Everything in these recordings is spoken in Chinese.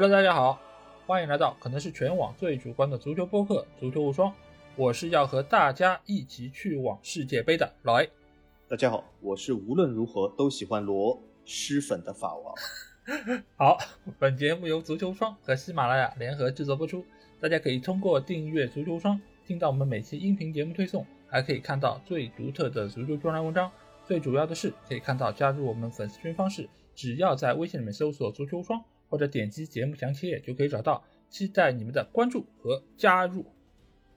Hello，大家好，欢迎来到可能是全网最主观的足球播客《足球无双》，我是要和大家一起去往世界杯的老 A。大家好，我是无论如何都喜欢罗施粉的法王。好，本节目由足球无双和喜马拉雅联合制作播出，大家可以通过订阅足球无双听到我们每期音频节目推送，还可以看到最独特的足球专栏文章。最主要的是，可以看到加入我们粉丝群方式，只要在微信里面搜索“足球无双”。或者点击节目详情页就可以找到，期待你们的关注和加入。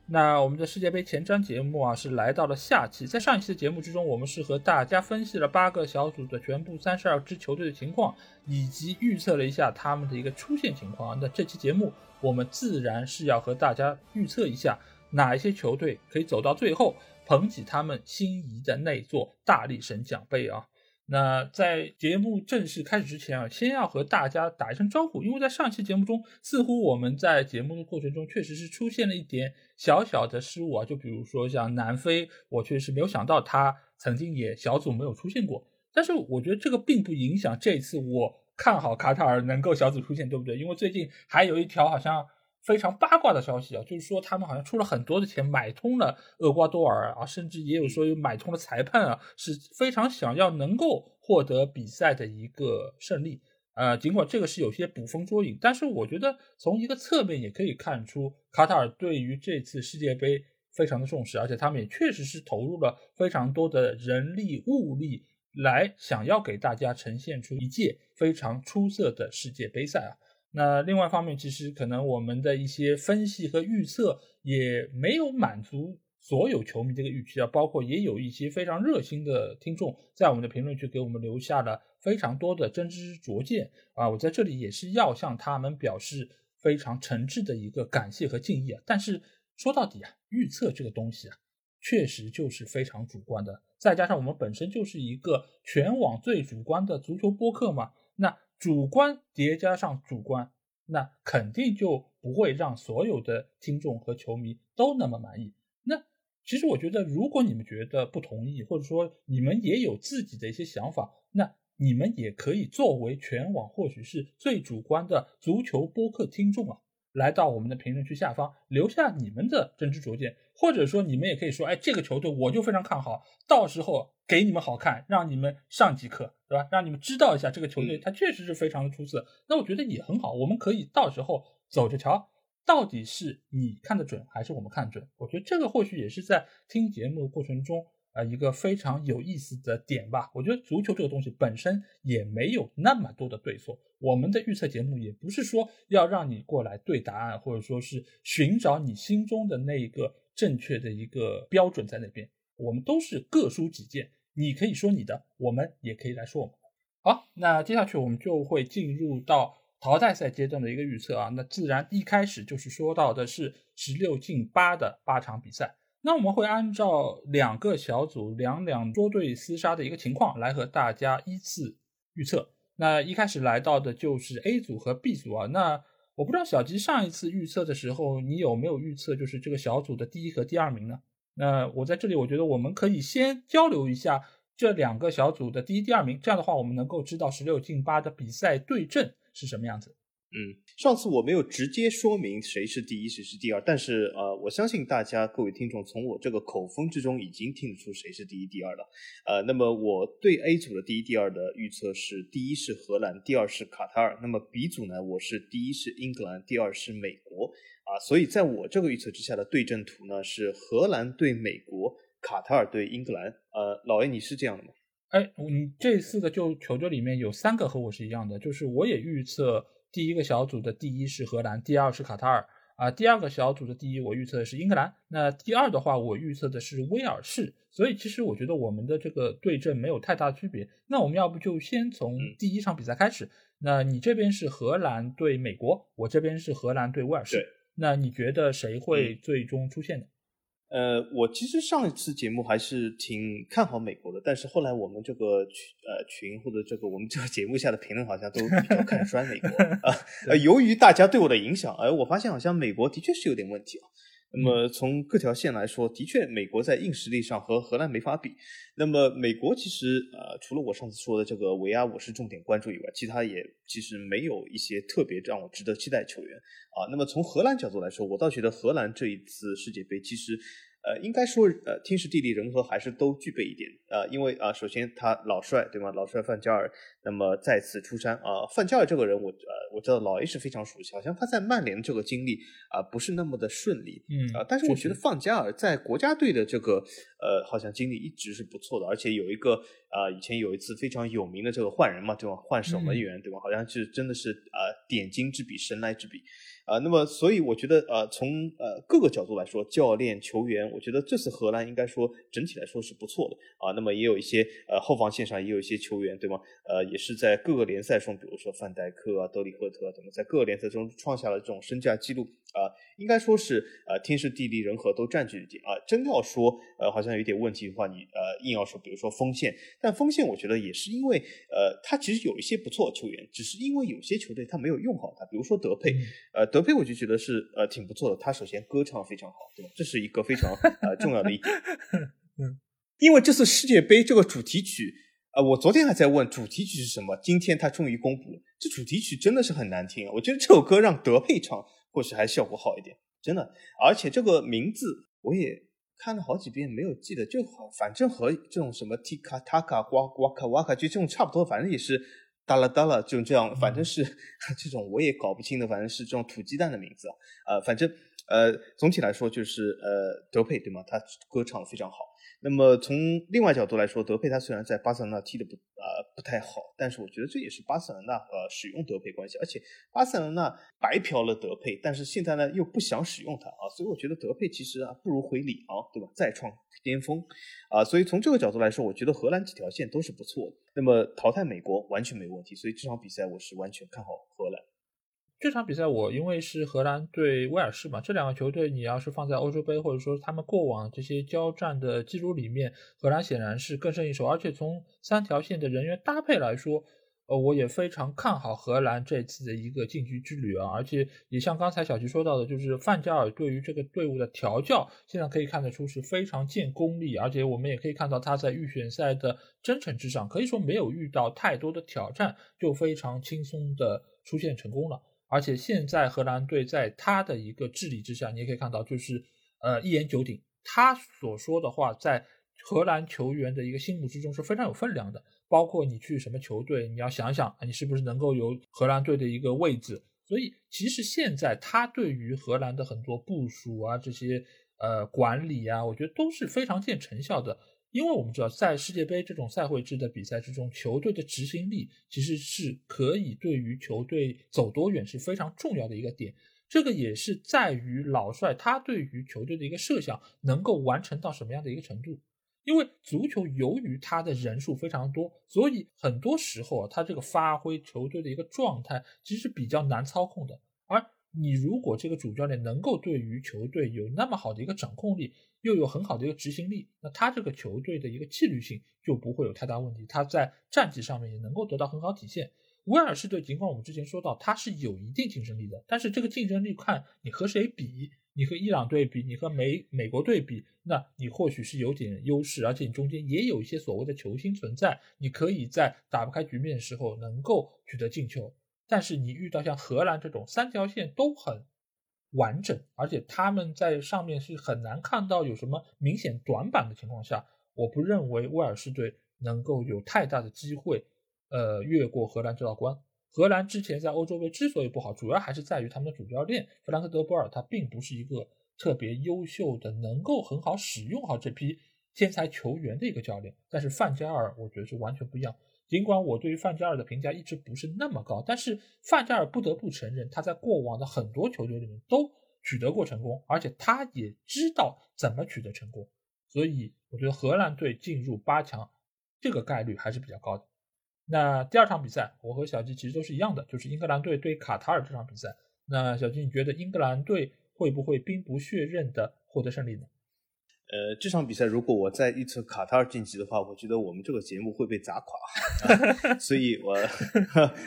那我们的世界杯前瞻节目啊，是来到了下期。在上一期的节目之中，我们是和大家分析了八个小组的全部三十二支球队的情况，以及预测了一下他们的一个出线情况。那这期节目，我们自然是要和大家预测一下哪一些球队可以走到最后，捧起他们心仪的那座大力神奖杯啊。那在节目正式开始之前啊，先要和大家打一声招呼，因为在上期节目中，似乎我们在节目的过程中确实是出现了一点小小的失误啊，就比如说像南非，我确实没有想到他曾经也小组没有出现过，但是我觉得这个并不影响这次我看好卡塔尔能够小组出现，对不对？因为最近还有一条好像。非常八卦的消息啊，就是说他们好像出了很多的钱买通了厄瓜多尔啊，甚至也有说有买通了裁判啊，是非常想要能够获得比赛的一个胜利。呃，尽管这个是有些捕风捉影，但是我觉得从一个侧面也可以看出，卡塔尔对于这次世界杯非常的重视，而且他们也确实是投入了非常多的人力物力来想要给大家呈现出一届非常出色的世界杯赛啊。那另外一方面，其实可能我们的一些分析和预测也没有满足所有球迷这个预期啊，包括也有一些非常热心的听众在我们的评论区给我们留下了非常多的真知灼见啊，我在这里也是要向他们表示非常诚挚的一个感谢和敬意啊。但是说到底啊，预测这个东西啊，确实就是非常主观的，再加上我们本身就是一个全网最主观的足球播客嘛，那。主观叠加上主观，那肯定就不会让所有的听众和球迷都那么满意。那其实我觉得，如果你们觉得不同意，或者说你们也有自己的一些想法，那你们也可以作为全网或许是最主观的足球播客听众啊。来到我们的评论区下方留下你们的真知灼见，或者说你们也可以说，哎，这个球队我就非常看好，到时候给你们好看，让你们上几课，对吧？让你们知道一下这个球队它确实是非常的出色，那我觉得也很好，我们可以到时候走着瞧，到底是你看得准还是我们看准？我觉得这个或许也是在听节目的过程中。啊，一个非常有意思的点吧。我觉得足球这个东西本身也没有那么多的对错。我们的预测节目也不是说要让你过来对答案，或者说是寻找你心中的那一个正确的一个标准在那边。我们都是各抒己见，你可以说你的，我们也可以来说我们。好，那接下去我们就会进入到淘汰赛阶段的一个预测啊。那自然一开始就是说到的是十六进八的八场比赛。那我们会按照两个小组两两多队厮杀的一个情况来和大家依次预测。那一开始来到的就是 A 组和 B 组啊。那我不知道小吉上一次预测的时候，你有没有预测就是这个小组的第一和第二名呢？那我在这里，我觉得我们可以先交流一下这两个小组的第一、第二名，这样的话我们能够知道十六进八的比赛对阵是什么样子。嗯，上次我没有直接说明谁是第一，谁是第二，但是呃，我相信大家各位听众从我这个口风之中已经听得出谁是第一、第二了。呃，那么我对 A 组的第一、第二的预测是：第一是荷兰，第二是卡塔尔。那么 B 组呢，我是第一是英格兰，第二是美国。啊，所以在我这个预测之下的对阵图呢是荷兰对美国，卡塔尔对英格兰。呃，老 A 你是这样的吗？哎，你这四个就球队里面有三个和我是一样的，就是我也预测。第一个小组的第一是荷兰，第二是卡塔尔啊。第二个小组的第一，我预测的是英格兰。那第二的话，我预测的是威尔士。所以其实我觉得我们的这个对阵没有太大区别。那我们要不就先从第一场比赛开始？那你这边是荷兰对美国，我这边是荷兰对威尔士。那你觉得谁会最终出现呢？呃，我其实上一次节目还是挺看好美国的，但是后来我们这个群呃群或者这个我们这个节目下的评论好像都比较看衰美国啊。呃，由于大家对我的影响，哎，我发现好像美国的确是有点问题啊。那么从各条线来说，的确美国在硬实力上和荷兰没法比。那么美国其实呃，除了我上次说的这个维阿我是重点关注以外，其他也其实没有一些特别让我值得期待球员啊。那么从荷兰角度来说，我倒觉得荷兰这一次世界杯其实。呃，应该说，呃，天时地利人和还是都具备一点。呃，因为啊，首先他老帅，对吗？老帅范加尔，那么再次出山啊。范加尔这个人，我呃，我知道老 A 是非常熟悉，好像他在曼联这个经历啊，不是那么的顺利。嗯啊，但是我觉得范加尔在国家队的这个呃，好像经历一直是不错的，而且有一个啊，以前有一次非常有名的这个换人嘛，对吧？换守门员，对吧？好像是真的是啊，点睛之笔，神来之笔。啊，那么所以我觉得，呃，从呃各个角度来说，教练、球员，我觉得这次荷兰应该说整体来说是不错的啊。那么也有一些呃后防线上也有一些球员，对吗？呃，也是在各个联赛中，比如说范戴克啊、德里赫特啊等，在各个联赛中创下了这种身价记录啊。应该说是呃天时地利人和都占据一点啊。真要说呃好像有点问题的话，你呃硬要说，比如说锋线，但锋线我觉得也是因为呃他其实有一些不错球员，只是因为有些球队他没有用好他，比如说德佩，呃德佩我就觉得是呃挺不错的，他首先歌唱非常好，对吧？这是一个非常呃重要的一点。嗯，因为这次世界杯这个主题曲，呃我昨天还在问主题曲是什么，今天他终于公布了，这主题曲真的是很难听啊！我觉得这首歌让德佩唱。或许还效果好一点，真的。而且这个名字我也看了好几遍，没有记得，就好，反正和这种什么 tika taka 哇哇卡哇卡就这种差不多，反正也是哒啦哒啦，就这样，反正是 这种我也搞不清的，反正是这种土鸡蛋的名字啊。呃，反正呃，总体来说就是呃，德佩对吗？他歌唱的非常好。那么从另外角度来说，德佩他虽然在巴塞罗那踢的不呃不太好，但是我觉得这也是巴塞罗那呃使用德佩关系，而且巴塞罗那白嫖了德佩，但是现在呢又不想使用他啊，所以我觉得德佩其实啊不如回里昂，对吧？再创巅峰啊，所以从这个角度来说，我觉得荷兰几条线都是不错的。那么淘汰美国完全没问题，所以这场比赛我是完全看好荷兰。这场比赛我因为是荷兰对威尔士嘛，这两个球队你要是放在欧洲杯或者说他们过往这些交战的记录里面，荷兰显然是更胜一筹。而且从三条线的人员搭配来说，呃，我也非常看好荷兰这次的一个晋级之旅啊。而且也像刚才小齐说到的，就是范加尔对于这个队伍的调教，现在可以看得出是非常见功力。而且我们也可以看到他在预选赛的征程之上，可以说没有遇到太多的挑战，就非常轻松的出现成功了。而且现在荷兰队在他的一个治理之下，你也可以看到，就是呃一言九鼎。他所说的话，在荷兰球员的一个心目之中是非常有分量的。包括你去什么球队，你要想想你是不是能够有荷兰队的一个位置。所以其实现在他对于荷兰的很多部署啊，这些呃管理啊，我觉得都是非常见成效的。因为我们知道，在世界杯这种赛会制的比赛之中，球队的执行力其实是可以对于球队走多远是非常重要的一个点。这个也是在于老帅他对于球队的一个设想能够完成到什么样的一个程度。因为足球由于他的人数非常多，所以很多时候啊，他这个发挥球队的一个状态其实是比较难操控的。而你如果这个主教练能够对于球队有那么好的一个掌控力，又有很好的一个执行力，那他这个球队的一个纪律性就不会有太大问题，他在战绩上面也能够得到很好体现。威尔士队尽管我们之前说到他是有一定竞争力的，但是这个竞争力看你和谁比，你和伊朗对比，你和美美国对比，那你或许是有点优势，而且你中间也有一些所谓的球星存在，你可以在打不开局面的时候能够取得进球。但是你遇到像荷兰这种三条线都很。完整，而且他们在上面是很难看到有什么明显短板的情况下，我不认为威尔士队能够有太大的机会，呃，越过荷兰这道关。荷兰之前在欧洲杯之所以不好，主要还是在于他们的主教练弗兰克德波尔，他并不是一个特别优秀的，能够很好使用好这批天才球员的一个教练。但是范加尔，我觉得是完全不一样。尽管我对于范加尔的评价一直不是那么高，但是范加尔不得不承认，他在过往的很多球队里面都取得过成功，而且他也知道怎么取得成功，所以我觉得荷兰队进入八强这个概率还是比较高的。那第二场比赛，我和小吉其实都是一样的，就是英格兰队对卡塔尔这场比赛。那小吉，你觉得英格兰队会不会兵不血刃的获得胜利呢？呃，这场比赛如果我再预测卡塔尔晋级的话，我觉得我们这个节目会被砸垮，所以我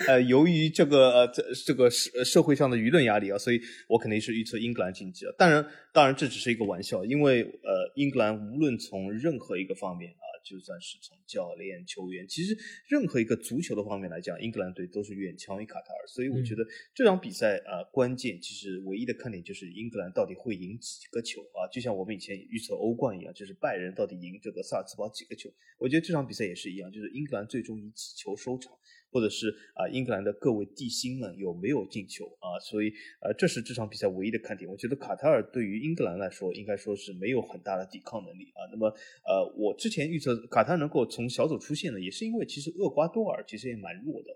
呃，由于这个呃这这个社社会上的舆论压力啊，所以我肯定是预测英格兰晋级了。当然，当然这只是一个玩笑，因为呃，英格兰无论从任何一个方面。就算是从教练、球员，其实任何一个足球的方面来讲，英格兰队都是远强于卡塔尔。所以我觉得这场比赛啊，关键其实唯一的看点就是英格兰到底会赢几个球啊？就像我们以前预测欧冠一样，就是拜仁到底赢这个萨尔茨堡几个球？我觉得这场比赛也是一样，就是英格兰最终以几球收场。或者是啊，英格兰的各位地星们有没有进球啊？所以呃，这是这场比赛唯一的看点。我觉得卡塔尔对于英格兰来说，应该说是没有很大的抵抗能力啊。那么呃，我之前预测卡塔尔能够从小组出线呢，也是因为其实厄瓜多尔其实也蛮弱的，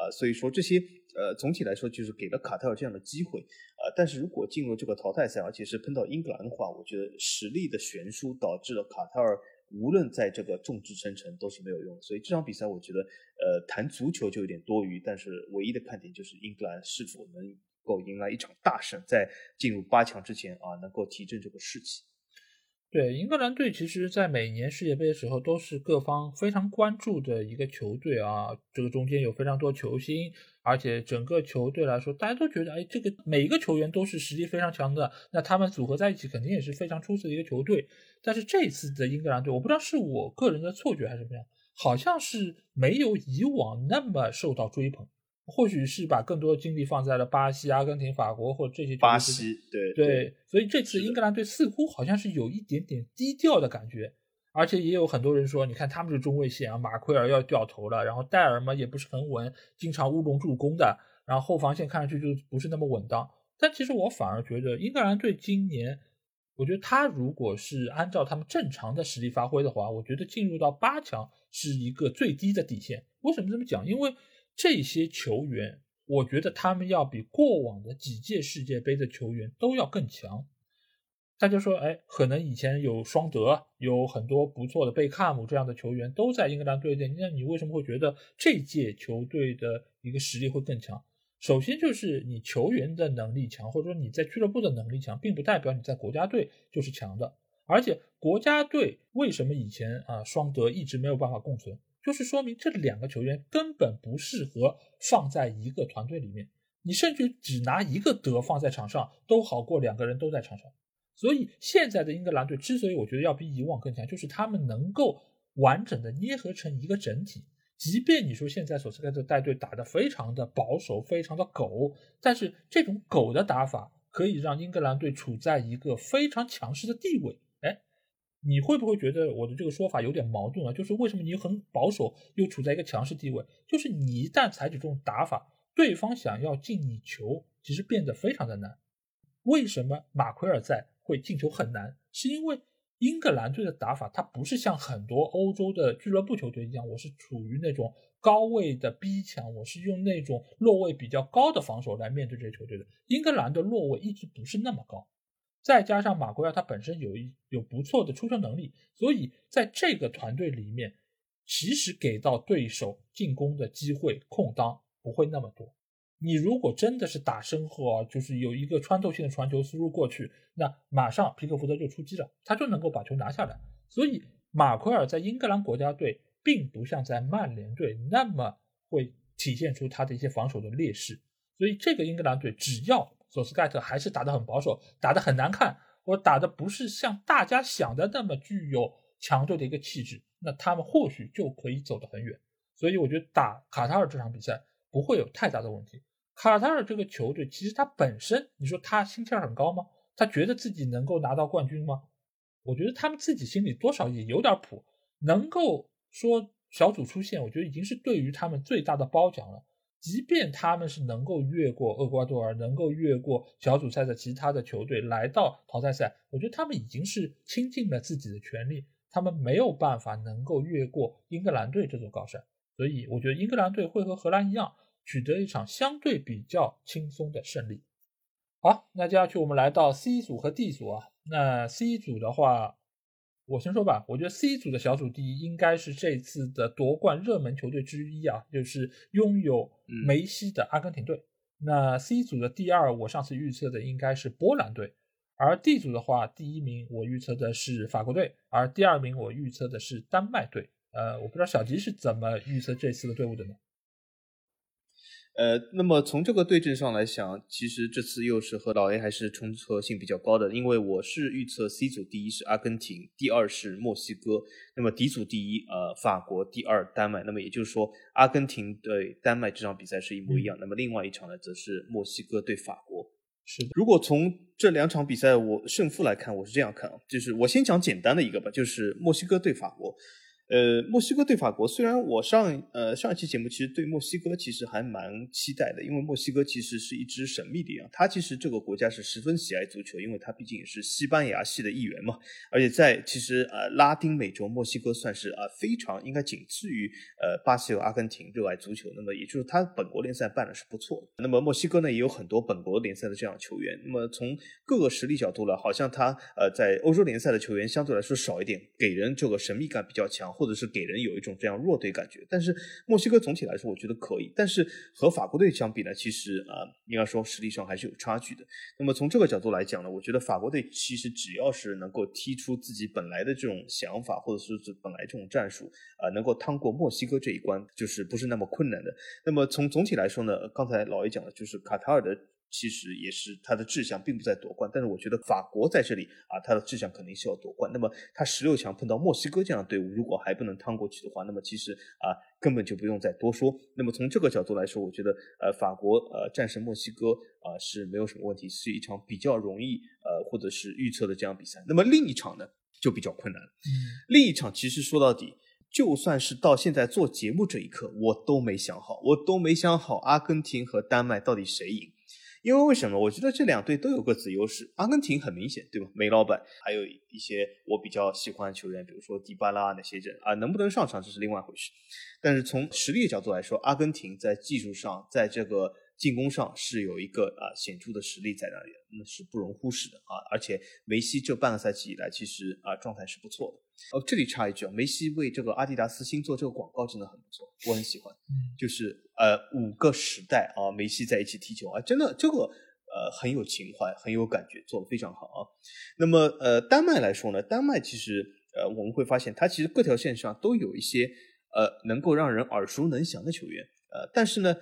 啊，所以说这些呃总体来说就是给了卡塔尔这样的机会啊。但是如果进入这个淘汰赛，而且是碰到英格兰的话，我觉得实力的悬殊导致了卡塔尔。无论在这个众志成城都是没有用的，所以这场比赛我觉得，呃，谈足球就有点多余。但是唯一的看点就是英格兰是否能够迎来一场大胜，在进入八强之前啊，能够提振这个士气。对，英格兰队其实，在每年世界杯的时候，都是各方非常关注的一个球队啊。这个中间有非常多球星，而且整个球队来说，大家都觉得，哎，这个每一个球员都是实力非常强的，那他们组合在一起，肯定也是非常出色的一个球队。但是这次的英格兰队，我不知道是我个人的错觉还是怎么样，好像是没有以往那么受到追捧。或许是把更多的精力放在了巴西、阿根廷、法国或者这些。巴西，对对，所以这次英格兰队似乎好像是有一点点低调的感觉，而且也有很多人说，你看他们是中卫线啊，马奎尔要掉头了，然后戴尔嘛也不是很稳，经常乌龙助攻的，然后后防线看上去就不是那么稳当。但其实我反而觉得英格兰队今年，我觉得他如果是按照他们正常的实力发挥的话，我觉得进入到八强是一个最低的底线。为什么这么讲？因为这些球员，我觉得他们要比过往的几届世界杯的球员都要更强。大家说，哎，可能以前有双德，有很多不错的贝克汉姆这样的球员都在英格兰队内，那你为什么会觉得这届球队的一个实力会更强？首先就是你球员的能力强，或者说你在俱乐部的能力强，并不代表你在国家队就是强的。而且国家队为什么以前啊双德一直没有办法共存？就是说明这两个球员根本不适合放在一个团队里面，你甚至只拿一个德放在场上都好过两个人都在场上。所以现在的英格兰队之所以我觉得要比以往更强，就是他们能够完整的捏合成一个整体。即便你说现在索斯盖特带队打得非常的保守，非常的狗，但是这种狗的打法可以让英格兰队处在一个非常强势的地位。你会不会觉得我的这个说法有点矛盾啊？就是为什么你很保守又处在一个强势地位？就是你一旦采取这种打法，对方想要进你球，其实变得非常的难。为什么马奎尔在会进球很难？是因为英格兰队的打法，它不是像很多欧洲的俱乐部球队一样，我是处于那种高位的逼抢，我是用那种落位比较高的防守来面对这些球队的。英格兰的落位一直不是那么高。再加上马奎尔他本身有一有不错的出球能力，所以在这个团队里面，其实给到对手进攻的机会空当不会那么多。你如果真的是打身后啊，就是有一个穿透性的传球输入过去，那马上皮克福德就出击了，他就能够把球拿下来。所以马奎尔在英格兰国家队并不像在曼联队那么会体现出他的一些防守的劣势。所以这个英格兰队只要。索斯盖特还是打得很保守，打得很难看，或打的不是像大家想的那么具有强队的一个气质，那他们或许就可以走得很远。所以我觉得打卡塔尔这场比赛不会有太大的问题。卡塔尔这个球队其实他本身，你说他心气儿很高吗？他觉得自己能够拿到冠军吗？我觉得他们自己心里多少也有点谱，能够说小组出线，我觉得已经是对于他们最大的褒奖了。即便他们是能够越过厄瓜多尔，能够越过小组赛的其他的球队来到淘汰赛，我觉得他们已经是倾尽了自己的全力，他们没有办法能够越过英格兰队这座高山，所以我觉得英格兰队会和荷兰一样取得一场相对比较轻松的胜利。好，那接下去我们来到 C 组和 D 组啊，那 C 组的话。我先说吧，我觉得 C 组的小组第一应该是这次的夺冠热门球队之一啊，就是拥有梅西的阿根廷队。那 C 组的第二，我上次预测的应该是波兰队，而 D 组的话，第一名我预测的是法国队，而第二名我预测的是丹麦队。呃，我不知道小吉是怎么预测这次的队伍的呢？呃，那么从这个对阵上来想，其实这次又是和老 A 还是重合性比较高的，因为我是预测 C 组第一是阿根廷，第二是墨西哥，那么 D 组第一呃法国，第二丹麦，那么也就是说阿根廷对丹麦这场比赛是一模一样，那么另外一场呢则是墨西哥对法国。是的，如果从这两场比赛我胜负来看，我是这样看啊，就是我先讲简单的一个吧，就是墨西哥对法国。呃，墨西哥对法国，虽然我上呃上一期节目其实对墨西哥其实还蛮期待的，因为墨西哥其实是一支神秘的羊，它其实这个国家是十分喜爱足球，因为它毕竟也是西班牙系的一员嘛，而且在其实呃拉丁美洲，墨西哥算是啊非常应该仅次于呃巴西和阿根廷热爱足球，那么也就是它本国联赛办的是不错，那么墨西哥呢也有很多本国联赛的这样球员，那么从各个实力角度呢，好像它呃在欧洲联赛的球员相对来说少一点，给人这个神秘感比较强。或者是给人有一种这样弱队感觉，但是墨西哥总体来说我觉得可以，但是和法国队相比呢，其实啊应该说实力上还是有差距的。那么从这个角度来讲呢，我觉得法国队其实只要是能够踢出自己本来的这种想法，或者说是本来这种战术啊，能够趟过墨西哥这一关，就是不是那么困难的。那么从总体来说呢，刚才老爷讲的就是卡塔尔的。其实也是他的志向并不在夺冠，但是我觉得法国在这里啊，他的志向肯定是要夺冠。那么他十六强碰到墨西哥这样的队伍，如果还不能趟过去的话，那么其实啊根本就不用再多说。那么从这个角度来说，我觉得呃法国呃战胜墨西哥啊是没有什么问题，是一场比较容易呃或者是预测的这样比赛。那么另一场呢就比较困难了。嗯，另一场其实说到底，就算是到现在做节目这一刻，我都没想好，我都没想好阿根廷和丹麦到底谁赢。因为为什么？我觉得这两队都有各自优势。阿根廷很明显，对吧？梅老板还有一些我比较喜欢的球员，比如说迪巴拉那些人啊，能不能上场这是另外一回事。但是从实力角度来说，阿根廷在技术上，在这个。进攻上是有一个啊显著的实力在那里，那是不容忽视的啊！而且梅西这半个赛季以来，其实啊状态是不错的。哦，这里插一句啊，梅西为这个阿迪达斯新做这个广告真的很不错，我很喜欢。就是呃五个时代啊，梅西在一起踢球啊，真的这个呃很有情怀，很有感觉，做的非常好啊。那么呃丹麦来说呢，丹麦其实呃我们会发现，它其实各条线上都有一些呃能够让人耳熟能详的球员，呃但是呢。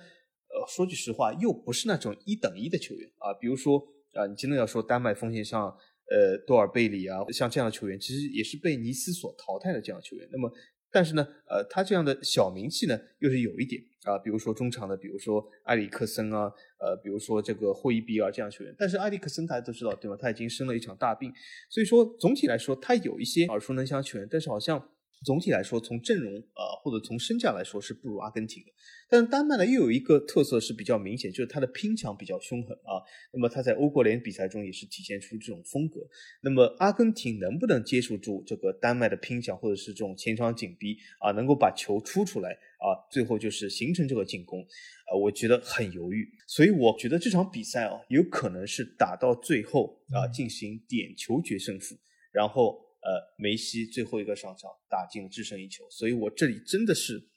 呃，说句实话，又不是那种一等一的球员啊。比如说啊，你真的要说丹麦锋线上，呃，多尔贝里啊，像这样的球员，其实也是被尼斯所淘汰的这样的球员。那么，但是呢，呃，他这样的小名气呢，又是有一点啊。比如说中场的，比如说埃里克森啊，呃，比如说这个霍伊比尔这样球员。但是埃里克森大家都知道，对吧？他已经生了一场大病，所以说总体来说，他有一些耳熟能详球员，但是好像。总体来说，从阵容呃或者从身价来说是不如阿根廷的，但是丹麦呢又有一个特色是比较明显，就是它的拼抢比较凶狠啊。那么它在欧国联比赛中也是体现出这种风格。那么阿根廷能不能接受住这个丹麦的拼抢，或者是这种前场紧逼啊，能够把球出出来啊，最后就是形成这个进攻啊，我觉得很犹豫。所以我觉得这场比赛啊，有可能是打到最后啊进行点球决胜负，然后。呃，梅西最后一个上场打进制胜一球，所以我这里真的是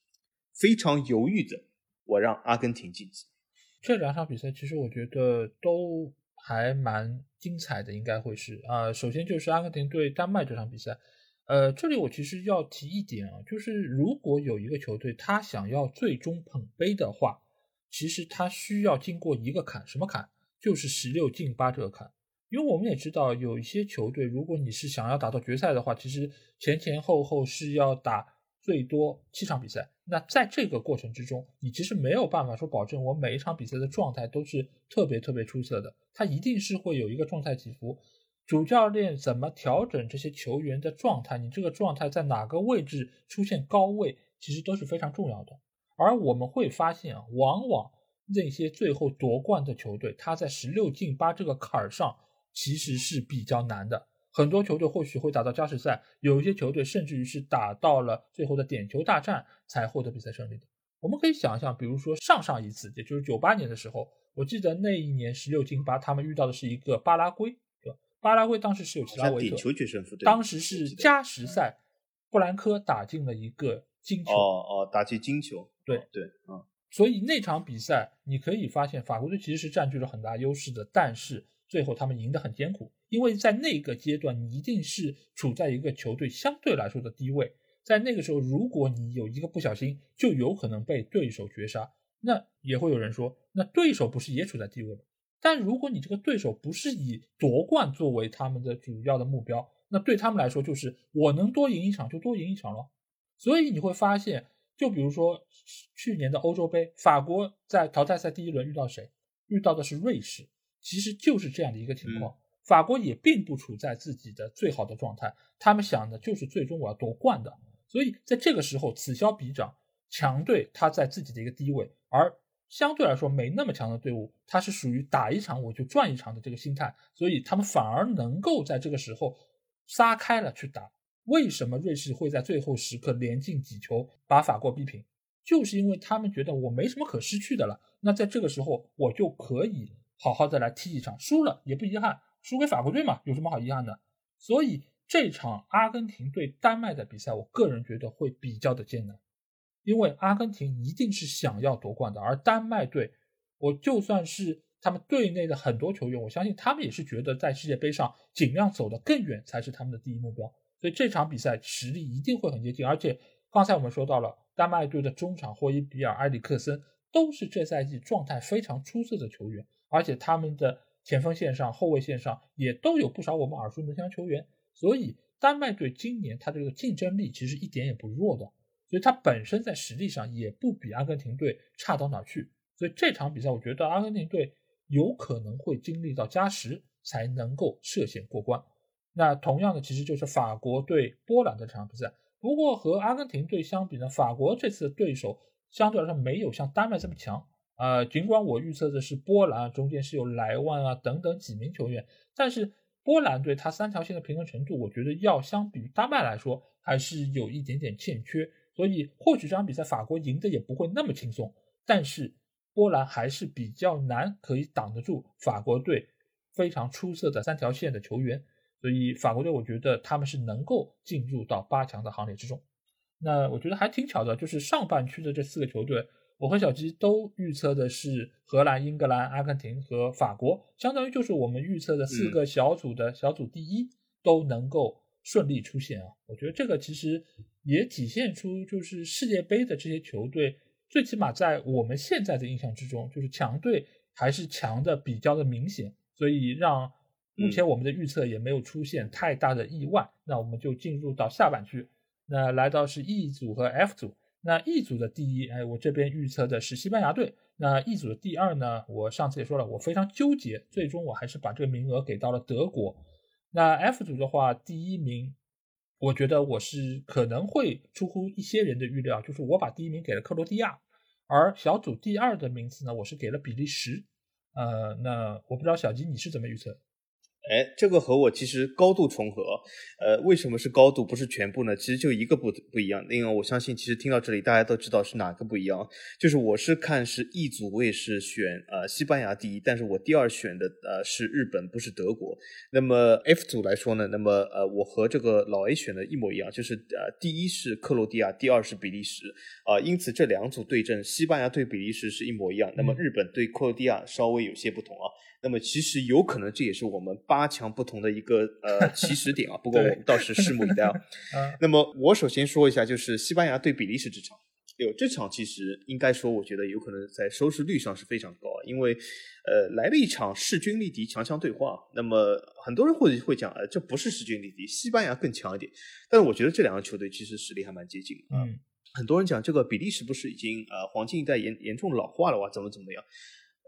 非常犹豫的，我让阿根廷晋级。这两场比赛其实我觉得都还蛮精彩的，应该会是啊。首先就是阿根廷对丹麦这场比赛，呃，这里我其实要提一点啊，就是如果有一个球队他想要最终捧杯的话，其实他需要经过一个坎，什么坎？就是十六进八这个坎。因为我们也知道，有一些球队，如果你是想要打到决赛的话，其实前前后后是要打最多七场比赛。那在这个过程之中，你其实没有办法说保证我每一场比赛的状态都是特别特别出色的，它一定是会有一个状态起伏。主教练怎么调整这些球员的状态？你这个状态在哪个位置出现高位，其实都是非常重要的。而我们会发现啊，往往那些最后夺冠的球队，他在十六进八这个坎儿上。其实是比较难的，很多球队或许会打到加时赛，有一些球队甚至于是打到了最后的点球大战才获得比赛胜利的。我们可以想象，比如说上上一次，也就是九八年的时候，我记得那一年十六进八，他们遇到的是一个巴拉圭，对吧？巴拉圭当时是有奇拉维特，点球决胜负，当时是加时赛，布兰科打进了一个金球，哦哦，打进金球，对对，嗯，所以那场比赛你可以发现，法国队其实是占据了很大优势的，但是。最后他们赢得很艰苦，因为在那个阶段你一定是处在一个球队相对来说的低位，在那个时候如果你有一个不小心，就有可能被对手绝杀。那也会有人说，那对手不是也处在低位吗？但如果你这个对手不是以夺冠作为他们的主要的目标，那对他们来说就是我能多赢一场就多赢一场了。所以你会发现，就比如说去年的欧洲杯，法国在淘汰赛第一轮遇到谁？遇到的是瑞士。其实就是这样的一个情况，法国也并不处在自己的最好的状态，他们想的就是最终我要夺冠的。所以在这个时候，此消彼长，强队他在自己的一个低位，而。相对来说没那么强的队伍，他是属于打一场我就赚一场的这个心态，所以他们反而能够在这个时候撒开了去打。为什么瑞士会在最后时刻连进几球把法国逼平？就是因为他们觉得我没什么可失去的了，那在这个时候我就可以好好的来踢一场，输了也不遗憾，输给法国队嘛，有什么好遗憾的？所以这场阿根廷对丹麦的比赛，我个人觉得会比较的艰难。因为阿根廷一定是想要夺冠的，而丹麦队，我就算是他们队内的很多球员，我相信他们也是觉得在世界杯上尽量走得更远才是他们的第一目标。所以这场比赛实力一定会很接近。而且刚才我们说到了，丹麦队的中场霍伊比尔、埃里克森都是这赛季状态非常出色的球员，而且他们的前锋线上、后卫线上也都有不少我们耳熟能详球员。所以丹麦队今年他这个竞争力其实一点也不弱的。所以他本身在实力上也不比阿根廷队差到哪去，所以这场比赛我觉得阿根廷队有可能会经历到加时才能够涉险过关。那同样的，其实就是法国对波兰的这场比赛。不过和阿根廷队相比呢，法国这次的对手相对来说没有像丹麦这么强。呃，尽管我预测的是波兰中间是有莱万啊等等几名球员，但是波兰队他三条线的平衡程度，我觉得要相比于丹麦来说还是有一点点欠缺。所以或许这场比赛法国赢的也不会那么轻松，但是波兰还是比较难可以挡得住法国队非常出色的三条线的球员，所以法国队我觉得他们是能够进入到八强的行列之中。那我觉得还挺巧的，就是上半区的这四个球队，我和小鸡都预测的是荷兰、英格兰、阿根廷和法国，相当于就是我们预测的四个小组的小组第一都能够顺利出现啊。我觉得这个其实。也体现出，就是世界杯的这些球队，最起码在我们现在的印象之中，就是强队还是强的比较的明显，所以让目前我们的预测也没有出现太大的意外。那我们就进入到下半区，那来到是 E 组和 F 组。那 E 组的第一，哎，我这边预测的是西班牙队。那 E 组的第二呢，我上次也说了，我非常纠结，最终我还是把这个名额给到了德国。那 F 组的话，第一名。我觉得我是可能会出乎一些人的预料，就是我把第一名给了克罗地亚，而小组第二的名次呢，我是给了比利时。呃，那我不知道小吉你是怎么预测？哎，这个和我其实高度重合，呃，为什么是高度不是全部呢？其实就一个不不一样。另外，我相信其实听到这里大家都知道是哪个不一样，就是我是看是 E 组，我也是选呃西班牙第一，但是我第二选的呃是日本，不是德国。那么 F 组来说呢，那么呃我和这个老 A 选的一模一样，就是呃第一是克罗地亚，第二是比利时啊，因此这两组对阵，西班牙对比利时是一模一样，那么日本对克罗地亚稍微有些不同啊。那么其实有可能这也是我们八强不同的一个呃起始点啊，不过我们倒是拭目以待啊。那么我首先说一下，就是西班牙对比利时这场，有这场其实应该说，我觉得有可能在收视率上是非常高，因为呃来了一场势均力敌强强对话。那么很多人会会讲，呃这不是势均力敌，西班牙更强一点。但是我觉得这两个球队其实实力还蛮接近的。嗯，很多人讲这个比利时不是已经呃黄金一代严严重老化了哇，怎么怎么样？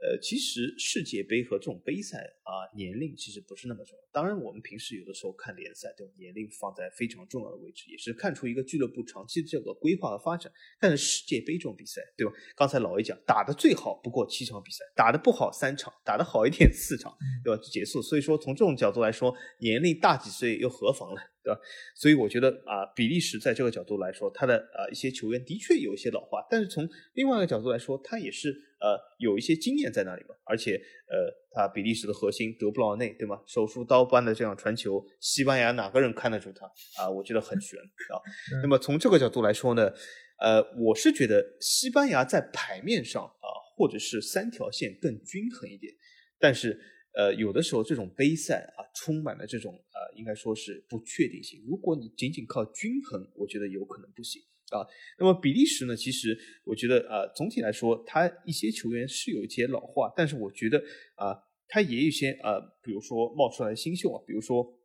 呃，其实世界杯和这种杯赛啊，年龄其实不是那么重要。当然，我们平时有的时候看联赛，对年龄放在非常重要的位置，也是看出一个俱乐部长期的这个规划和发展。但是世界杯这种比赛，对吧？刚才老 A 讲，打的最好不过七场比赛，打的不好三场，打的好一点四场，对吧？就结束。所以说，从这种角度来说，年龄大几岁又何妨呢？对吧？所以我觉得啊，比利时在这个角度来说，他的啊一些球员的确有一些老化，但是从另外一个角度来说，他也是呃有一些经验在那里嘛。而且呃，他比利时的核心德布劳内，对吗？手术刀般的这样传球，西班牙哪个人看得住他啊？我觉得很悬啊。那么从这个角度来说呢，呃，我是觉得西班牙在牌面上啊，或者是三条线更均衡一点，但是呃，有的时候这种杯赛啊，充满了这种呃，应该说是不确定性。如果你仅仅靠均衡，我觉得有可能不行啊。那么比利时呢，其实我觉得呃，总体来说，他一些球员是有一些老化，但是我觉得啊，他也有一些呃，比如说冒出来新秀啊，比如说。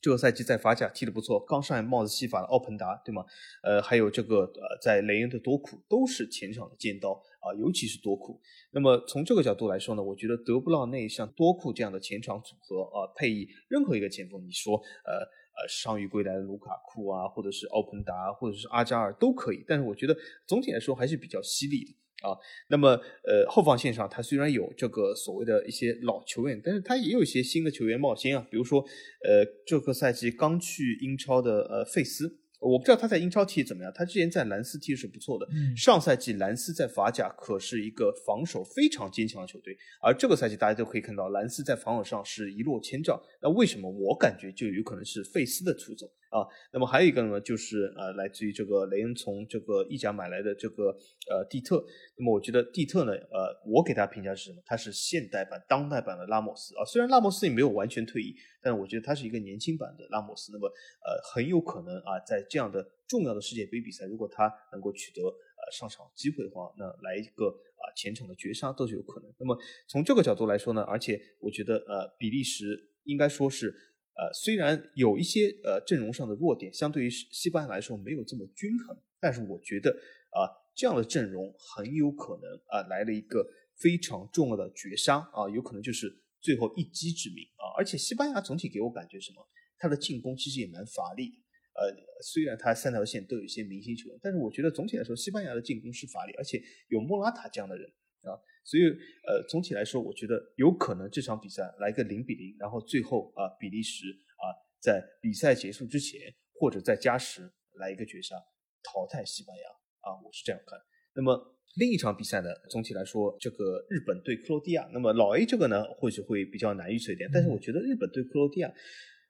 这个赛季在法甲踢得不错，刚上帽子戏法的奥彭达，对吗？呃，还有这个呃，在雷恩的多库都是前场的尖刀啊，尤其是多库。那么从这个角度来说呢，我觉得德布劳内像多库这样的前场组合啊，配以任何一个前锋，你说呃呃伤愈归来的卢卡库啊，或者是奥彭达，或者是阿扎尔都可以。但是我觉得总体来说还是比较犀利的。啊，那么呃后防线上，他虽然有这个所谓的一些老球员，但是他也有一些新的球员冒尖啊，比如说呃这个赛季刚去英超的呃费斯。我不知道他在英超踢怎么样，他之前在兰斯踢是不错的。上赛季兰斯在法甲可是一个防守非常坚强的球队，而这个赛季大家都可以看到，兰斯在防守上是一落千丈。那为什么我感觉就有可能是费斯的出走啊？那么还有一个呢，就是呃来自于这个雷恩从这个意甲买来的这个呃蒂特。那么我觉得蒂特呢，呃，我给他评价是什么？他是现代版、当代版的拉莫斯啊。虽然拉莫斯也没有完全退役，但是我觉得他是一个年轻版的拉莫斯。那么呃很有可能啊在这样的重要的世界杯比赛，如果他能够取得呃上场机会的话，那来一个啊前场的绝杀都是有可能。那么从这个角度来说呢，而且我觉得呃比利时应该说是呃虽然有一些呃阵容上的弱点，相对于西班牙来说没有这么均衡，但是我觉得啊这样的阵容很有可能啊来了一个非常重要的绝杀啊，有可能就是最后一击致命啊。而且西班牙总体给我感觉什么？他的进攻其实也蛮乏力，呃，虽然他三条线都有一些明星球员，但是我觉得总体来说，西班牙的进攻是乏力，而且有莫拉塔这样的人啊，所以呃，总体来说，我觉得有可能这场比赛来个零比零，然后最后啊，比利时啊，在比赛结束之前或者在加时来一个绝杀，淘汰西班牙啊，我是这样看。那么另一场比赛呢，总体来说，这个日本对克罗地亚，那么老 A 这个呢，或许会比较难预测一点，但是我觉得日本对克罗地亚。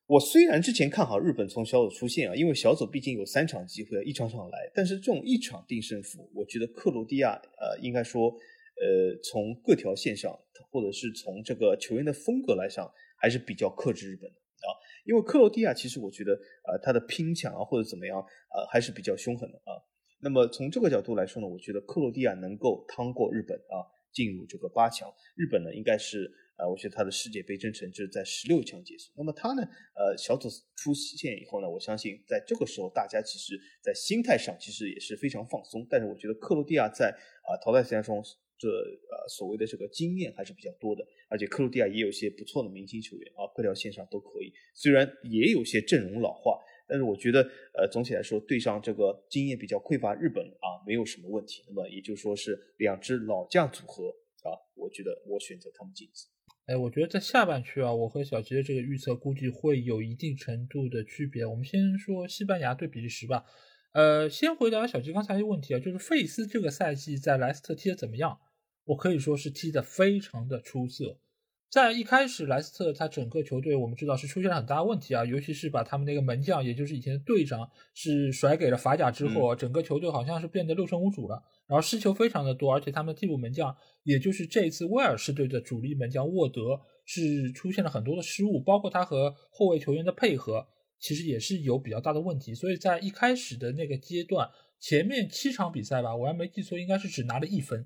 我虽然之前看好日本从小组出线啊，因为小组毕竟有三场机会，一场场来。但是这种一场定胜负，我觉得克罗地亚呃，应该说呃，从各条线上，或者是从这个球员的风格来上，还是比较克制日本的啊。因为克罗地亚其实我觉得呃，他的拼抢啊或者怎么样呃，还是比较凶狠的啊。那么从这个角度来说呢，我觉得克罗地亚能够趟过日本啊，进入这个八强。日本呢，应该是。呃，我觉得他的世界杯征程就是在十六强结束。那么他呢，呃，小组出线以后呢，我相信在这个时候，大家其实在心态上其实也是非常放松。但是我觉得克罗地亚在啊淘汰赛中，这呃所谓的这个经验还是比较多的，而且克罗地亚也有一些不错的明星球员啊，各条线上都可以。虽然也有些阵容老化，但是我觉得呃总体来说，对上这个经验比较匮乏日本啊，没有什么问题。那么也就说是两支老将组合啊，我觉得我选择他们晋级。哎，我觉得在下半区啊，我和小吉的这个预测估计会有一定程度的区别。我们先说西班牙对比利时吧。呃，先回答小吉刚才一个问题啊，就是费斯这个赛季在莱斯特踢的怎么样？我可以说是踢的非常的出色。在一开始，莱斯特他整个球队我们知道是出现了很大问题啊，尤其是把他们那个门将，也就是以前的队长是甩给了法甲之后，整个球队好像是变得六神无主了，然后失球非常的多，而且他们替补门将，也就是这一次威尔士队的主力门将沃德是出现了很多的失误，包括他和后卫球员的配合，其实也是有比较大的问题，所以在一开始的那个阶段，前面七场比赛吧，我还没记错，应该是只拿了一分。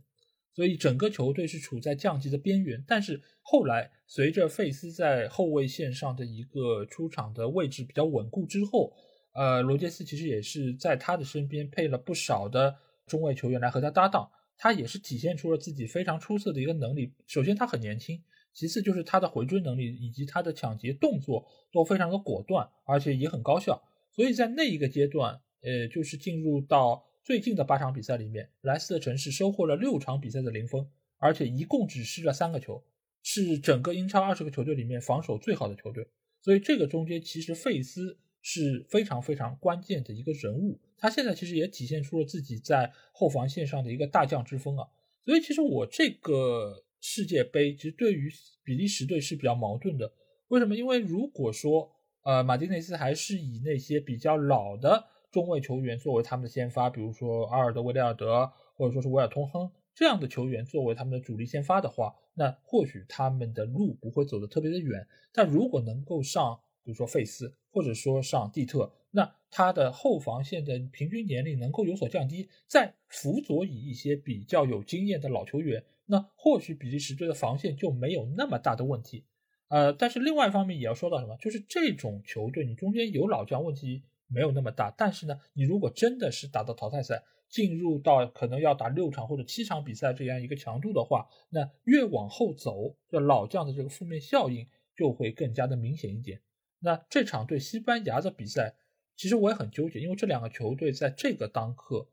所以整个球队是处在降级的边缘，但是后来随着费斯在后卫线上的一个出场的位置比较稳固之后，呃，罗杰斯其实也是在他的身边配了不少的中卫球员来和他搭档，他也是体现出了自己非常出色的一个能力。首先他很年轻，其次就是他的回追能力以及他的抢劫动作都非常的果断，而且也很高效。所以在那一个阶段，呃，就是进入到。最近的八场比赛里面，莱斯特城是收获了六场比赛的零封，而且一共只失了三个球，是整个英超二十个球队里面防守最好的球队。所以这个中间其实费斯是非常非常关键的一个人物，他现在其实也体现出了自己在后防线上的一个大将之风啊。所以其实我这个世界杯其实对于比利时队是比较矛盾的，为什么？因为如果说呃马丁内斯还是以那些比较老的。中卫球员作为他们的先发，比如说阿尔德维利尔德，或者说是维尔通亨这样的球员作为他们的主力先发的话，那或许他们的路不会走得特别的远。但如果能够上，比如说费斯，或者说上蒂特，那他的后防线的平均年龄能够有所降低，再辅佐以一些比较有经验的老球员，那或许比利时队的防线就没有那么大的问题。呃，但是另外一方面也要说到什么，就是这种球队你中间有老将问题没有那么大，但是呢，你如果真的是打到淘汰赛，进入到可能要打六场或者七场比赛这样一个强度的话，那越往后走，这老将的这个负面效应就会更加的明显一点。那这场对西班牙的比赛，其实我也很纠结，因为这两个球队在这个当刻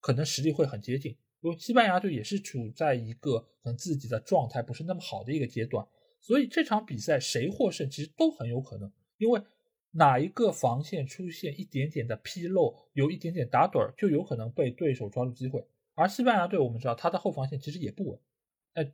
可能实力会很接近，因为西班牙队也是处在一个可能自己的状态不是那么好的一个阶段。所以这场比赛谁获胜其实都很有可能，因为哪一个防线出现一点点的纰漏，有一点点打盹儿，就有可能被对手抓住机会。而西班牙队我们知道，他的后防线其实也不稳。哎，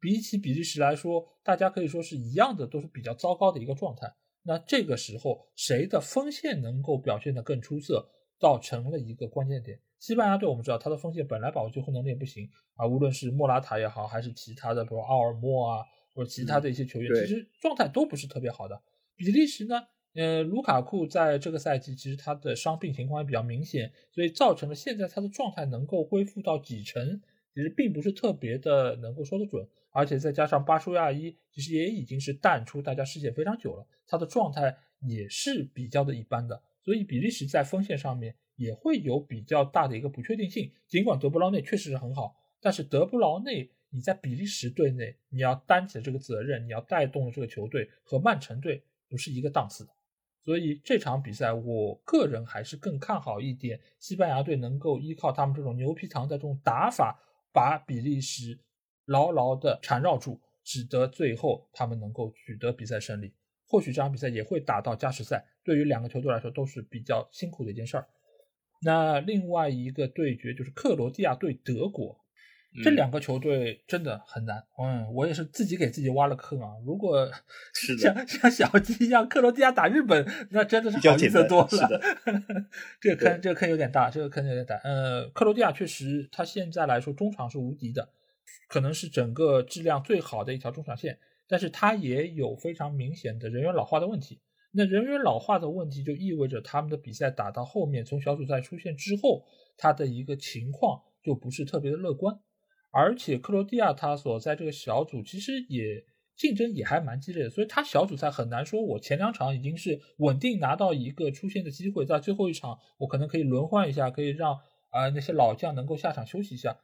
比起比利时来说，大家可以说是一样的，都是比较糟糕的一个状态。那这个时候谁的锋线能够表现得更出色，造成了一个关键点。西班牙队我们知道，他的锋线本来保最后能力也不行啊，无论是莫拉塔也好，还是其他的，比如奥尔莫啊。或者其他的一些球员，其实状态都不是特别好的。比利时呢，呃，卢卡库在这个赛季其实他的伤病情况也比较明显，所以造成了现在他的状态能够恢复到几成，其实并不是特别的能够说得准。而且再加上巴舒亚伊，其实也已经是淡出大家视线非常久了，他的状态也是比较的一般的。所以比利时在锋线上面也会有比较大的一个不确定性。尽管德布劳内确实是很好，但是德布劳内。你在比利时队内，你要担起的这个责任，你要带动的这个球队和曼城队不是一个档次的，所以这场比赛我个人还是更看好一点，西班牙队能够依靠他们这种牛皮糖的这种打法，把比利时牢牢的缠绕住，使得最后他们能够取得比赛胜利。或许这场比赛也会打到加时赛，对于两个球队来说都是比较辛苦的一件事儿。那另外一个对决就是克罗地亚对德国。这两个球队真的很难，嗯，我也是自己给自己挖了坑啊。如果像 像小鸡一样，克罗地亚打日本，那真的是好意思多了。这个坑，这个坑有点大，这个坑有点大。呃，克罗地亚确实，他现在来说中场是无敌的，可能是整个质量最好的一条中场线，但是他也有非常明显的人员老化的问题。那人员老化的问题就意味着他们的比赛打到后面，从小组赛出现之后，他的一个情况就不是特别的乐观。而且克罗地亚他所在这个小组其实也竞争也还蛮激烈的，所以他小组赛很难说，我前两场已经是稳定拿到一个出线的机会，在最后一场我可能可以轮换一下，可以让啊那些老将能够下场休息一下，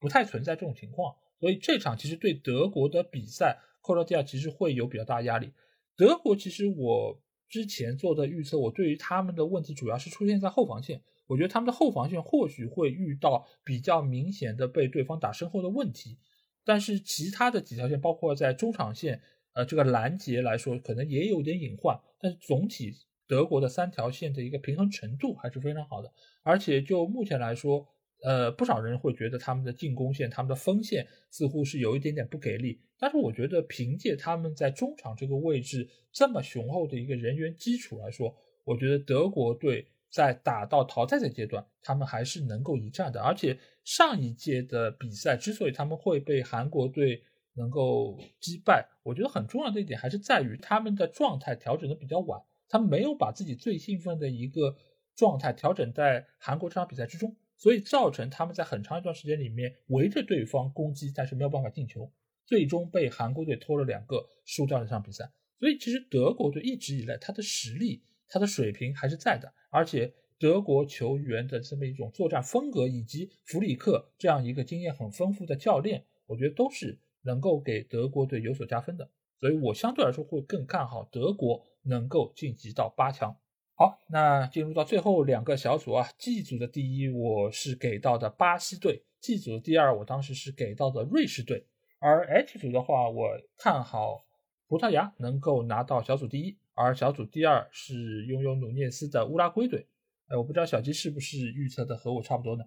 不太存在这种情况。所以这场其实对德国的比赛，克罗地亚其实会有比较大压力。德国其实我之前做的预测，我对于他们的问题主要是出现在后防线。我觉得他们的后防线或许会遇到比较明显的被对方打身后的问题，但是其他的几条线，包括在中场线，呃，这个拦截来说，可能也有点隐患。但是总体德国的三条线的一个平衡程度还是非常好的，而且就目前来说，呃，不少人会觉得他们的进攻线、他们的锋线似乎是有一点点不给力。但是我觉得凭借他们在中场这个位置这么雄厚的一个人员基础来说，我觉得德国队。在打到淘汰赛阶段，他们还是能够一战的。而且上一届的比赛之所以他们会被韩国队能够击败，我觉得很重要的一点还是在于他们的状态调整的比较晚，他们没有把自己最兴奋的一个状态调整在韩国这场比赛之中，所以造成他们在很长一段时间里面围着对方攻击，但是没有办法进球，最终被韩国队偷了两个，输掉了这场比赛。所以其实德国队一直以来他的实力。他的水平还是在的，而且德国球员的这么一种作战风格，以及弗里克这样一个经验很丰富的教练，我觉得都是能够给德国队有所加分的。所以我相对来说会更看好德国能够晋级到八强。好，那进入到最后两个小组啊，G 组的第一我是给到的巴西队，G 组的第二我当时是给到的瑞士队，而 H 组的话，我看好葡萄牙能够拿到小组第一。而小组第二是拥有努涅斯的乌拉圭队，哎，我不知道小鸡是不是预测的和我差不多呢？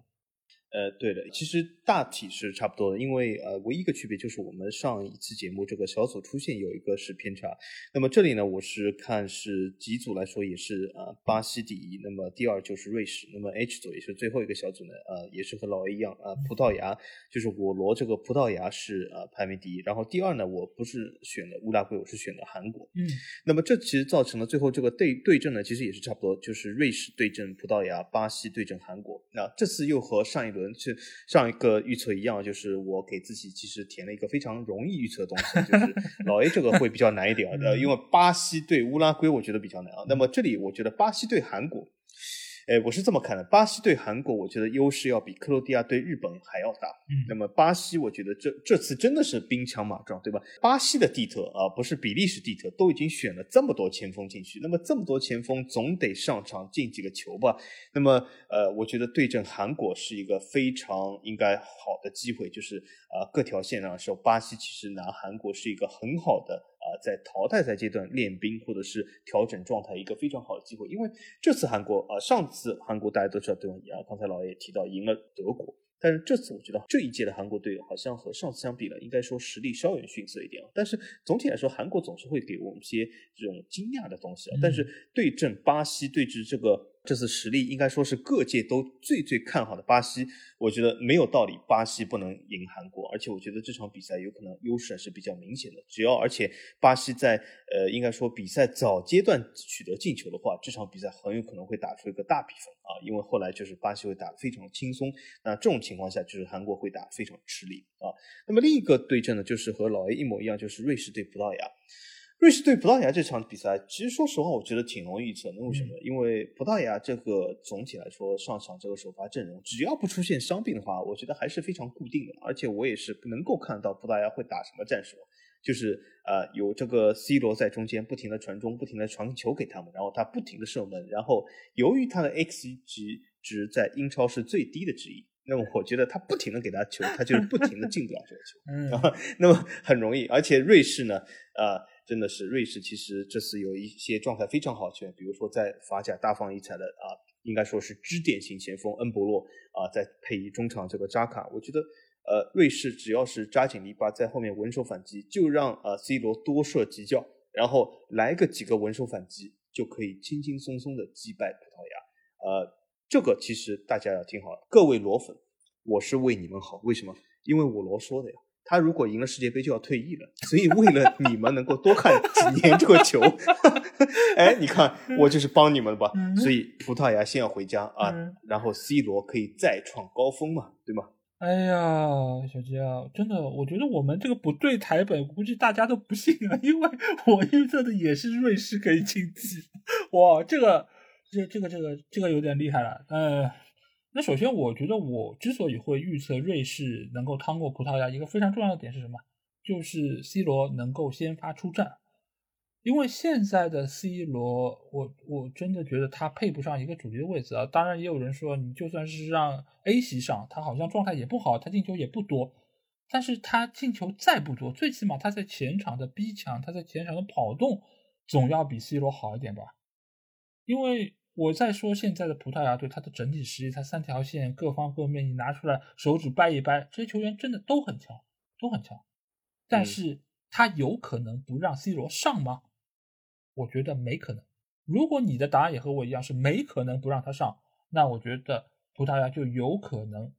呃，对的，其实大体是差不多的，因为呃，唯一一个区别就是我们上一期节目这个小组出现有一个是偏差。那么这里呢，我是看是几组来说也是呃巴西第一，那么第二就是瑞士，那么 H 组也是最后一个小组呢，呃，也是和老 A 一样啊，葡萄牙就是我罗这个葡萄牙是呃排名第一，然后第二呢，我不是选的乌拉圭，我是选的韩国。嗯，那么这其实造成了最后这个对对阵呢，其实也是差不多，就是瑞士对阵葡萄牙，巴西对阵韩国。那这次又和上一轮。是上一个预测一样，就是我给自己其实填了一个非常容易预测的东西，就是 老 A 这个会比较难一点呃，因为巴西对乌拉圭我觉得比较难啊。那么这里我觉得巴西对韩国。哎，我是这么看的，巴西对韩国，我觉得优势要比克罗地亚对日本还要大。嗯，那么巴西，我觉得这这次真的是兵强马壮，对吧？巴西的蒂特啊，不是比利时蒂特，都已经选了这么多前锋进去，那么这么多前锋总得上场进几个球吧？那么，呃，我觉得对阵韩国是一个非常应该好的机会，就是啊，各条线上的时候巴西其实拿韩国是一个很好的。啊，在淘汰赛阶段练兵或者是调整状态，一个非常好的机会。因为这次韩国啊，上次韩国大家都知道对吧？啊，刚才老爷也提到赢了德国，但是这次我觉得这一届的韩国队好像和上次相比呢，应该说实力稍远逊色一点啊。但是总体来说，韩国总是会给我们一些这种惊讶的东西啊。但是对阵巴西，对峙这个。这次实力应该说是各界都最最看好的巴西，我觉得没有道理巴西不能赢韩国，而且我觉得这场比赛有可能优势还是比较明显的。只要而且巴西在呃应该说比赛早阶段取得进球的话，这场比赛很有可能会打出一个大比分啊，因为后来就是巴西会打得非常轻松，那这种情况下就是韩国会打非常吃力啊。那么另一个对阵呢，就是和老 A 一模一样，就是瑞士对葡萄牙。瑞士对葡萄牙这场比赛，其实说实话，我觉得挺容易预测的。为什么？因为葡萄牙这个总体来说上场这个首发阵容，只要不出现伤病的话，我觉得还是非常固定的。而且我也是能够看到葡萄牙会打什么战术，就是呃有这个 C 罗在中间不停的传中，不停的传球给他们，然后他不停的射门。然后由于他的 X 值值在英超是最低的之一，那么我觉得他不停的给他球，他就是不停的进不了这个球。嗯，那么很容易。而且瑞士呢，呃。真的是瑞士，其实这次有一些状态非常好球员，比如说在法甲大放异彩的啊，应该说是支点型前锋恩博洛啊，在配以中场这个扎卡，我觉得呃瑞士只要是扎紧篱笆在后面稳守反击，就让啊 C 罗多射几脚，然后来个几个稳守反击，就可以轻轻松松的击败葡萄牙。呃，这个其实大家要听好，各位罗粉，我是为你们好，为什么？因为我罗说的呀。他如果赢了世界杯就要退役了，所以为了你们能够多看几年这个球，哎，你看我就是帮你们吧。所以葡萄牙先要回家啊，然后 C 罗可以再创高峰嘛，对吗？哎呀，小杰啊，真的，我觉得我们这个不对台本，估计大家都不信啊，因为 我预测的也是瑞士可以晋级。哇，这个，这，这个，这个，这个有点厉害了，嗯。那首先，我觉得我之所以会预测瑞士能够趟过葡萄牙，一个非常重要的点是什么？就是 C 罗能够先发出战。因为现在的 C 罗，我我真的觉得他配不上一个主力的位置啊。当然，也有人说，你就算是让 A 席上，他好像状态也不好，他进球也不多。但是他进球再不多，最起码他在前场的逼抢，他在前场的跑动，总要比 C 罗好一点吧？因为。我在说现在的葡萄牙队，他的整体实力，他三条线各方各面，你拿出来手指掰一掰，这些球员真的都很强，都很强。但是他有可能不让 C 罗上吗？我觉得没可能。如果你的答案也和我一样是没可能不让他上，那我觉得葡萄牙就有可能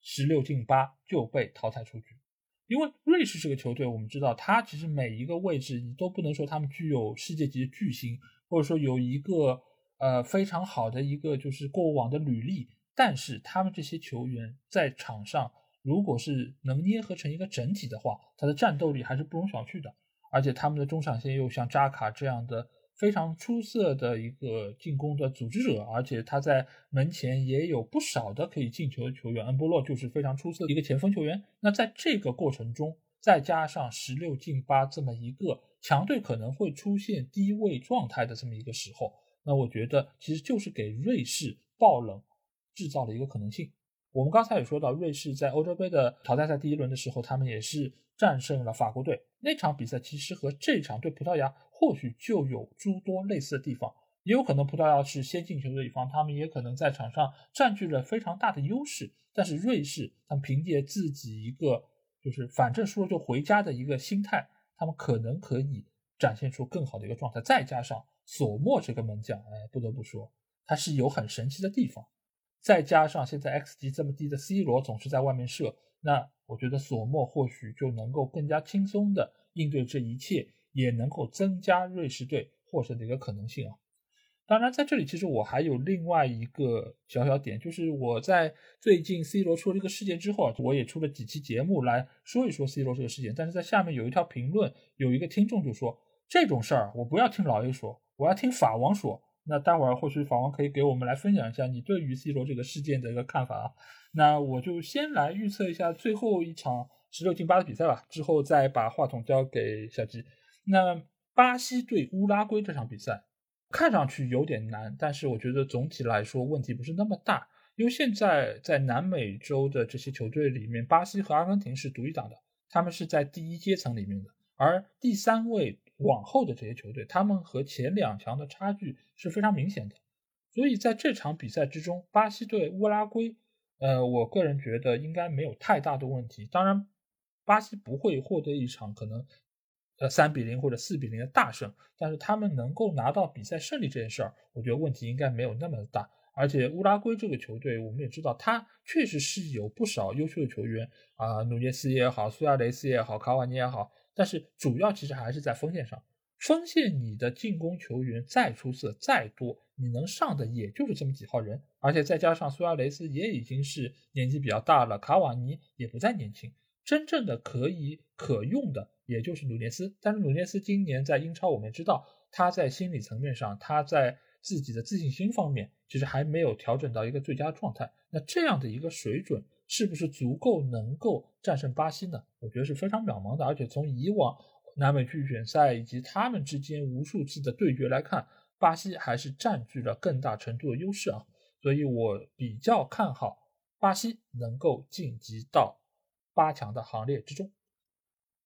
十六进八就被淘汰出局。因为瑞士这个球队，我们知道他其实每一个位置你都不能说他们具有世界级的巨星，或者说有一个。呃，非常好的一个就是过往的履历，但是他们这些球员在场上，如果是能捏合成一个整体的话，他的战斗力还是不容小觑的。而且他们的中场线又像扎卡这样的非常出色的一个进攻的组织者，而且他在门前也有不少的可以进球的球员，恩波洛就是非常出色的一个前锋球员。那在这个过程中，再加上十六进八这么一个强队可能会出现低位状态的这么一个时候。那我觉得其实就是给瑞士爆冷制造了一个可能性。我们刚才也说到，瑞士在欧洲杯的淘汰赛第一轮的时候，他们也是战胜了法国队。那场比赛其实和这场对葡萄牙或许就有诸多类似的地方。也有可能葡萄牙是先进球的一方，他们也可能在场上占据了非常大的优势。但是瑞士，他们凭借自己一个就是反正输了就回家的一个心态，他们可能可以展现出更好的一个状态。再加上索莫这个门将，哎，不得不说他是有很神奇的地方。再加上现在 X 级这么低的 C 罗总是在外面射，那我觉得索莫或许就能够更加轻松的应对这一切，也能够增加瑞士队获胜的一个可能性啊。当然，在这里其实我还有另外一个小小点，就是我在最近 C 罗出了这个事件之后啊，我也出了几期节目来说一说 C 罗这个事件。但是在下面有一条评论，有一个听众就说这种事儿我不要听老 A 说，我要听法王说。那待会儿或许法王可以给我们来分享一下你对于 C 罗这个事件的一个看法啊。那我就先来预测一下最后一场十六进八的比赛吧，之后再把话筒交给小吉。那巴西对乌拉圭这场比赛。看上去有点难，但是我觉得总体来说问题不是那么大，因为现在在南美洲的这些球队里面，巴西和阿根廷是独一档的，他们是在第一阶层里面的，而第三位往后的这些球队，他们和前两强的差距是非常明显的，所以在这场比赛之中，巴西对乌拉圭，呃，我个人觉得应该没有太大的问题，当然，巴西不会获得一场可能。呃，三比零或者四比零的大胜，但是他们能够拿到比赛胜利这件事儿，我觉得问题应该没有那么大。而且乌拉圭这个球队，我们也知道，他确实是有不少优秀的球员啊，努涅斯也好，苏亚雷斯也好，卡瓦尼也好，但是主要其实还是在锋线上。锋线你的进攻球员再出色再多，你能上的也就是这么几号人，而且再加上苏亚雷斯也已经是年纪比较大了，卡瓦尼也不再年轻，真正的可以可用的。也就是努涅斯，但是努涅斯今年在英超，我们知道他在心理层面上，他在自己的自信心方面，其实还没有调整到一个最佳状态。那这样的一个水准，是不是足够能够战胜巴西呢？我觉得是非常渺茫的。而且从以往南美区预选赛以及他们之间无数次的对决来看，巴西还是占据了更大程度的优势啊。所以我比较看好巴西能够晋级到八强的行列之中。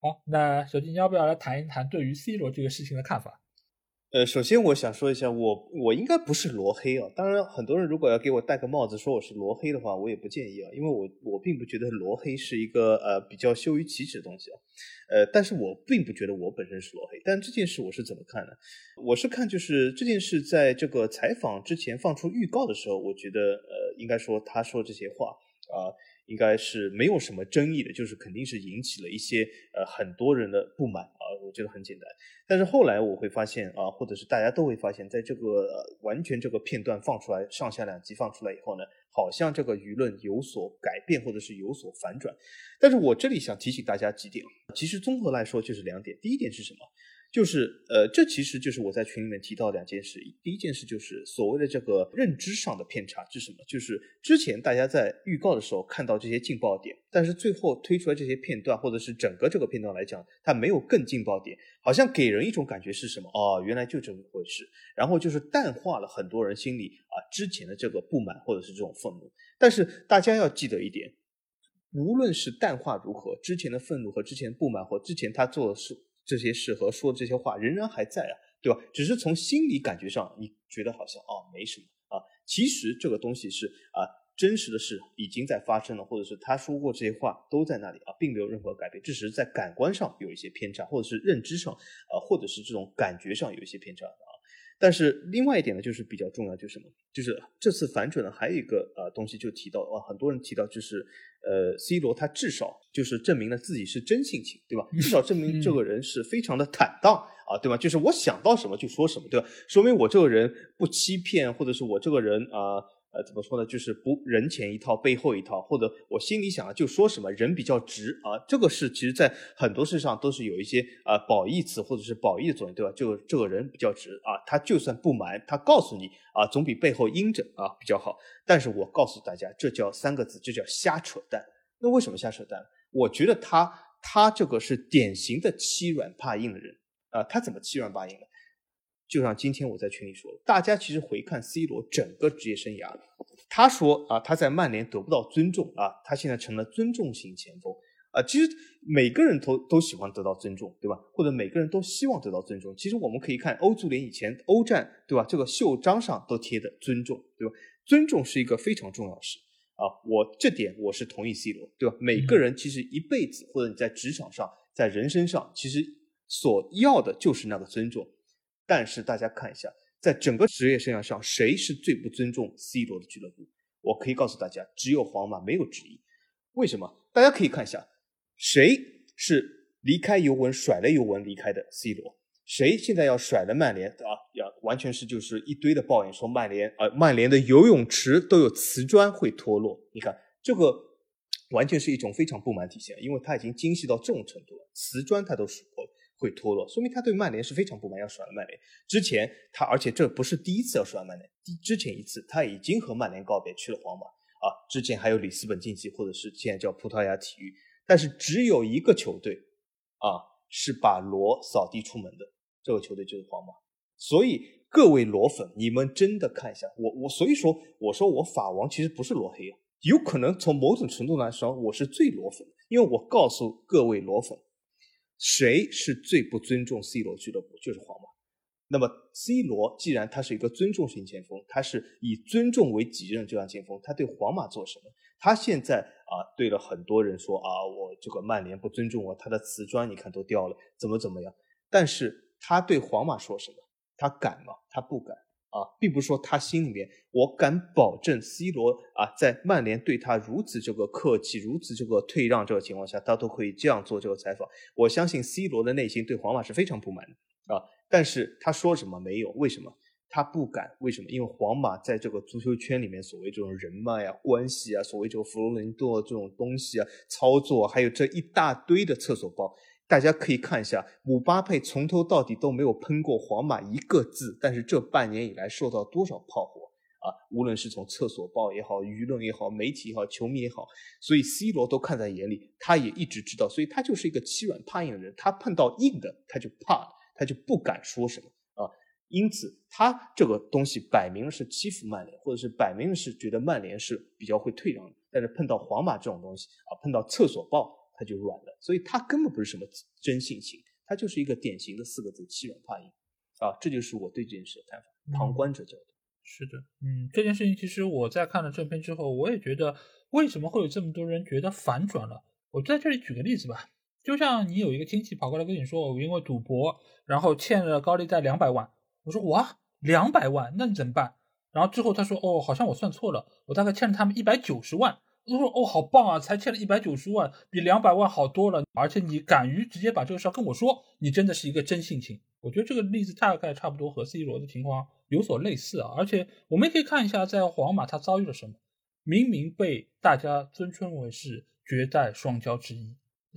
好，那小金，要不要来谈一谈对于 C 罗这个事情的看法？呃，首先我想说一下，我我应该不是罗黑啊。当然，很多人如果要给我戴个帽子说我是罗黑的话，我也不建议啊，因为我我并不觉得罗黑是一个呃比较羞于启齿的东西啊。呃，但是我并不觉得我本身是罗黑。但这件事我是怎么看呢？我是看就是这件事在这个采访之前放出预告的时候，我觉得呃应该说他说这些话啊。应该是没有什么争议的，就是肯定是引起了一些呃很多人的不满啊，我觉得很简单。但是后来我会发现啊，或者是大家都会发现，在这个完全这个片段放出来，上下两集放出来以后呢，好像这个舆论有所改变，或者是有所反转。但是我这里想提醒大家几点，其实综合来说就是两点。第一点是什么？就是呃，这其实就是我在群里面提到两件事。第一件事就是所谓的这个认知上的偏差是什么？就是之前大家在预告的时候看到这些劲爆点，但是最后推出来这些片段，或者是整个这个片段来讲，它没有更劲爆点，好像给人一种感觉是什么？哦，原来就这么回事。然后就是淡化了很多人心里啊之前的这个不满或者是这种愤怒。但是大家要记得一点，无论是淡化如何，之前的愤怒和之前不满或之前他做的事。这些事和说的这些话仍然还在啊，对吧？只是从心理感觉上，你觉得好像哦没什么啊，其实这个东西是啊真实的事已经在发生了，或者是他说过这些话都在那里啊，并没有任何改变，只是在感官上有一些偏差，或者是认知上啊，或者是这种感觉上有一些偏差啊。但是另外一点呢，就是比较重要，就是什么？就是这次反转呢，还有一个呃东西就提到啊，很多人提到就是呃，C 罗他至少就是证明了自己是真性情，对吧？至少证明这个人是非常的坦荡啊，对吧？就是我想到什么就说什么，对吧？说明我这个人不欺骗，或者是我这个人啊。呃，呃怎么说呢？就是不人前一套，背后一套，或者我心里想就说什么，人比较直啊。这个是其实在很多事上都是有一些啊褒义词或者是褒义的作用，对吧？这个这个人比较直啊，他就算不瞒，他告诉你啊，总比背后阴着啊比较好。但是我告诉大家，这叫三个字，这叫瞎扯淡。那为什么瞎扯淡？我觉得他他这个是典型的欺软怕硬的人啊。他怎么欺软怕硬的？就像今天我在群里说的，大家其实回看 C 罗整个职业生涯，他说啊，他在曼联得不到尊重啊，他现在成了尊重型前锋啊，其实每个人都都喜欢得到尊重，对吧？或者每个人都希望得到尊重。其实我们可以看欧足联以前欧战，对吧？这个袖章上都贴的尊重，对吧？尊重是一个非常重要的事啊。我这点我是同意 C 罗，对吧？每个人其实一辈子，或者你在职场上，在人生上，其实所要的就是那个尊重。但是大家看一下，在整个职业生涯上，谁是最不尊重 C 罗的俱乐部？我可以告诉大家，只有皇马，没有之一。为什么？大家可以看一下，谁是离开尤文、甩了尤文离开的 C 罗？谁现在要甩了曼联啊？要完全是就是一堆的抱怨，说曼联啊，曼联的游泳池都有瓷砖会脱落。你看这个，完全是一种非常不满体现，因为他已经精细到这种程度了，瓷砖他都说会脱落，说明他对曼联是非常不满，要甩了曼联。之前他，而且这不是第一次要甩曼联，之之前一次他已经和曼联告别，去了皇马啊。之前还有里斯本竞技，或者是现在叫葡萄牙体育，但是只有一个球队啊是把罗扫地出门的。这个球队就是皇马，所以各位罗粉，你们真的看一下我我，所以说我说我法王其实不是罗黑啊，有可能从某种程度来说我是最罗粉，因为我告诉各位罗粉，谁是最不尊重 C 罗俱乐部就是皇马。那么 C 罗既然他是一个尊重型前锋，他是以尊重为己任这样前锋，他对皇马做什么？他现在啊对了很多人说啊我这个曼联不尊重我，他的瓷砖你看都掉了，怎么怎么样？但是。他对皇马说什么？他敢吗？他不敢啊，并不是说他心里面我敢保证 C 罗啊，在曼联对他如此这个客气，如此这个退让这个情况下，他都可以这样做这个采访。我相信 C 罗的内心对皇马是非常不满的啊。但是他说什么没有？为什么他不敢？为什么？因为皇马在这个足球圈里面所谓这种人脉啊、关系啊，所谓这个弗洛伦多这种东西啊、操作，还有这一大堆的厕所包。大家可以看一下，姆巴佩从头到底都没有喷过皇马一个字，但是这半年以来受到多少炮火啊！无论是从厕所报也好，舆论也好，媒体也好，球迷也好，所以 C 罗都看在眼里，他也一直知道，所以他就是一个欺软怕硬的人，他碰到硬的他就怕，他就不敢说什么啊！因此他这个东西摆明了是欺负曼联，或者是摆明了是觉得曼联是比较会退让的，但是碰到皇马这种东西啊，碰到厕所报。他就软了，所以他根本不是什么真性情，他就是一个典型的四个字欺软怕硬啊！这就是我对这件事的看法，旁观者角度。是的，嗯，这件事情其实我在看了正片之后，我也觉得为什么会有这么多人觉得反转了？我在这里举个例子吧，就像你有一个亲戚跑过来跟你说，我因为赌博，然后欠了高利贷两百万，我说哇，两百万，那你怎么办？然后之后他说，哦，好像我算错了，我大概欠了他们一百九十万。我说哦，好棒啊，才欠了一百九十万，比两百万好多了。而且你敢于直接把这个事儿跟我说，你真的是一个真性情。我觉得这个例子大概差不多和 C 罗的情况有所类似啊。而且我们也可以看一下，在皇马他遭遇了什么。明明被大家尊称为是绝代双骄之一，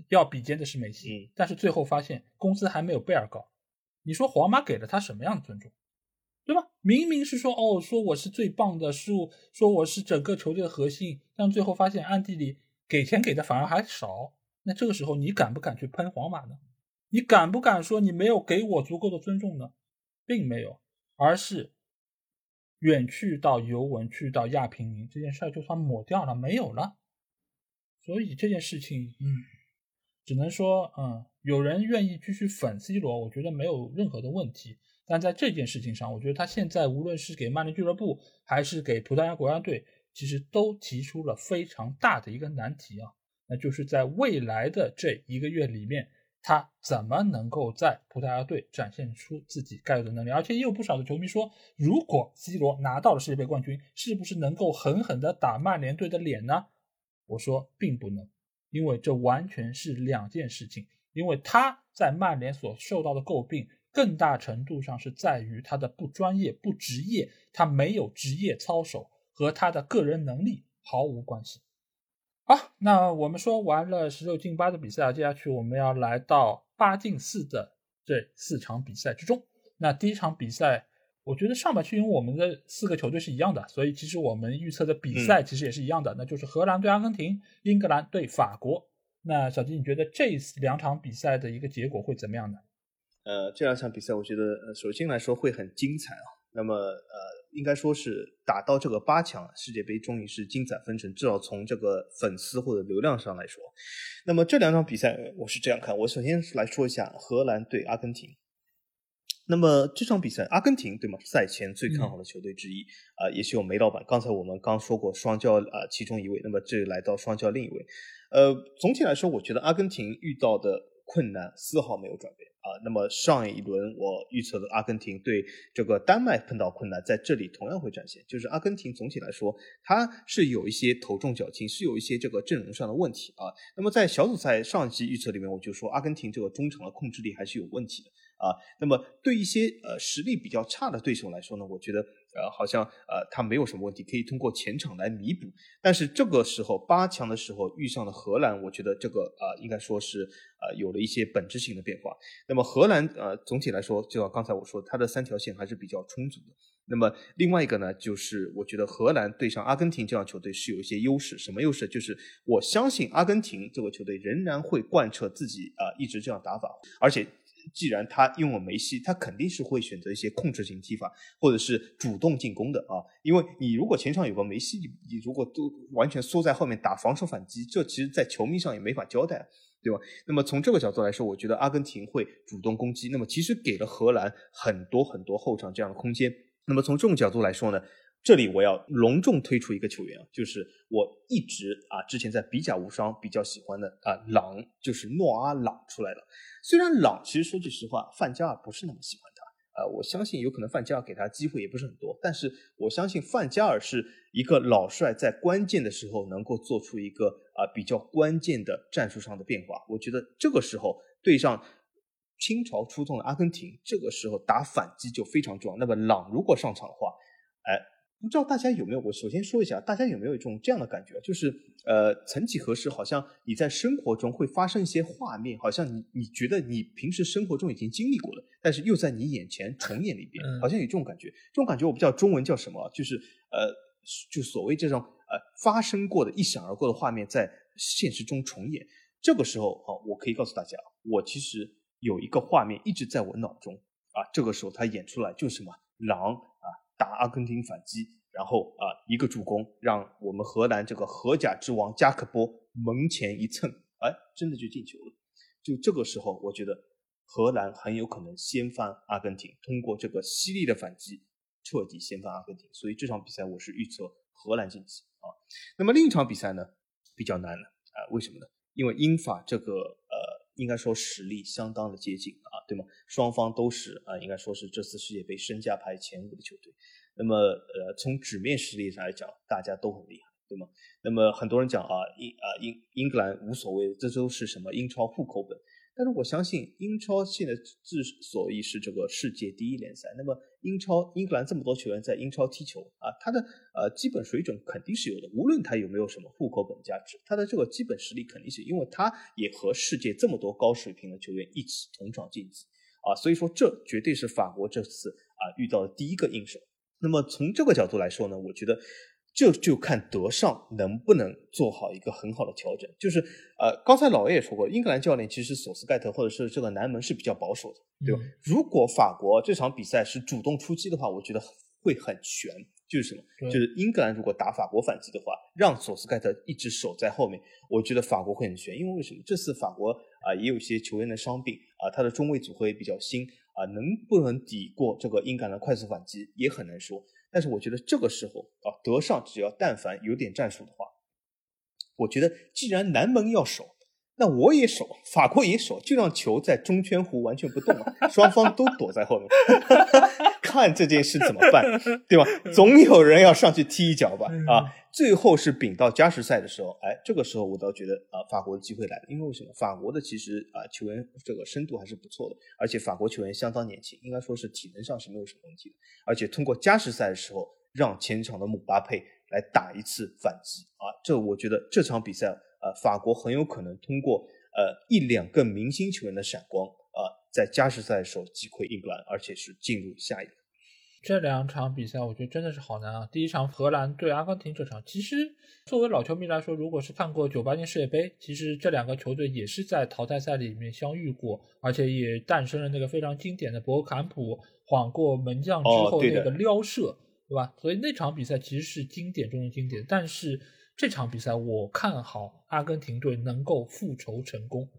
要比肩的是梅西，但是最后发现工资还没有贝尔高。你说皇马给了他什么样的尊重？明明是说哦，说我是最棒的，说说我是整个球队的核心，但最后发现暗地里给钱给的反而还少。那这个时候你敢不敢去喷皇马呢？你敢不敢说你没有给我足够的尊重呢？并没有，而是远去到尤文，去到亚平宁这件事儿就算抹掉了，没有了。所以这件事情，嗯，只能说，嗯，有人愿意继续粉 C 罗，我觉得没有任何的问题。但在这件事情上，我觉得他现在无论是给曼联俱乐部，还是给葡萄牙国家队，其实都提出了非常大的一个难题啊，那就是在未来的这一个月里面，他怎么能够在葡萄牙队展现出自己该有的能力？而且也有不少的球迷说，如果 C 罗拿到了世界杯冠军，是不是能够狠狠地打曼联队的脸呢？我说并不能，因为这完全是两件事情，因为他在曼联所受到的诟病。更大程度上是在于他的不专业、不职业，他没有职业操守，和他的个人能力毫无关系。好，那我们说完了十六进八的比赛，接下去我们要来到八进四的这四场比赛之中。那第一场比赛，我觉得上半区因为我们的四个球队是一样的，所以其实我们预测的比赛其实也是一样的，那就是荷兰对阿根廷，英格兰对法国。那小金，你觉得这两场比赛的一个结果会怎么样呢？呃，这两场比赛我觉得，呃，首先来说会很精彩啊。那么，呃，应该说是打到这个八强，世界杯终于是精彩纷呈，至少从这个粉丝或者流量上来说。那么这两场比赛我是这样看，我首先来说一下荷兰对阿根廷。那么这场比赛，阿根廷对吗？赛前最看好的球队之一啊，也是有梅老板。刚才我们刚说过双教啊，其中一位。那么这来到双教另一位，呃，总体来说，我觉得阿根廷遇到的困难丝毫没有转变啊。那么上一轮我预测的阿根廷对这个丹麦碰到困难，在这里同样会展现。就是阿根廷总体来说，它是有一些头重脚轻，是有一些这个阵容上的问题啊。那么在小组赛上一期预测里面，我就说阿根廷这个中场的控制力还是有问题的。啊，那么对一些呃实力比较差的对手来说呢，我觉得呃好像呃他没有什么问题，可以通过前场来弥补。但是这个时候八强的时候遇上了荷兰，我觉得这个呃应该说是呃有了一些本质性的变化。那么荷兰呃总体来说，就像刚才我说，它的三条线还是比较充足的。那么另外一个呢，就是我觉得荷兰对上阿根廷这样球队是有一些优势。什么优势？就是我相信阿根廷这个球队仍然会贯彻自己啊一直这样打法，而且。既然他拥有梅西，他肯定是会选择一些控制型踢法，或者是主动进攻的啊。因为你如果前场有个梅西，你如果都完全缩在后面打防守反击，这其实，在球迷上也没法交代，对吧？那么从这个角度来说，我觉得阿根廷会主动攻击，那么其实给了荷兰很多很多后场这样的空间。那么从这种角度来说呢？这里我要隆重推出一个球员啊，就是我一直啊之前在比甲无双比较喜欢的啊朗，就是诺阿朗出来了。虽然朗其实说句实话，范加尔不是那么喜欢他啊，我相信有可能范加尔给他机会也不是很多，但是我相信范加尔是一个老帅，在关键的时候能够做出一个啊比较关键的战术上的变化。我觉得这个时候对上清朝出动的阿根廷，这个时候打反击就非常重要。那么朗如果上场的话，哎。不知道大家有没有？我首先说一下，大家有没有一种这样的感觉，就是呃，曾几何时，好像你在生活中会发生一些画面，好像你你觉得你平时生活中已经经历过了，但是又在你眼前重演了一遍，好像有这种感觉。这种感觉我不知道中文叫什么，就是呃，就所谓这种呃发生过的一闪而过的画面在现实中重演。这个时候啊，我可以告诉大家，我其实有一个画面一直在我脑中啊，这个时候他演出来就是什么狼。打阿根廷反击，然后啊一个助攻，让我们荷兰这个荷甲之王加克波门前一蹭，哎，真的就进球了。就这个时候，我觉得荷兰很有可能掀翻阿根廷，通过这个犀利的反击，彻底掀翻阿根廷。所以这场比赛我是预测荷兰晋级啊。那么另一场比赛呢，比较难了啊？为什么呢？因为英法这个。应该说实力相当的接近啊，对吗？双方都是啊，应该说是这次世界杯身价排前五的球队。那么呃，从纸面实力上来讲，大家都很厉害，对吗？那么很多人讲啊，英啊英英格兰无所谓，这都是什么英超户口本。但是我相信，英超现在之所以是这个世界第一联赛，那么英超英格兰这么多球员在英超踢球啊，他的呃基本水准肯定是有的。无论他有没有什么户口本价值，他的这个基本实力肯定是，因为他也和世界这么多高水平的球员一起同场竞技啊，所以说这绝对是法国这次啊遇到的第一个硬手。那么从这个角度来说呢，我觉得。这就看德尚能不能做好一个很好的调整。就是，呃，刚才老爷也说过，英格兰教练其实索斯盖特或者是这个南门是比较保守的，对吧？如果法国这场比赛是主动出击的话，我觉得会很悬。就是什么？就是英格兰如果打法国反击的话，让索斯盖特一直守在后面，我觉得法国会很悬。因为为什么？这次法国啊也有一些球员的伤病啊，他的中卫组合也比较新啊，能不能抵过这个英格兰的快速反击也很难说。但是我觉得这个时候啊，德尚只要但凡有点战术的话，我觉得既然南门要守，那我也守，法国也守，就让球在中圈弧完全不动了，双方都躲在后面。看这件事怎么办，对吧？总有人要上去踢一脚吧，啊！最后是丙到加时赛的时候，哎，这个时候我倒觉得啊，法国的机会来了，因为为什么？法国的其实啊，球员这个深度还是不错的，而且法国球员相当年轻，应该说是体能上是没有什么问题的。而且通过加时赛的时候，让前场的姆巴佩来打一次反击，啊，这我觉得这场比赛，呃，法国很有可能通过呃一两个明星球员的闪光。呃在加时赛的时候击溃英格兰，而且是进入下一轮。这两场比赛我觉得真的是好难啊！第一场荷兰对阿根廷这场，其实作为老球迷来说，如果是看过九八年世界杯，其实这两个球队也是在淘汰赛里面相遇过，而且也诞生了那个非常经典的博坎普晃过门将之后那个撩射对吧？所以那场比赛其实是经典中的经典。但是这场比赛我看好阿根廷队能够复仇成功。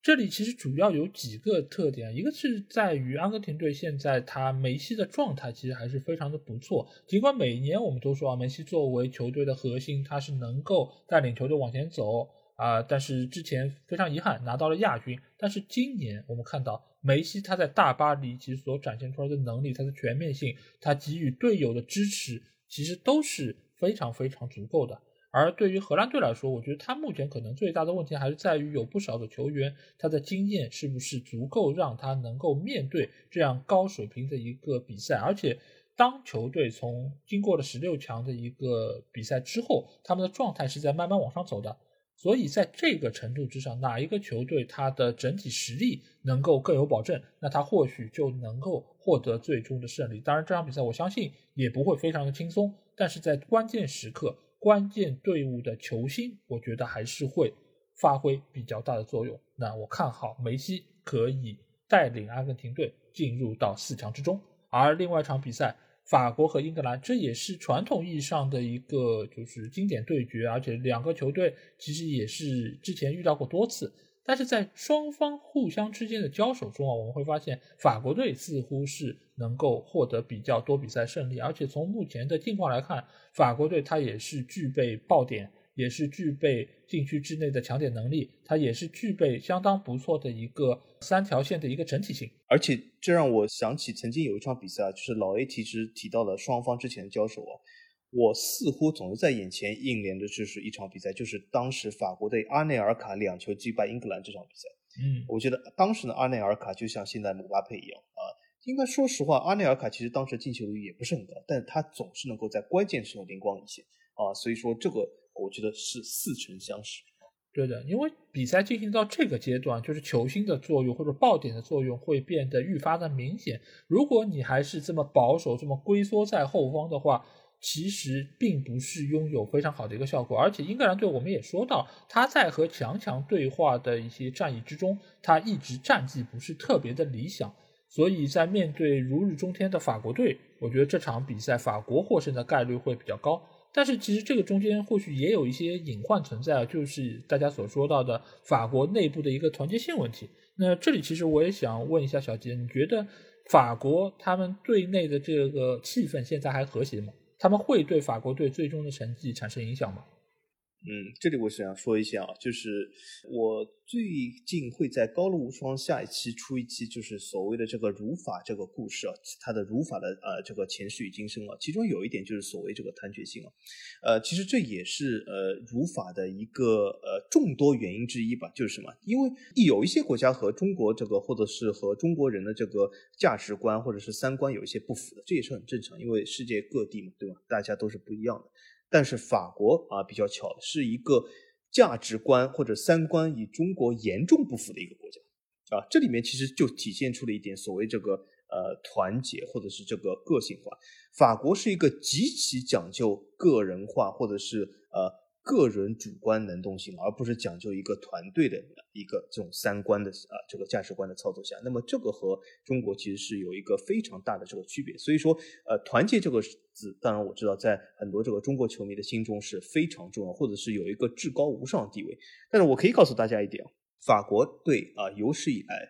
这里其实主要有几个特点，一个是在于阿根廷队现在他梅西的状态其实还是非常的不错。尽管每年我们都说啊，梅西作为球队的核心，他是能够带领球队往前走啊，但是之前非常遗憾拿到了亚军。但是今年我们看到梅西他在大巴黎其实所展现出来的能力，他的全面性，他给予队友的支持，其实都是非常非常足够的。而对于荷兰队来说，我觉得他目前可能最大的问题还是在于有不少的球员，他的经验是不是足够让他能够面对这样高水平的一个比赛。而且，当球队从经过了十六强的一个比赛之后，他们的状态是在慢慢往上走的。所以，在这个程度之上，哪一个球队他的整体实力能够更有保证，那他或许就能够获得最终的胜利。当然，这场比赛我相信也不会非常的轻松，但是在关键时刻。关键队伍的球星，我觉得还是会发挥比较大的作用。那我看好梅西可以带领阿根廷队进入到四强之中。而另外一场比赛，法国和英格兰，这也是传统意义上的一个就是经典对决，而且两个球队其实也是之前遇到过多次。但是在双方互相之间的交手中啊，我们会发现法国队似乎是能够获得比较多比赛胜利，而且从目前的境况来看，法国队他也是具备爆点，也是具备禁区之内的抢点能力，它也是具备相当不错的一个三条线的一个整体性。而且这让我想起曾经有一场比赛啊，就是老 A 其实提到了双方之前的交手啊。我似乎总是在眼前映连的，就是一场比赛，就是当时法国队阿内尔卡两球击败英格兰这场比赛。嗯，我觉得当时的阿内尔卡就像现在姆巴佩一样啊。应该说实话，阿内尔卡其实当时进球率也不是很高，但他总是能够在关键时候灵光一现啊。所以说这个我觉得是似曾相识。对的，因为比赛进行到这个阶段，就是球星的作用或者爆点的作用会变得愈发的明显。如果你还是这么保守，这么龟缩在后方的话，其实并不是拥有非常好的一个效果，而且英格兰队我们也说到，他在和强强对话的一些战役之中，他一直战绩不是特别的理想，所以在面对如日中天的法国队，我觉得这场比赛法国获胜的概率会比较高。但是其实这个中间或许也有一些隐患存在，就是大家所说到的法国内部的一个团结性问题。那这里其实我也想问一下小杰，你觉得法国他们队内的这个气氛现在还和谐吗？他们会对法国队最终的成绩产生影响吗？嗯，这里我想说一下啊，就是我最近会在高露无双下一期出一期，就是所谓的这个儒法这个故事啊，它的儒法的呃这个前世与今生啊，其中有一点就是所谓这个贪决性啊，呃，其实这也是呃儒法的一个呃众多原因之一吧，就是什么？因为有一些国家和中国这个或者是和中国人的这个价值观或者是三观有一些不符的，这也是很正常，因为世界各地嘛，对吧？大家都是不一样的。但是法国啊，比较巧的是一个价值观或者三观与中国严重不符的一个国家啊，这里面其实就体现出了一点所谓这个呃团结或者是这个个性化。法国是一个极其讲究个人化或者是呃。个人主观能动性，而不是讲究一个团队的一个这种三观的啊这个价值观的操作下，那么这个和中国其实是有一个非常大的这个区别。所以说，呃，团结这个字，当然我知道在很多这个中国球迷的心中是非常重要，或者是有一个至高无上的地位。但是我可以告诉大家一点法国队啊有史以来，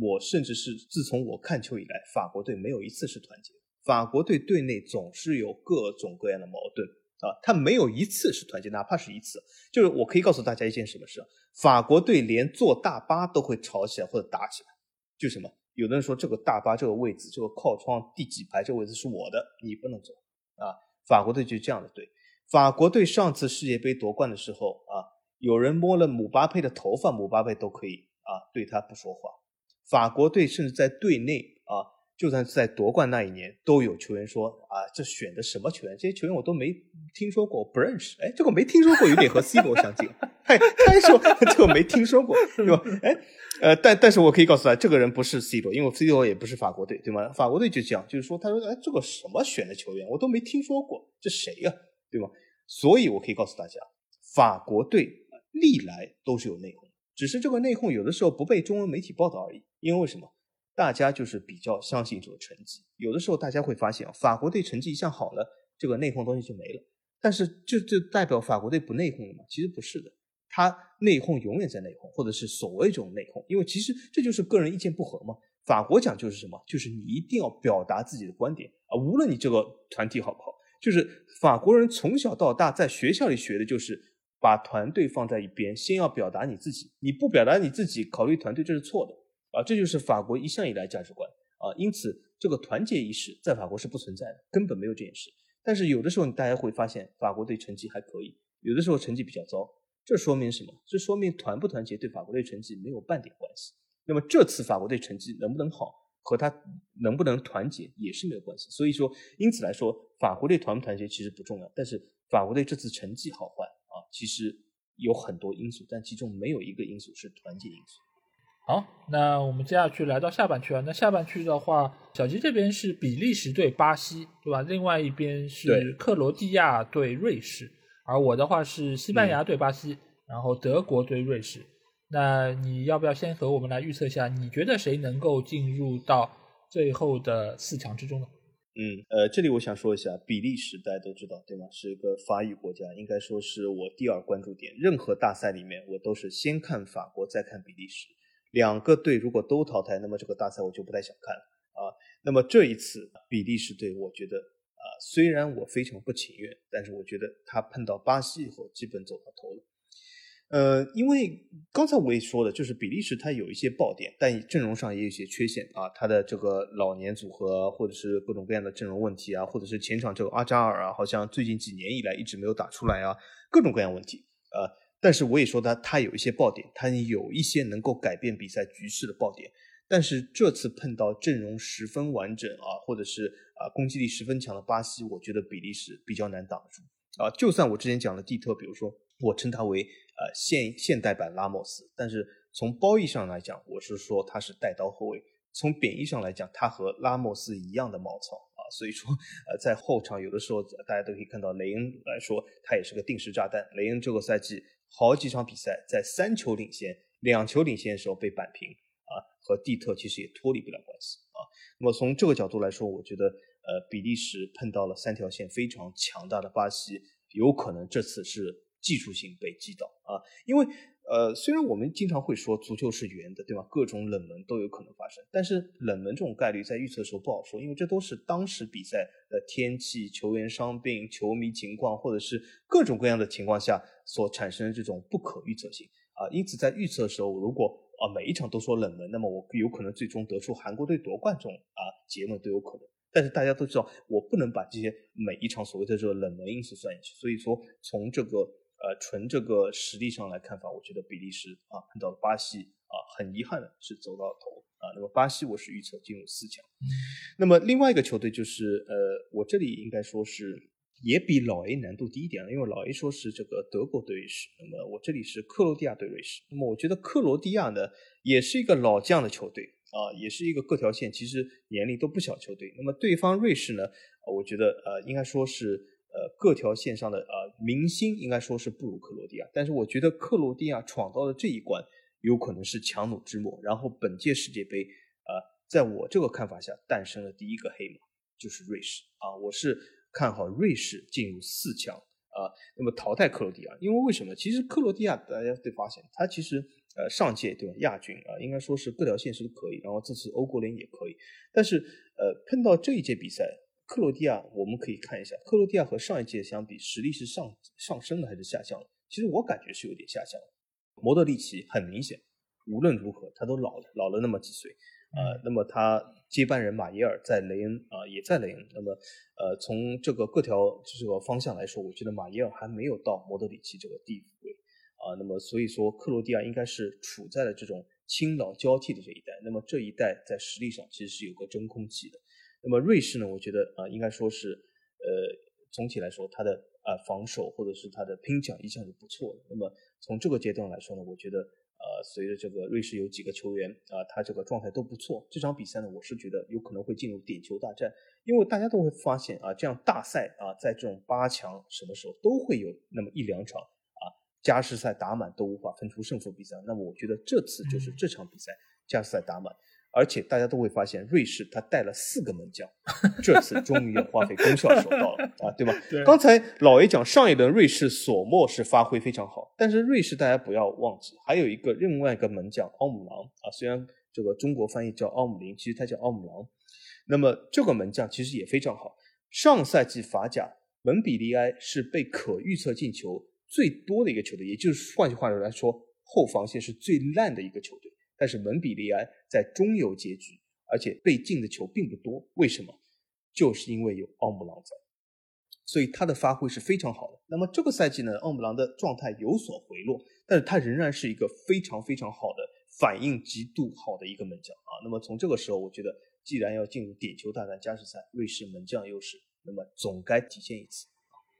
我甚至是自从我看球以来，法国队没有一次是团结，法国队队内总是有各种各样的矛盾。啊，他没有一次是团结，哪怕是一次，就是我可以告诉大家一件什么事：法国队连坐大巴都会吵起来或者打起来。就什么？有的人说这个大巴这个位置，这个靠窗第几排这个位置是我的，你不能走啊。法国队就这样的队。法国队上次世界杯夺冠的时候啊，有人摸了姆巴佩的头发，姆巴佩都可以啊对他不说话。法国队甚至在队内啊。就算在夺冠那一年，都有球员说啊，这选的什么球员？这些球员我都没听说过，不认识。哎，这个没听说过，有点和 C 罗相近。哎，他说这个没听说过，对吧？哎，呃，但但是我可以告诉他，这个人不是 C 罗，因为 C 罗也不是法国队，对吗？法国队就这样，就是说，他说，哎，这个什么选的球员，我都没听说过，这谁呀？对吗？所以我可以告诉大家，法国队历来都是有内讧，只是这个内讧有的时候不被中文媒体报道而已。因为为什么？大家就是比较相信这个成绩。有的时候大家会发现，法国队成绩一向好了，这个内讧东西就没了。但是就就代表法国队不内讧了吗？其实不是的，他内讧永远在内讧，或者是所谓这种内讧，因为其实这就是个人意见不合嘛。法国讲就是什么？就是你一定要表达自己的观点啊，无论你这个团体好不好。就是法国人从小到大在学校里学的就是把团队放在一边，先要表达你自己，你不表达你自己，考虑团队这是错的啊，这就是法国一向以来价值观啊。因此，这个团结意识在法国是不存在的，根本没有这件事。但是有的时候大家会发现，法国队成绩还可以，有的时候成绩比较糟，这说明什么？这说明团不团结对法国队成绩没有半点关系。那么这次法国队成绩能不能好，和他能不能团结也是没有关系。所以说，因此来说，法国队团不团结其实不重要。但是法国队这次成绩好坏啊，其实有很多因素，但其中没有一个因素是团结因素。好，那我们接下去来到下半区啊。那下半区的话，小吉这边是比利时对巴西，对吧？另外一边是克罗地亚对瑞士，而我的话是西班牙对巴西，然后德国对瑞士。那你要不要先和我们来预测一下？你觉得谁能够进入到最后的四强之中呢？嗯，呃，这里我想说一下，比利时大家都知道对吗？是一个法语国家，应该说是我第二关注点。任何大赛里面，我都是先看法国，再看比利时。两个队如果都淘汰，那么这个大赛我就不太想看了啊。那么这一次比利时队，我觉得啊，虽然我非常不情愿，但是我觉得他碰到巴西以后，基本走到头了。呃，因为刚才我也说了，就是比利时它有一些爆点，但阵容上也有一些缺陷啊。他的这个老年组合，或者是各种各样的阵容问题啊，或者是前场这个阿扎尔啊，好像最近几年以来一直没有打出来啊，各种各样问题啊。但是我也说他，他有一些爆点，他有一些能够改变比赛局势的爆点。但是这次碰到阵容十分完整啊，或者是啊攻击力十分强的巴西，我觉得比利时比较难挡住啊。就算我之前讲的蒂特，比如说我称他为。呃，现现代版拉莫斯，但是从褒义上来讲，我是说他是带刀后卫；从贬义上来讲，他和拉莫斯一样的毛糙啊。所以说，呃，在后场有的时候大家都可以看到，雷恩来说他也是个定时炸弹。雷恩这个赛季好几场比赛在三球领先、两球领先的时候被扳平啊，和蒂特其实也脱离不了关系啊。那么从这个角度来说，我觉得呃，比利时碰到了三条线非常强大的巴西，有可能这次是。技术性被击倒啊，因为呃，虽然我们经常会说足球是圆的，对吧？各种冷门都有可能发生，但是冷门这种概率在预测的时候不好说，因为这都是当时比赛的天气、球员伤病、球迷情况，或者是各种各样的情况下所产生的这种不可预测性啊。因此，在预测的时候，如果啊每一场都说冷门，那么我有可能最终得出韩国队夺冠这种啊结论都有可能。但是大家都知道，我不能把这些每一场所谓的这个冷门因素算进去，所以说从这个。呃，纯这个实力上来看法，我觉得比利时啊碰到了巴西啊，很遗憾的是走到头啊。那么巴西我是预测进入四强。那么另外一个球队就是呃，我这里应该说是也比老 A 难度低一点了，因为老 A 说是这个德国对瑞士，那么我这里是克罗地亚对瑞士。那么我觉得克罗地亚呢也是一个老将的球队啊，也是一个各条线其实年龄都不小球队。那么对方瑞士呢，我觉得呃应该说是。呃，各条线上的呃明星应该说是不如克罗地亚，但是我觉得克罗地亚闯到了这一关，有可能是强弩之末。然后本届世界杯，呃，在我这个看法下，诞生了第一个黑马，就是瑞士啊，我是看好瑞士进入四强啊，那么淘汰克罗地亚。因为为什么？其实克罗地亚大家会发现，他其实呃上届对吧亚军啊，应该说是各条线是都可以，然后这次欧国联也可以，但是呃碰到这一届比赛。克罗地亚，我们可以看一下，克罗地亚和上一届相比，实力是上上升了还是下降了？其实我感觉是有点下降了。摩德里奇很明显，无论如何他都老了，老了那么几岁，呃，那么他接班人马耶尔在雷恩啊，也在雷恩。那么，呃，从这个各条这个方向来说，我觉得马耶尔还没有到摩德里奇这个地位啊。那么，所以说克罗地亚应该是处在了这种青老交替的这一代。那么这一代在实力上其实是有个真空期的。那么瑞士呢？我觉得啊，应该说是，呃，总体来说，它的啊防守或者是它的拼抢一向是不错的。那么从这个阶段来说呢，我觉得呃，随着这个瑞士有几个球员啊，他这个状态都不错。这场比赛呢，我是觉得有可能会进入点球大战，因为大家都会发现啊，这样大赛啊，在这种八强什么时候都会有那么一两场啊，加时赛打满都无法分出胜负比赛。那么我觉得这次就是这场比赛加时赛打满。而且大家都会发现，瑞士他带了四个门将，这次终于要花费功效手到了啊，对吧？对刚才老爷讲上一轮瑞士索莫是发挥非常好，但是瑞士大家不要忘记，还有一个另外一个门将奥姆朗啊，虽然这个中国翻译叫奥姆林，其实他叫奥姆朗。那么这个门将其实也非常好。上赛季法甲门比利埃是被可预测进球最多的一个球队，也就是换句话来说，后防线是最烂的一个球队。但是门比利埃在中游结局，而且被进的球并不多。为什么？就是因为有奥姆朗在，所以他的发挥是非常好的。那么这个赛季呢，奥姆朗的状态有所回落，但是他仍然是一个非常非常好的反应极度好的一个门将啊。那么从这个时候，我觉得既然要进入点球大战加时赛，瑞士门将优势，那么总该体现一次。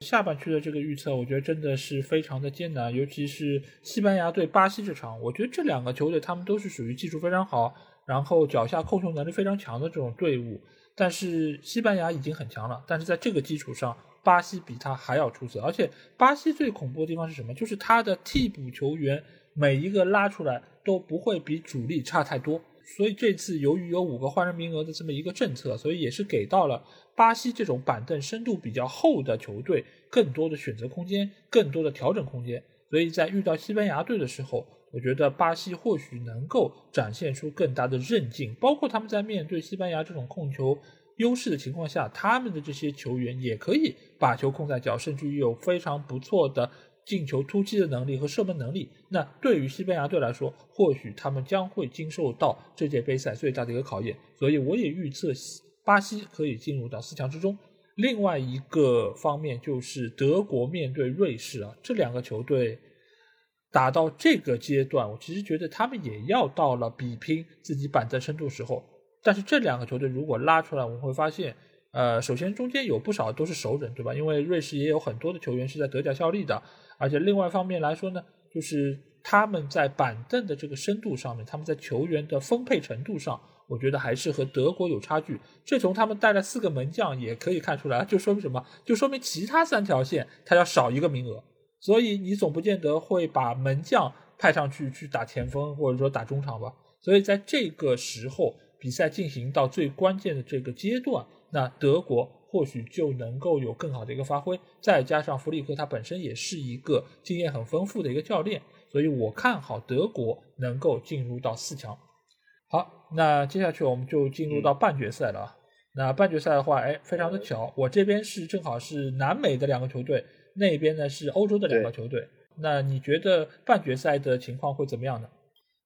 下半区的这个预测，我觉得真的是非常的艰难，尤其是西班牙对巴西这场，我觉得这两个球队他们都是属于技术非常好，然后脚下控球能力非常强的这种队伍。但是西班牙已经很强了，但是在这个基础上，巴西比他还要出色。而且巴西最恐怖的地方是什么？就是他的替补球员每一个拉出来都不会比主力差太多。所以这次由于有五个换人名额的这么一个政策，所以也是给到了巴西这种板凳深度比较厚的球队更多的选择空间，更多的调整空间。所以在遇到西班牙队的时候，我觉得巴西或许能够展现出更大的韧劲，包括他们在面对西班牙这种控球优势的情况下，他们的这些球员也可以把球控在脚，甚至于有非常不错的。进球突击的能力和射门能力，那对于西班牙队来说，或许他们将会经受到这届杯赛最大的一个考验。所以我也预测巴西可以进入到四强之中。另外一个方面就是德国面对瑞士啊，这两个球队打到这个阶段，我其实觉得他们也要到了比拼自己板凳深度时候。但是这两个球队如果拉出来，我们会发现。呃，首先中间有不少都是熟人，对吧？因为瑞士也有很多的球员是在德甲效力的，而且另外一方面来说呢，就是他们在板凳的这个深度上面，他们在球员的分配程度上，我觉得还是和德国有差距。这从他们带了四个门将也可以看出来，就说明什么？就说明其他三条线他要少一个名额，所以你总不见得会把门将派上去去打前锋或者说打中场吧？所以在这个时候，比赛进行到最关键的这个阶段。那德国或许就能够有更好的一个发挥，再加上弗里克他本身也是一个经验很丰富的一个教练，所以我看好德国能够进入到四强。好，那接下去我们就进入到半决赛了。那半决赛的话，哎，非常的巧，我这边是正好是南美的两个球队，那边呢是欧洲的两个球队。那你觉得半决赛的情况会怎么样呢？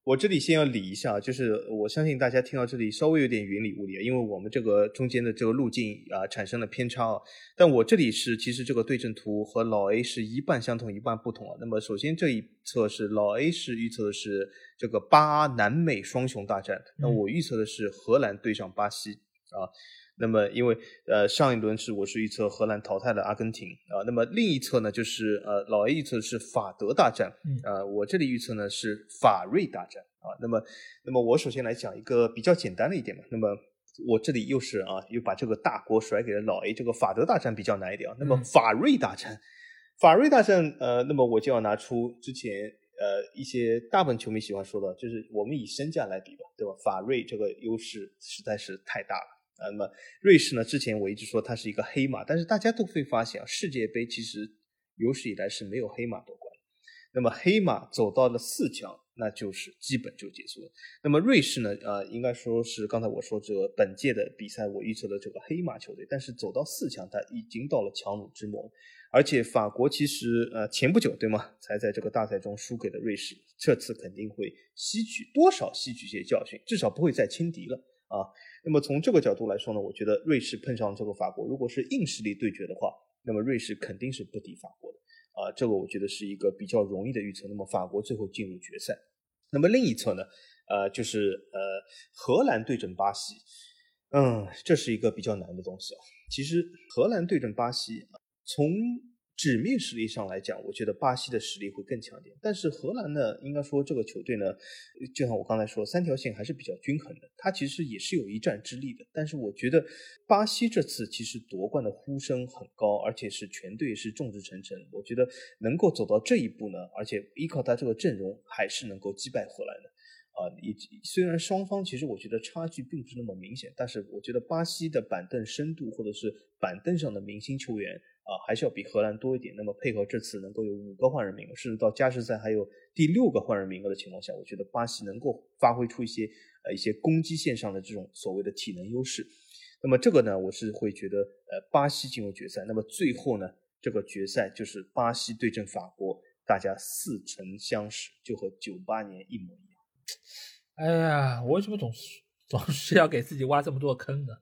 我这里先要理一下，就是我相信大家听到这里稍微有点云里雾里，因为我们这个中间的这个路径啊产生了偏差啊。但我这里是其实这个对阵图和老 A 是一半相同一半不同啊。那么首先这一侧是老 A 是预测的是这个巴南美双雄大战，那我预测的是荷兰对上巴西啊。那么，因为呃上一轮是我是预测荷兰淘汰了阿根廷啊，那么另一侧呢就是呃老 A 预测是法德大战，啊我这里预测呢是法瑞大战啊。那么，那么我首先来讲一个比较简单的一点嘛。那么我这里又是啊又把这个大锅甩给了老 A，这个法德大战比较难一点啊。那么法瑞大战，法瑞大战呃，那么我就要拿出之前呃一些大部分球迷喜欢说的，就是我们以身价来比吧，对吧？法瑞这个优势实在是太大了。那么瑞士呢？之前我一直说它是一个黑马，但是大家都会发现啊，世界杯其实有史以来是没有黑马夺冠。那么黑马走到了四强，那就是基本就结束了。那么瑞士呢？呃，应该说是刚才我说这个本届的比赛我预测的这个黑马球队，但是走到四强，它已经到了强弩之末。而且法国其实呃前不久对吗，才在这个大赛中输给了瑞士，这次肯定会吸取多少吸取一些教训，至少不会再轻敌了啊。那么从这个角度来说呢，我觉得瑞士碰上这个法国，如果是硬实力对决的话，那么瑞士肯定是不敌法国的啊。这个我觉得是一个比较容易的预测。那么法国最后进入决赛。那么另一侧呢，呃，就是呃荷兰对阵巴西，嗯，这是一个比较难的东西啊。其实荷兰对阵巴西，从纸面实力上来讲，我觉得巴西的实力会更强点。但是荷兰呢，应该说这个球队呢，就像我刚才说，三条线还是比较均衡的，它其实也是有一战之力的。但是我觉得巴西这次其实夺冠的呼声很高，而且是全队是众志成城。我觉得能够走到这一步呢，而且依靠他这个阵容，还是能够击败荷兰的。啊，以虽然双方其实我觉得差距并不是那么明显，但是我觉得巴西的板凳深度或者是板凳上的明星球员啊，还是要比荷兰多一点。那么配合这次能够有五个换人名额，甚至到加时赛还有第六个换人名额的情况下，我觉得巴西能够发挥出一些呃一些攻击线上的这种所谓的体能优势。那么这个呢，我是会觉得呃巴西进入决赛。那么最后呢，这个决赛就是巴西对阵法国，大家似曾相识，就和九八年一模一样。哎呀，我为什么总是总是要给自己挖这么多坑呢？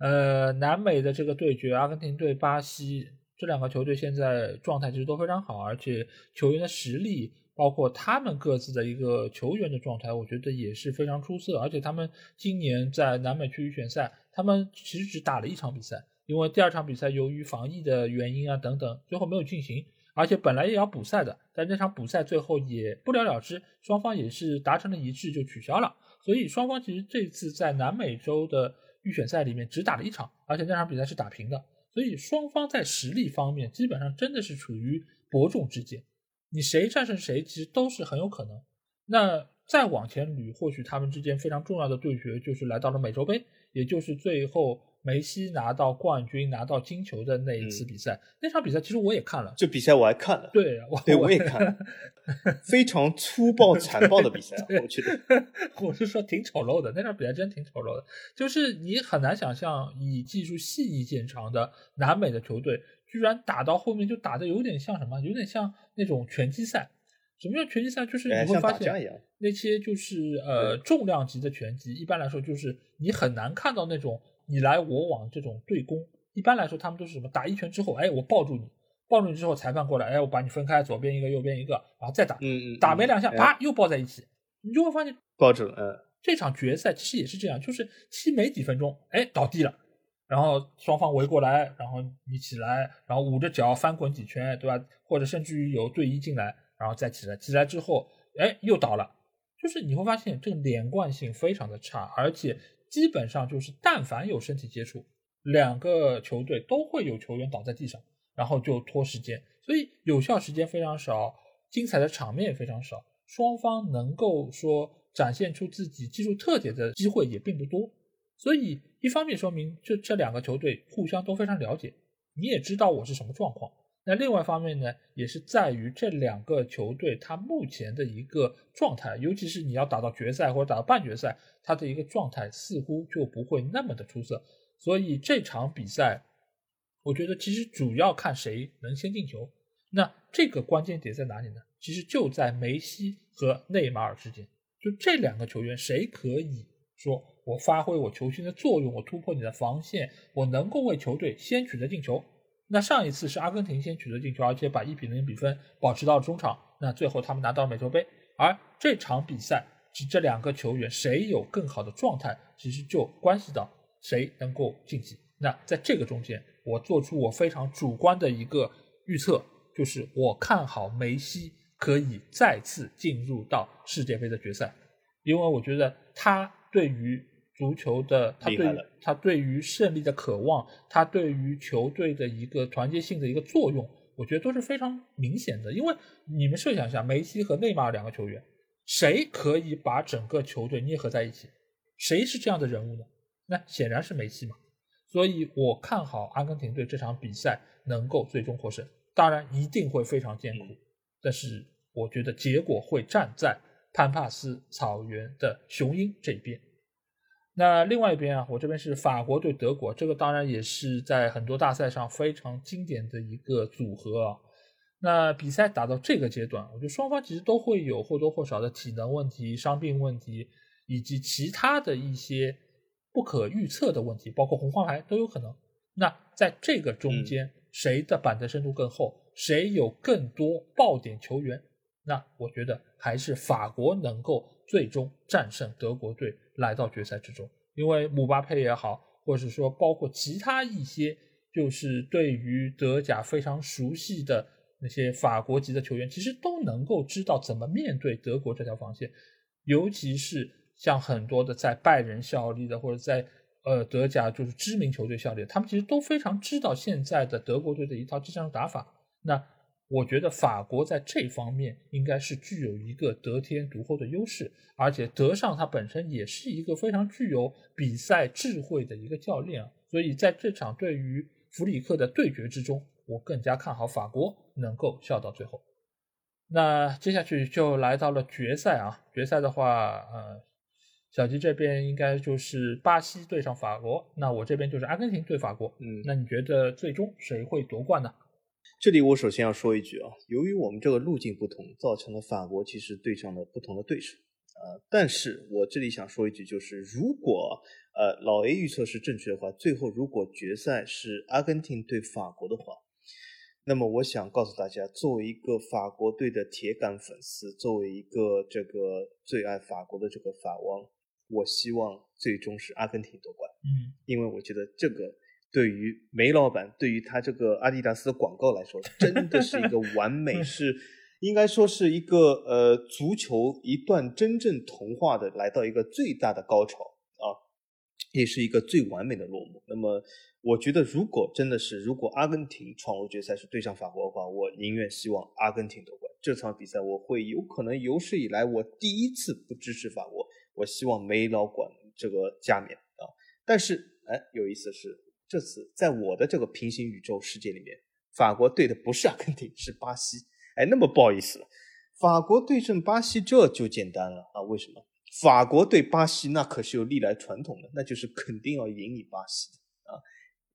呃，南美的这个对决，阿根廷对巴西这两个球队现在状态其实都非常好，而且球员的实力，包括他们各自的一个球员的状态，我觉得也是非常出色。而且他们今年在南美区预选赛，他们其实只打了一场比赛，因为第二场比赛由于防疫的原因啊等等，最后没有进行。而且本来也要补赛的，但那场补赛最后也不了了之，双方也是达成了一致就取消了。所以双方其实这次在南美洲的预选赛里面只打了一场，而且那场比赛是打平的。所以双方在实力方面基本上真的是处于伯仲之间，你谁战胜谁其实都是很有可能。那再往前捋，或许他们之间非常重要的对决就是来到了美洲杯，也就是最后。梅西拿到冠军、拿到金球的那一次比赛，那场比赛其实我也看了。这比赛我还看了，对，对，我也看了，非常粗暴残暴的比赛，我觉得。我是说挺丑陋的，那场比赛真挺丑陋的。就是你很难想象，以技术细腻见长的南美的球队，居然打到后面就打的有点像什么？有点像那种拳击赛。什么叫拳击赛？就是你会发现那些就是呃重量级的拳击，一般来说就是你很难看到那种。你来我往这种对攻，一般来说他们都是什么？打一拳之后，哎，我抱住你，抱住你之后，裁判过来，哎，我把你分开，左边一个，右边一个，然后再打，嗯嗯，打没两下，啪，又抱在一起，你就会发现抱住了。嗯，这场决赛其实也是这样，就是踢没几分钟，哎，倒地了，然后双方围过来，然后你起来，然后捂着脚翻滚几圈，对吧？或者甚至于有队医进来，然后再起来，起来之后，哎，又倒了，就是你会发现这个连贯性非常的差，而且。基本上就是，但凡有身体接触，两个球队都会有球员倒在地上，然后就拖时间，所以有效时间非常少，精彩的场面也非常少，双方能够说展现出自己技术特点的机会也并不多。所以一方面说明这这两个球队互相都非常了解，你也知道我是什么状况。那另外一方面呢，也是在于这两个球队他目前的一个状态，尤其是你要打到决赛或者打到半决赛，他的一个状态似乎就不会那么的出色。所以这场比赛，我觉得其实主要看谁能先进球。那这个关键点在哪里呢？其实就在梅西和内马尔之间，就这两个球员谁可以说我发挥我球星的作用，我突破你的防线，我能够为球队先取得进球。那上一次是阿根廷先取得进球，而且把一比零比分保持到中场。那最后他们拿到了美洲杯。而这场比赛，是这两个球员谁有更好的状态，其实就关系到谁能够晋级。那在这个中间，我做出我非常主观的一个预测，就是我看好梅西可以再次进入到世界杯的决赛，因为我觉得他对于。足球的他对他对于胜利的渴望，他对于球队的一个团结性的一个作用，我觉得都是非常明显的。因为你们设想一下，梅西和内马尔两个球员，谁可以把整个球队捏合在一起？谁是这样的人物呢？那显然是梅西嘛。所以我看好阿根廷队这场比赛能够最终获胜，当然一定会非常艰苦，但是我觉得结果会站在潘帕斯草原的雄鹰这边。那另外一边啊，我这边是法国对德国，这个当然也是在很多大赛上非常经典的一个组合啊。那比赛打到这个阶段，我觉得双方其实都会有或多或少的体能问题、伤病问题，以及其他的一些不可预测的问题，包括红黄牌都有可能。那在这个中间，谁的板凳深度更厚，谁有更多爆点球员，那我觉得还是法国能够最终战胜德国队。来到决赛之中，因为姆巴佩也好，或者说包括其他一些，就是对于德甲非常熟悉的那些法国籍的球员，其实都能够知道怎么面对德国这条防线。尤其是像很多的在拜仁效力的，或者在呃德甲就是知名球队效力，他们其实都非常知道现在的德国队的一套技战术打法。那我觉得法国在这方面应该是具有一个得天独厚的优势，而且德尚他本身也是一个非常具有比赛智慧的一个教练啊，所以在这场对于弗里克的对决之中，我更加看好法国能够笑到最后。那接下去就来到了决赛啊，决赛的话，呃，小吉这边应该就是巴西对上法国，那我这边就是阿根廷对法国。嗯，那你觉得最终谁会夺冠呢？这里我首先要说一句啊，由于我们这个路径不同，造成了法国其实对上了不同的对手。呃，但是我这里想说一句，就是如果呃老 A 预测是正确的话，最后如果决赛是阿根廷对法国的话，那么我想告诉大家，作为一个法国队的铁杆粉丝，作为一个这个最爱法国的这个法王，我希望最终是阿根廷夺冠。嗯，因为我觉得这个。对于梅老板，对于他这个阿迪达斯的广告来说，真的是一个 完美，是应该说是一个呃足球一段真正童话的来到一个最大的高潮啊，也是一个最完美的落幕。那么，我觉得如果真的是如果阿根廷闯入决赛是对上法国的话，我宁愿希望阿根廷夺冠。这场比赛我会有可能有史以来我第一次不支持法国，我希望梅老管这个加冕啊。但是哎，有意思的是。这次在我的这个平行宇宙世界里面，法国对的不是阿根廷，是巴西。哎，那么不好意思了，法国对阵巴西这就简单了啊？为什么？法国对巴西那可是有历来传统的，那就是肯定要赢你巴西的啊！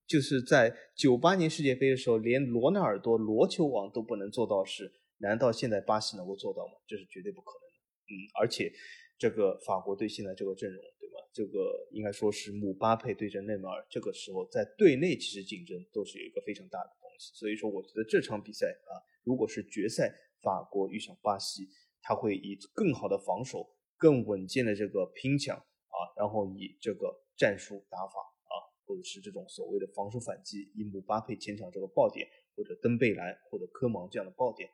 就是在九八年世界杯的时候，连罗纳尔多罗球王都不能做到事，难道现在巴西能够做到吗？这是绝对不可能的。嗯，而且这个法国队现在这个阵容。这个应该说是姆巴佩对阵内马尔，这个时候在队内其实竞争都是有一个非常大的东西，所以说我觉得这场比赛啊，如果是决赛法国遇上巴西，他会以更好的防守、更稳健的这个拼抢啊，然后以这个战术打法啊，或者是这种所谓的防守反击，以姆巴佩前场这个爆点，或者登贝莱或者科芒这样的爆点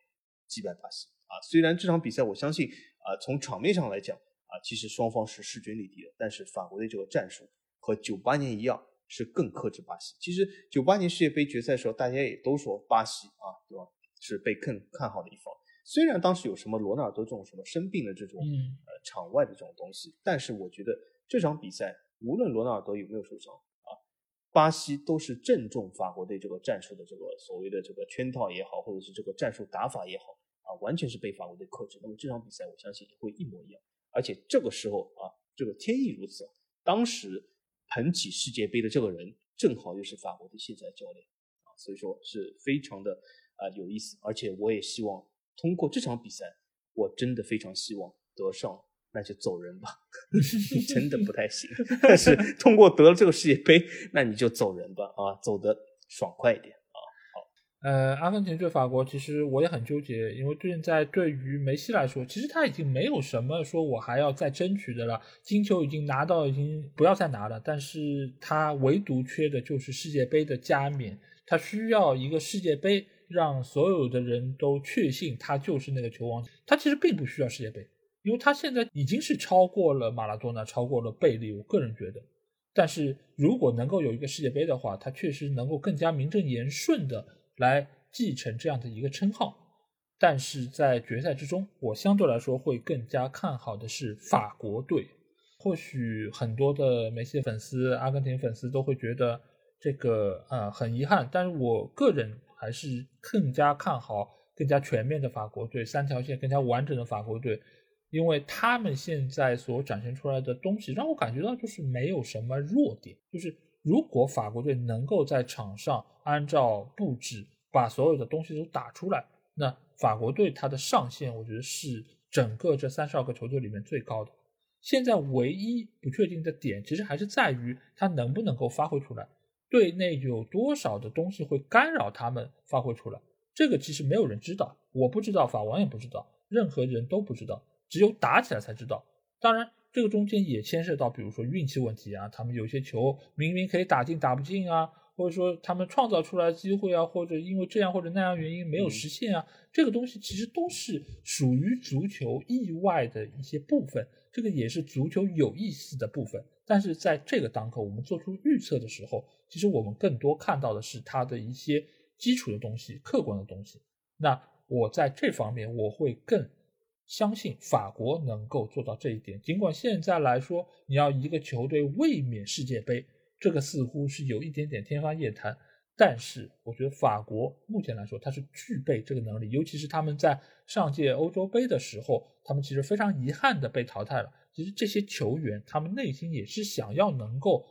击败巴西啊。虽然这场比赛我相信啊，从场面上来讲。啊，其实双方是势均力敌的，但是法国队这个战术和九八年一样，是更克制巴西。其实九八年世界杯决赛的时候，大家也都说巴西啊，对吧？是被更看好的一方。虽然当时有什么罗纳尔多这种什么生病的这种呃场外的这种东西，但是我觉得这场比赛无论罗纳尔多有没有受伤啊，巴西都是正中法国队这个战术的这个所谓的这个圈套也好，或者是这个战术打法也好啊，完全是被法国队克制。那么这场比赛我相信也会一模一样。而且这个时候啊，这个天意如此，当时捧起世界杯的这个人正好又是法国的现在教练啊，所以说是非常的啊有意思。而且我也希望通过这场比赛，我真的非常希望得上，那就走人吧，真的不太行。但是通过得了这个世界杯，那你就走人吧啊，走得爽快一点。呃，阿根廷对法国，其实我也很纠结，因为现在对于梅西来说，其实他已经没有什么说我还要再争取的了，金球已经拿到，已经不要再拿了。但是他唯独缺的就是世界杯的加冕，他需要一个世界杯，让所有的人都确信他就是那个球王。他其实并不需要世界杯，因为他现在已经是超过了马拉多纳，超过了贝利。我个人觉得，但是如果能够有一个世界杯的话，他确实能够更加名正言顺的。来继承这样的一个称号，但是在决赛之中，我相对来说会更加看好的是法国队。或许很多的梅西粉丝、阿根廷粉丝都会觉得这个呃很遗憾，但是我个人还是更加看好更加全面的法国队，三条线更加完整的法国队，因为他们现在所展现出来的东西让我感觉到就是没有什么弱点，就是如果法国队能够在场上按照布置。把所有的东西都打出来，那法国队他的上限，我觉得是整个这三十二个球队里面最高的。现在唯一不确定的点，其实还是在于他能不能够发挥出来，队内有多少的东西会干扰他们发挥出来。这个其实没有人知道，我不知道，法王也不知道，任何人都不知道，只有打起来才知道。当然，这个中间也牵涉到，比如说运气问题啊，他们有些球明明可以打进，打不进啊。或者说他们创造出来的机会啊，或者因为这样或者那样原因没有实现啊，这个东西其实都是属于足球意外的一些部分，这个也是足球有意思的部分。但是在这个当口，我们做出预测的时候，其实我们更多看到的是它的一些基础的东西、客观的东西。那我在这方面我会更相信法国能够做到这一点。尽管现在来说，你要一个球队卫冕世界杯，这个似乎是有一点点天方夜谭。但是我觉得法国目前来说，它是具备这个能力，尤其是他们在上届欧洲杯的时候，他们其实非常遗憾的被淘汰了。其实这些球员他们内心也是想要能够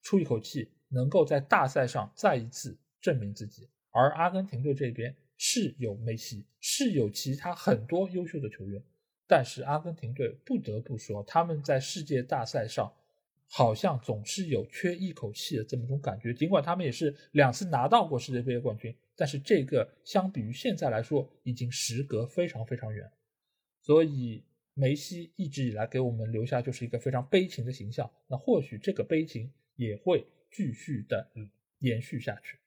出一口气，能够在大赛上再一次证明自己。而阿根廷队这边是有梅西，是有其他很多优秀的球员，但是阿根廷队不得不说，他们在世界大赛上。好像总是有缺一口气的这么种感觉，尽管他们也是两次拿到过世界杯的冠军，但是这个相比于现在来说，已经时隔非常非常远。所以梅西一直以来给我们留下就是一个非常悲情的形象，那或许这个悲情也会继续的延续下去。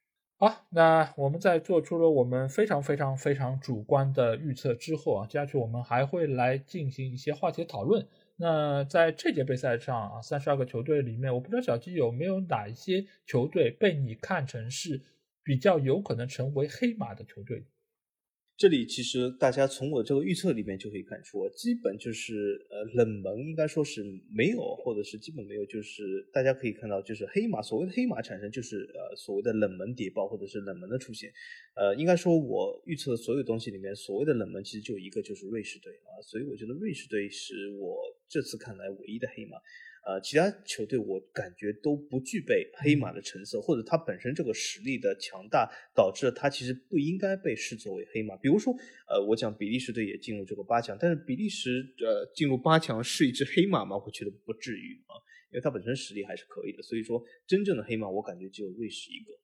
好，那我们在做出了我们非常非常非常主观的预测之后啊，接下去我们还会来进行一些话题的讨论。那在这届杯赛上啊，三十二个球队里面，我不知道小鸡有没有哪一些球队被你看成是比较有可能成为黑马的球队。这里其实大家从我这个预测里面就可以看出，基本就是呃冷门应该说是没有，或者是基本没有，就是大家可以看到，就是黑马所谓的黑马产生就是呃所谓的冷门谍报或者是冷门的出现。呃，应该说我预测的所有东西里面，所谓的冷门其实就一个就是瑞士队啊，所以我觉得瑞士队是我这次看来唯一的黑马。呃，其他球队我感觉都不具备黑马的成色，或者他本身这个实力的强大，导致了他其实不应该被视作为黑马。比如说，呃，我讲比利时队也进入这个八强，但是比利时呃进入八强是一只黑马吗？我觉得不至于啊，因为他本身实力还是可以的。所以说，真正的黑马我感觉只有瑞士一个。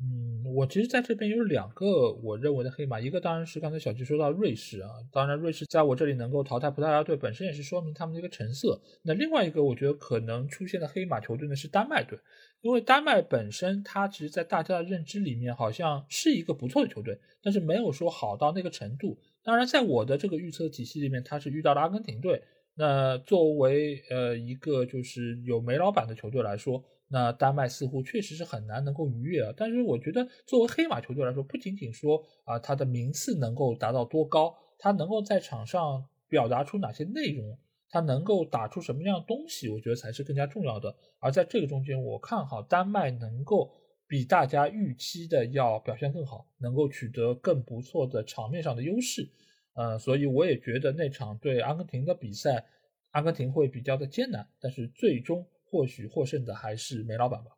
嗯，我其实在这边有两个我认为的黑马，一个当然是刚才小吉说到瑞士啊，当然瑞士在我这里能够淘汰葡萄牙队，本身也是说明他们的一个成色。那另外一个我觉得可能出现的黑马球队呢是丹麦队，因为丹麦本身它其实，在大家的认知里面好像是一个不错的球队，但是没有说好到那个程度。当然，在我的这个预测体系里面，它是遇到了阿根廷队。那作为呃一个就是有煤老板的球队来说。那丹麦似乎确实是很难能够逾越啊，但是我觉得作为黑马球队来说，不仅仅说啊他的名次能够达到多高，他能够在场上表达出哪些内容，他能够打出什么样的东西，我觉得才是更加重要的。而在这个中间，我看好丹麦能够比大家预期的要表现更好，能够取得更不错的场面上的优势。呃，所以我也觉得那场对阿根廷的比赛，阿根廷会比较的艰难，但是最终。或许获胜的还是梅老板吧。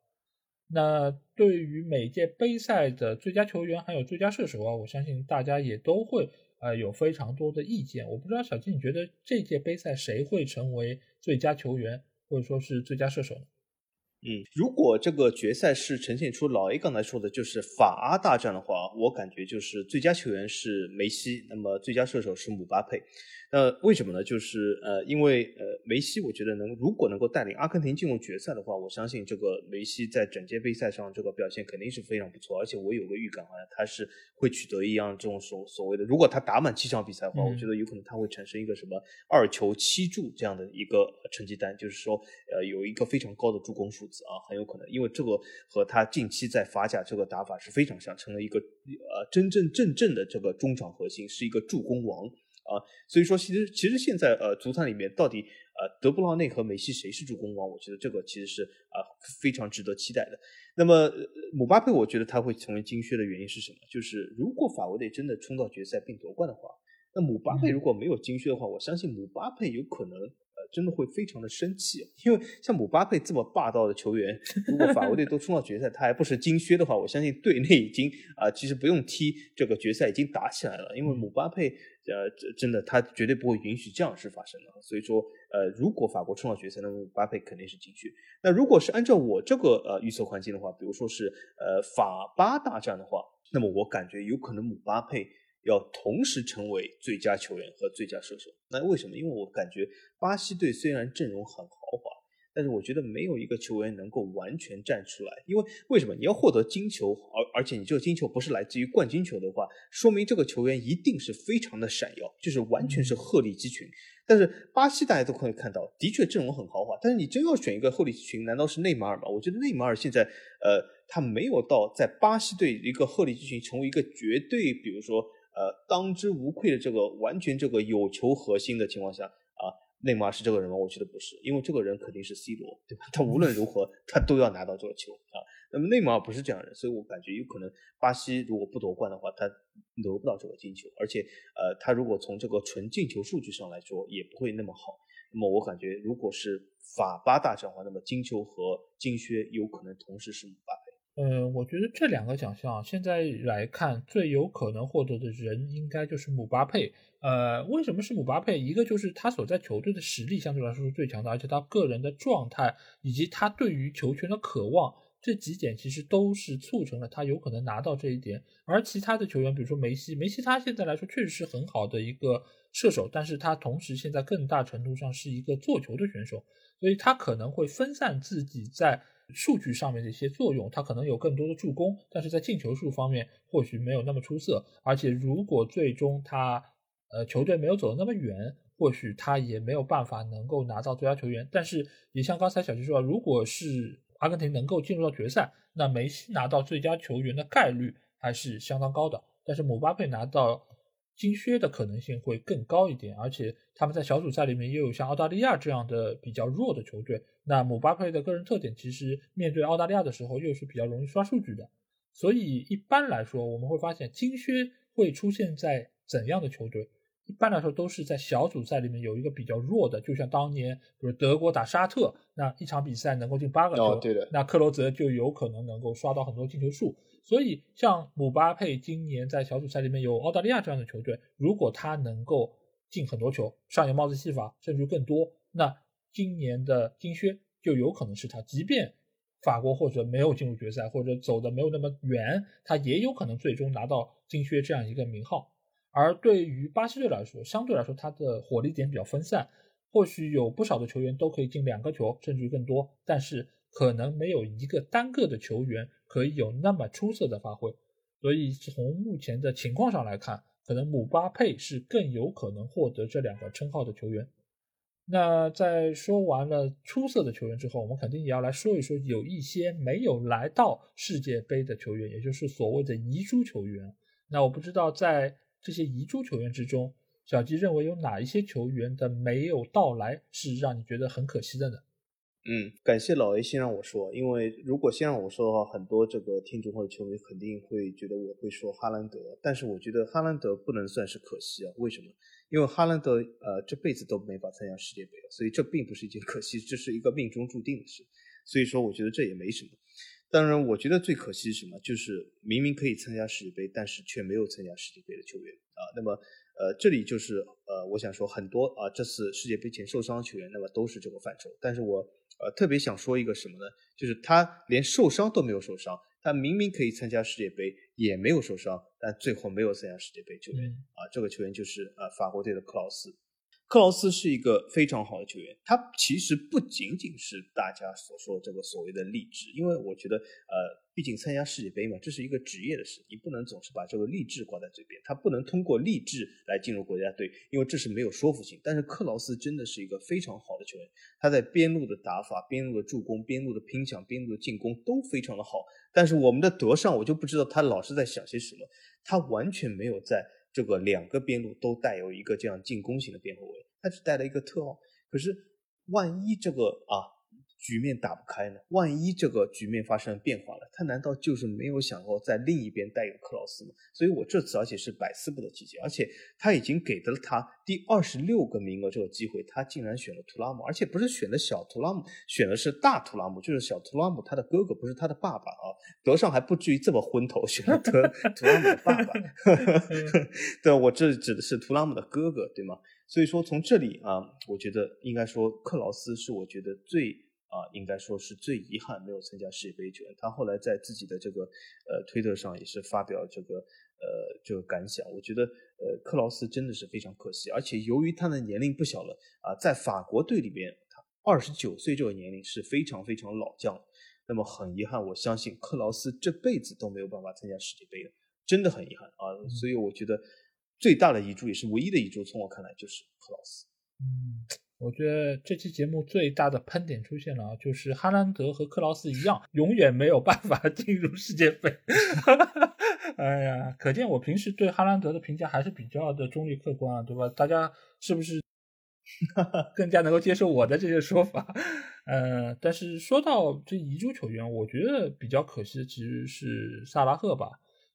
那对于每届杯赛的最佳球员还有最佳射手啊，我相信大家也都会呃有非常多的意见。我不知道小金，你觉得这届杯赛谁会成为最佳球员或者说是最佳射手呢？嗯，如果这个决赛是呈现出老 A 刚才说的就是法阿大战的话，我感觉就是最佳球员是梅西，那么最佳射手是姆巴佩。那为什么呢？就是呃，因为呃，梅西我觉得能如果能够带领阿根廷进入决赛的话，我相信这个梅西在整届杯赛上这个表现肯定是非常不错。而且我有个预感，好像他是会取得一样这种所所谓的，如果他打满七场比赛的话，我觉得有可能他会产生一个什么二球七助这样的一个成绩单，就是说呃有一个非常高的助攻数字啊，很有可能，因为这个和他近期在法甲这个打法是非常像，成了一个呃真真正正的这个中场核心，是一个助攻王。啊，所以说其实其实现在呃足坛里面到底呃德布劳内和梅西谁是助攻王？我觉得这个其实是啊非常值得期待的。那么姆巴佩，我觉得他会成为金靴的原因是什么？就是如果法国队真的冲到决赛并夺冠的话，那姆巴佩如果没有金靴的话，我相信姆巴佩有可能。真的会非常的生气，因为像姆巴佩这么霸道的球员，如果法国队都冲到决赛，他还不是金靴的话，我相信队内已经啊，其实不用踢这个决赛已经打起来了。因为姆巴佩，呃，真的他绝对不会允许这样事发生的。所以说，呃，如果法国冲到决赛，那么姆巴佩肯定是金靴。那如果是按照我这个呃预测环境的话，比如说是呃法巴大战的话，那么我感觉有可能姆巴佩。要同时成为最佳球员和最佳射手，那为什么？因为我感觉巴西队虽然阵容很豪华，但是我觉得没有一个球员能够完全站出来。因为为什么？你要获得金球，而而且你这个金球不是来自于冠军球的话，说明这个球员一定是非常的闪耀，就是完全是鹤立鸡群。但是巴西大家都可以看到，的确阵容很豪华，但是你真要选一个鹤立鸡群，难道是内马尔吗？我觉得内马尔现在，呃，他没有到在巴西队一个鹤立鸡群，成为一个绝对，比如说。呃当之无愧的这个完全这个有球核心的情况下啊，内马尔是这个人吗？我觉得不是，因为这个人肯定是 C 罗，对吧？他无论如何他都要拿到这个球啊。那么内马尔不是这样的人，所以我感觉有可能巴西如果不夺冠的话，他得不到这个金球，而且呃，他如果从这个纯进球数据上来说，也不会那么好。那么我感觉，如果是法巴大战的话，那么金球和金靴有可能同时是姆巴佩。呃，我觉得这两个奖项现在来看，最有可能获得的人应该就是姆巴佩。呃，为什么是姆巴佩？一个就是他所在球队的实力相对来说是最强的，而且他个人的状态以及他对于球权的渴望。这几点其实都是促成了他有可能拿到这一点，而其他的球员，比如说梅西，梅西他现在来说确实是很好的一个射手，但是他同时现在更大程度上是一个做球的选手，所以他可能会分散自己在数据上面的一些作用，他可能有更多的助攻，但是在进球数方面或许没有那么出色，而且如果最终他呃球队没有走得那么远，或许他也没有办法能够拿到最佳球员，但是也像刚才小齐说，如果是阿根廷能够进入到决赛，那梅西拿到最佳球员的概率还是相当高的。但是姆巴佩拿到金靴的可能性会更高一点，而且他们在小组赛里面又有像澳大利亚这样的比较弱的球队。那姆巴佩的个人特点其实面对澳大利亚的时候又是比较容易刷数据的，所以一般来说我们会发现金靴会出现在怎样的球队？一般来说都是在小组赛里面有一个比较弱的，就像当年比如德国打沙特，那一场比赛能够进八个球，对的，那克罗泽就有可能能够刷到很多进球数。所以像姆巴佩今年在小组赛里面有澳大利亚这样的球队，如果他能够进很多球，上演帽子戏法，甚至更多，那今年的金靴就有可能是他。即便法国或者没有进入决赛，或者走的没有那么远，他也有可能最终拿到金靴这样一个名号。而对于巴西队来说，相对来说，他的火力点比较分散，或许有不少的球员都可以进两个球，甚至于更多，但是可能没有一个单个的球员可以有那么出色的发挥。所以从目前的情况上来看，可能姆巴佩是更有可能获得这两个称号的球员。那在说完了出色的球员之后，我们肯定也要来说一说有一些没有来到世界杯的球员，也就是所谓的遗珠球员。那我不知道在。这些遗珠球员之中，小吉认为有哪一些球员的没有到来是让你觉得很可惜的呢？嗯，感谢老 A 先让我说，因为如果先让我说的话，很多这个听众或者球迷肯定会觉得我会说哈兰德，但是我觉得哈兰德不能算是可惜啊。为什么？因为哈兰德呃这辈子都没法参加世界杯了，所以这并不是一件可惜，这是一个命中注定的事。所以说，我觉得这也没什么。当然，我觉得最可惜是什么？就是明明可以参加世界杯，但是却没有参加世界杯的球员啊。那么，呃，这里就是呃，我想说很多啊，这次世界杯前受伤的球员，那么都是这个范畴。但是我呃特别想说一个什么呢？就是他连受伤都没有受伤，他明明可以参加世界杯，也没有受伤，但最后没有参加世界杯球员啊。这个球员就是呃法国队的克劳斯。克劳斯是一个非常好的球员，他其实不仅仅是大家所说这个所谓的励志，因为我觉得，呃，毕竟参加世界杯嘛，这是一个职业的事，你不能总是把这个励志挂在嘴边，他不能通过励志来进入国家队，因为这是没有说服性。但是克劳斯真的是一个非常好的球员，他在边路的打法、边路的助攻、边路的拼抢、边路的进攻都非常的好。但是我们的德尚，我就不知道他老是在想些什么，他完全没有在。这个两个边路都带有一个这样进攻型的边后卫，他只带了一个特奥。可是万一这个啊。局面打不开呢？万一这个局面发生变化了，他难道就是没有想过在另一边带一个克劳斯吗？所以我这次而且是百思不得其解，而且他已经给了他第二十六个名额这个机会，他竟然选了图拉姆，而且不是选的小图拉姆，选的是大图拉姆，就是小图拉姆他的哥哥，不是他的爸爸啊。德尚还不至于这么昏头，选了图 图拉姆的爸爸。对，我这指的是图拉姆的哥哥，对吗？所以说从这里啊，我觉得应该说克劳斯是我觉得最。啊，应该说是最遗憾没有参加世界杯球员。他后来在自己的这个呃推特上也是发表这个呃这个感想。我觉得呃克劳斯真的是非常可惜，而且由于他的年龄不小了啊，在法国队里边，他二十九岁这个年龄是非常非常老将。那么很遗憾，我相信克劳斯这辈子都没有办法参加世界杯了，真的很遗憾啊。所以我觉得最大的遗珠也是唯一的遗珠，从我看来就是克劳斯。嗯。我觉得这期节目最大的喷点出现了啊，就是哈兰德和克劳斯一样，永远没有办法 进入世界杯。哎呀，可见我平时对哈兰德的评价还是比较的中立客观啊，对吧？大家是不是 更加能够接受我的这些说法？呃，但是说到这遗珠球员，我觉得比较可惜的其实是萨拉赫吧，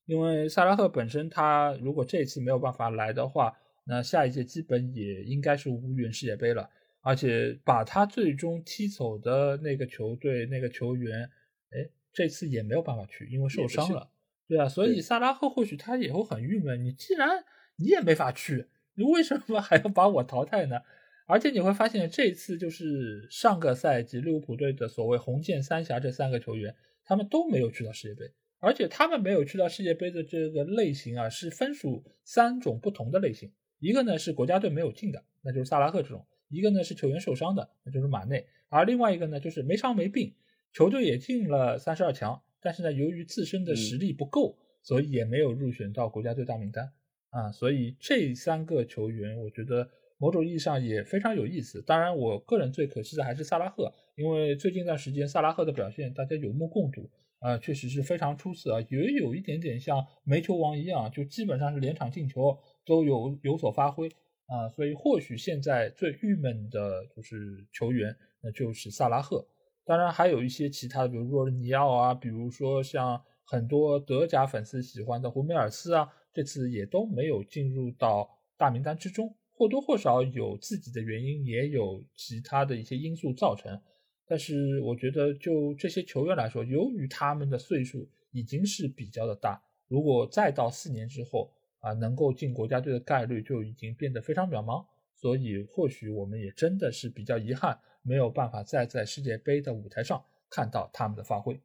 因为萨拉赫本身他如果这一次没有办法来的话，那下一届基本也应该是无缘世界杯了。而且把他最终踢走的那个球队那个球员，哎，这次也没有办法去，因为受伤了。对啊，所以萨拉赫或许他也会很郁闷。你既然你也没法去，你为什么还要把我淘汰呢？而且你会发现，这次就是上个赛季利物浦队的所谓“红箭三侠”这三个球员，他们都没有去到世界杯。而且他们没有去到世界杯的这个类型啊，是分属三种不同的类型。一个呢是国家队没有进的，那就是萨拉赫这种。一个呢是球员受伤的，那就是马内；而另外一个呢就是没伤没病，球队也进了三十二强，但是呢由于自身的实力不够，所以也没有入选到国家队大名单啊。所以这三个球员，我觉得某种意义上也非常有意思。当然，我个人最可惜的还是萨拉赫，因为最近一段时间萨拉赫的表现大家有目共睹啊，确实是非常出色啊，也有一点点像煤球王一样，就基本上是连场进球都有有所发挥。啊，所以或许现在最郁闷的就是球员，那就是萨拉赫。当然还有一些其他的，比如说尼奥啊，比如说像很多德甲粉丝喜欢的胡梅尔斯啊，这次也都没有进入到大名单之中，或多或少有自己的原因，也有其他的一些因素造成。但是我觉得就这些球员来说，由于他们的岁数已经是比较的大，如果再到四年之后，啊，能够进国家队的概率就已经变得非常渺茫，所以或许我们也真的是比较遗憾，没有办法再在世界杯的舞台上看到他们的发挥。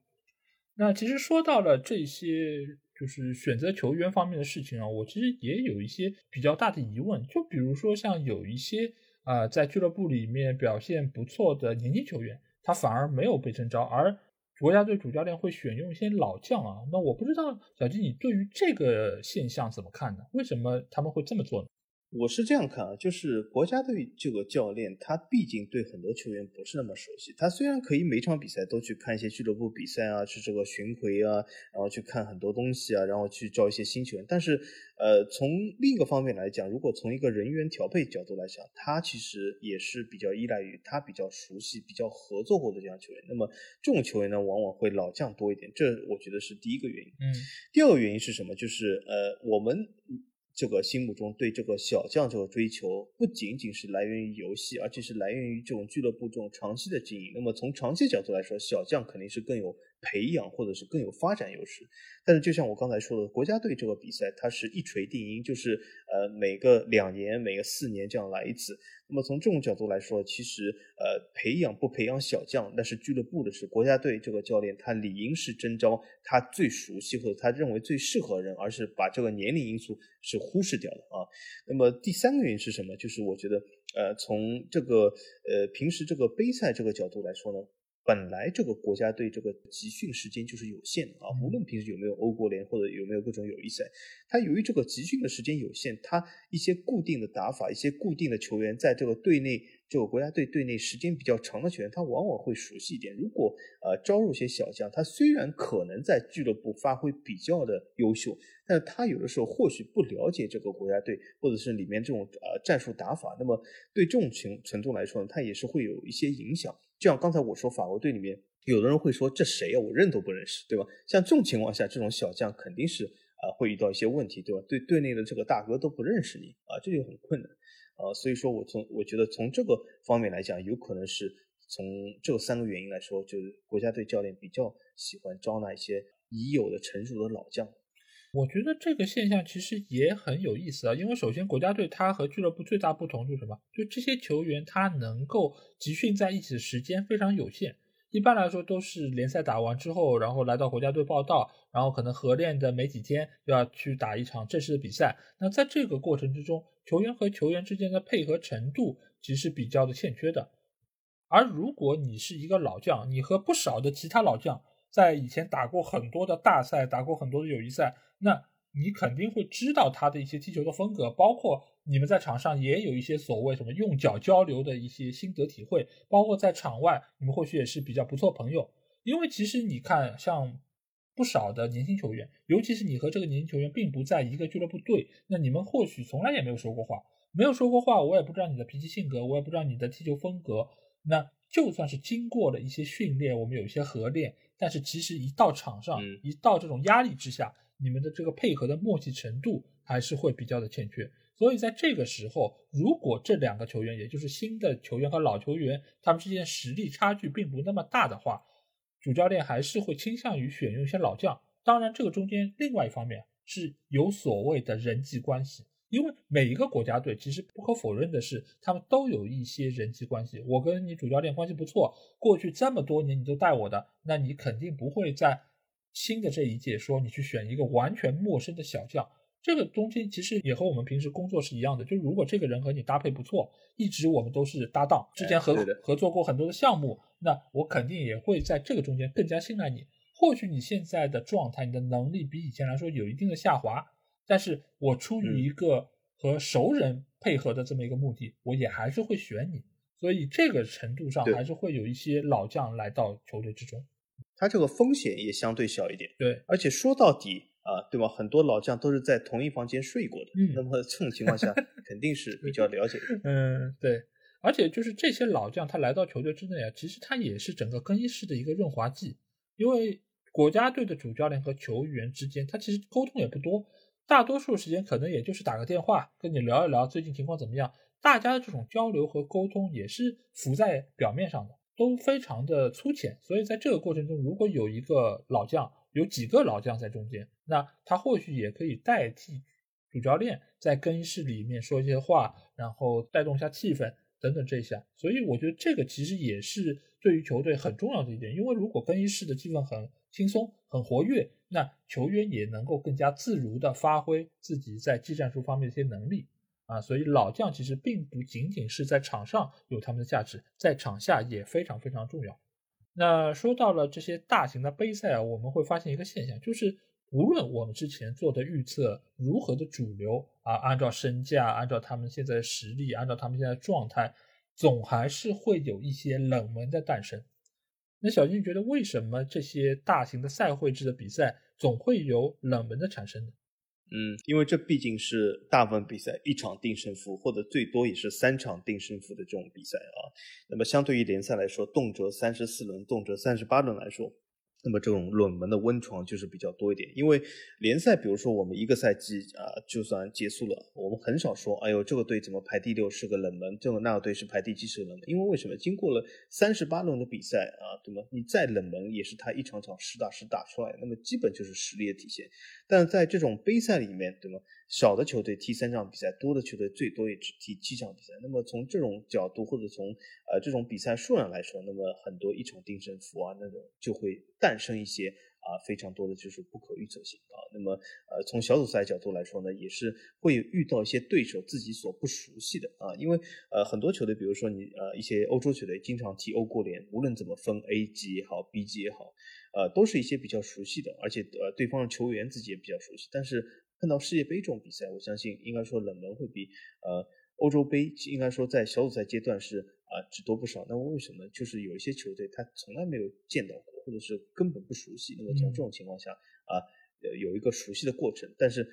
那其实说到了这些，就是选择球员方面的事情啊，我其实也有一些比较大的疑问，就比如说像有一些啊，在俱乐部里面表现不错的年轻球员，他反而没有被征召，而。国家队主教练会选用一些老将啊，那我不知道小金你对于这个现象怎么看呢？为什么他们会这么做呢？我是这样看啊，就是国家队这个教练，他毕竟对很多球员不是那么熟悉。他虽然可以每场比赛都去看一些俱乐部比赛啊，去这个巡回啊，然后去看很多东西啊，然后去招一些新球员。但是，呃，从另一个方面来讲，如果从一个人员调配角度来讲，他其实也是比较依赖于他比较熟悉、比较合作过的这样球员。那么这种球员呢，往往会老将多一点，这我觉得是第一个原因。嗯，第二个原因是什么？就是呃，我们。这个心目中对这个小将这个追求，不仅仅是来源于游戏，而且是来源于这种俱乐部这种长期的经营。那么从长期角度来说，小将肯定是更有培养或者是更有发展优势。但是就像我刚才说的，国家队这个比赛它是一锤定音，就是呃每个两年、每个四年这样来一次。那么从这种角度来说，其实呃培养不培养小将，那是俱乐部的事。国家队这个教练他理应是征召他最熟悉或者他认为最适合人，而是把这个年龄因素是忽视掉了啊。那么第三个原因是什么？就是我觉得呃从这个呃平时这个杯赛这个角度来说呢。本来这个国家队这个集训时间就是有限的啊，无论平时有没有欧国联或者有没有各种友谊赛，他由于这个集训的时间有限，他一些固定的打法，一些固定的球员在这个队内，这个国家队队内时间比较长的球员，他往往会熟悉一点。如果呃招入些小将，他虽然可能在俱乐部发挥比较的优秀，但是他有的时候或许不了解这个国家队，或者是里面这种呃战术打法，那么对这种程程度来说呢，他也是会有一些影响。就像刚才我说，法国队里面有的人会说这谁啊，我认都不认识，对吧？像这种情况下，这种小将肯定是啊会遇到一些问题，对吧？对队内的这个大哥都不认识你啊，这就很困难啊。所以说我从我觉得从这个方面来讲，有可能是从这三个原因来说，就是国家队教练比较喜欢招纳一些已有的成熟的老将。我觉得这个现象其实也很有意思啊，因为首先国家队它和俱乐部最大不同就是什么？就这些球员他能够集训在一起的时间非常有限，一般来说都是联赛打完之后，然后来到国家队报道，然后可能合练的没几天又要去打一场正式的比赛。那在这个过程之中，球员和球员之间的配合程度其实比较的欠缺的。而如果你是一个老将，你和不少的其他老将在以前打过很多的大赛，打过很多的友谊赛。那你肯定会知道他的一些踢球的风格，包括你们在场上也有一些所谓什么用脚交流的一些心得体会，包括在场外你们或许也是比较不错朋友。因为其实你看，像不少的年轻球员，尤其是你和这个年轻球员并不在一个俱乐部队，那你们或许从来也没有说过话，没有说过话，我也不知道你的脾气性格，我也不知道你的踢球风格。那就算是经过了一些训练，我们有一些合练，但是其实一到场上，一到这种压力之下，你们的这个配合的默契程度还是会比较的欠缺。所以在这个时候，如果这两个球员，也就是新的球员和老球员，他们之间实力差距并不那么大的话，主教练还是会倾向于选用一些老将。当然，这个中间另外一方面是有所谓的人际关系，因为每一个国家队其实不可否认的是，他们都有一些人际关系。我跟你主教练关系不错，过去这么多年你都带我的，那你肯定不会在新的这一届说你去选一个完全陌生的小将。这个中间其实也和我们平时工作是一样的，就如果这个人和你搭配不错，一直我们都是搭档，之前合合作过很多的项目，那我肯定也会在这个中间更加信赖你。或许你现在的状态、你的能力比以前来说有一定的下滑，但是我出于一个和熟人配合的这么一个目的，我也还是会选你。所以这个程度上还是会有一些老将来到球队之中，他这个风险也相对小一点。对，而且说到底。啊，对吧？很多老将都是在同一房间睡过的，嗯，那么这种情况下 肯定是比较了解的。嗯，对。而且就是这些老将，他来到球队之内啊，其实他也是整个更衣室的一个润滑剂。因为国家队的主教练和球员之间，他其实沟通也不多，大多数时间可能也就是打个电话，跟你聊一聊最近情况怎么样。大家的这种交流和沟通也是浮在表面上的，都非常的粗浅。所以在这个过程中，如果有一个老将，有几个老将在中间，那他或许也可以代替主教练在更衣室里面说一些话，然后带动一下气氛等等这些。所以我觉得这个其实也是对于球队很重要的一点，因为如果更衣室的气氛很轻松、很活跃，那球员也能够更加自如的发挥自己在技战术方面的一些能力啊。所以老将其实并不仅仅是在场上有他们的价值，在场下也非常非常重要。那说到了这些大型的杯赛啊，我们会发现一个现象，就是无论我们之前做的预测如何的主流啊，按照身价，按照他们现在的实力，按照他们现在的状态，总还是会有一些冷门的诞生。那小金觉得，为什么这些大型的赛会制的比赛总会有冷门的产生呢？嗯，因为这毕竟是大部分比赛一场定胜负，或者最多也是三场定胜负的这种比赛啊。那么相对于联赛来说，动辄三十四轮、动辄三十八轮来说。那么这种冷门的温床就是比较多一点，因为联赛，比如说我们一个赛季啊，就算结束了，我们很少说，哎呦，这个队怎么排第六是个冷门，这个那个队是排第几是个冷门，因为为什么？经过了三十八轮的比赛啊，对吗？你再冷门也是他一场场实打实打出来的，那么基本就是实力的体现。但在这种杯赛里面，对吗？少的球队踢三场比赛，多的球队最多也只踢七场比赛。那么从这种角度或者从呃这种比赛数量来说，那么很多一场定胜负啊那种就会诞生一些啊非常多的就是不可预测性啊。那么呃从小组赛角度来说呢，也是会遇到一些对手自己所不熟悉的啊，因为呃很多球队，比如说你呃一些欧洲球队经常踢欧国联，无论怎么分 A 级也好，B 级也好，呃都是一些比较熟悉的，而且呃对方的球员自己也比较熟悉，但是。碰到世界杯这种比赛，我相信应该说冷门会比呃欧洲杯应该说在小组赛阶段是啊只多不少。那为什么？就是有一些球队他从来没有见到过，或者是根本不熟悉。那么从这种情况下啊，呃有一个熟悉的过程，但是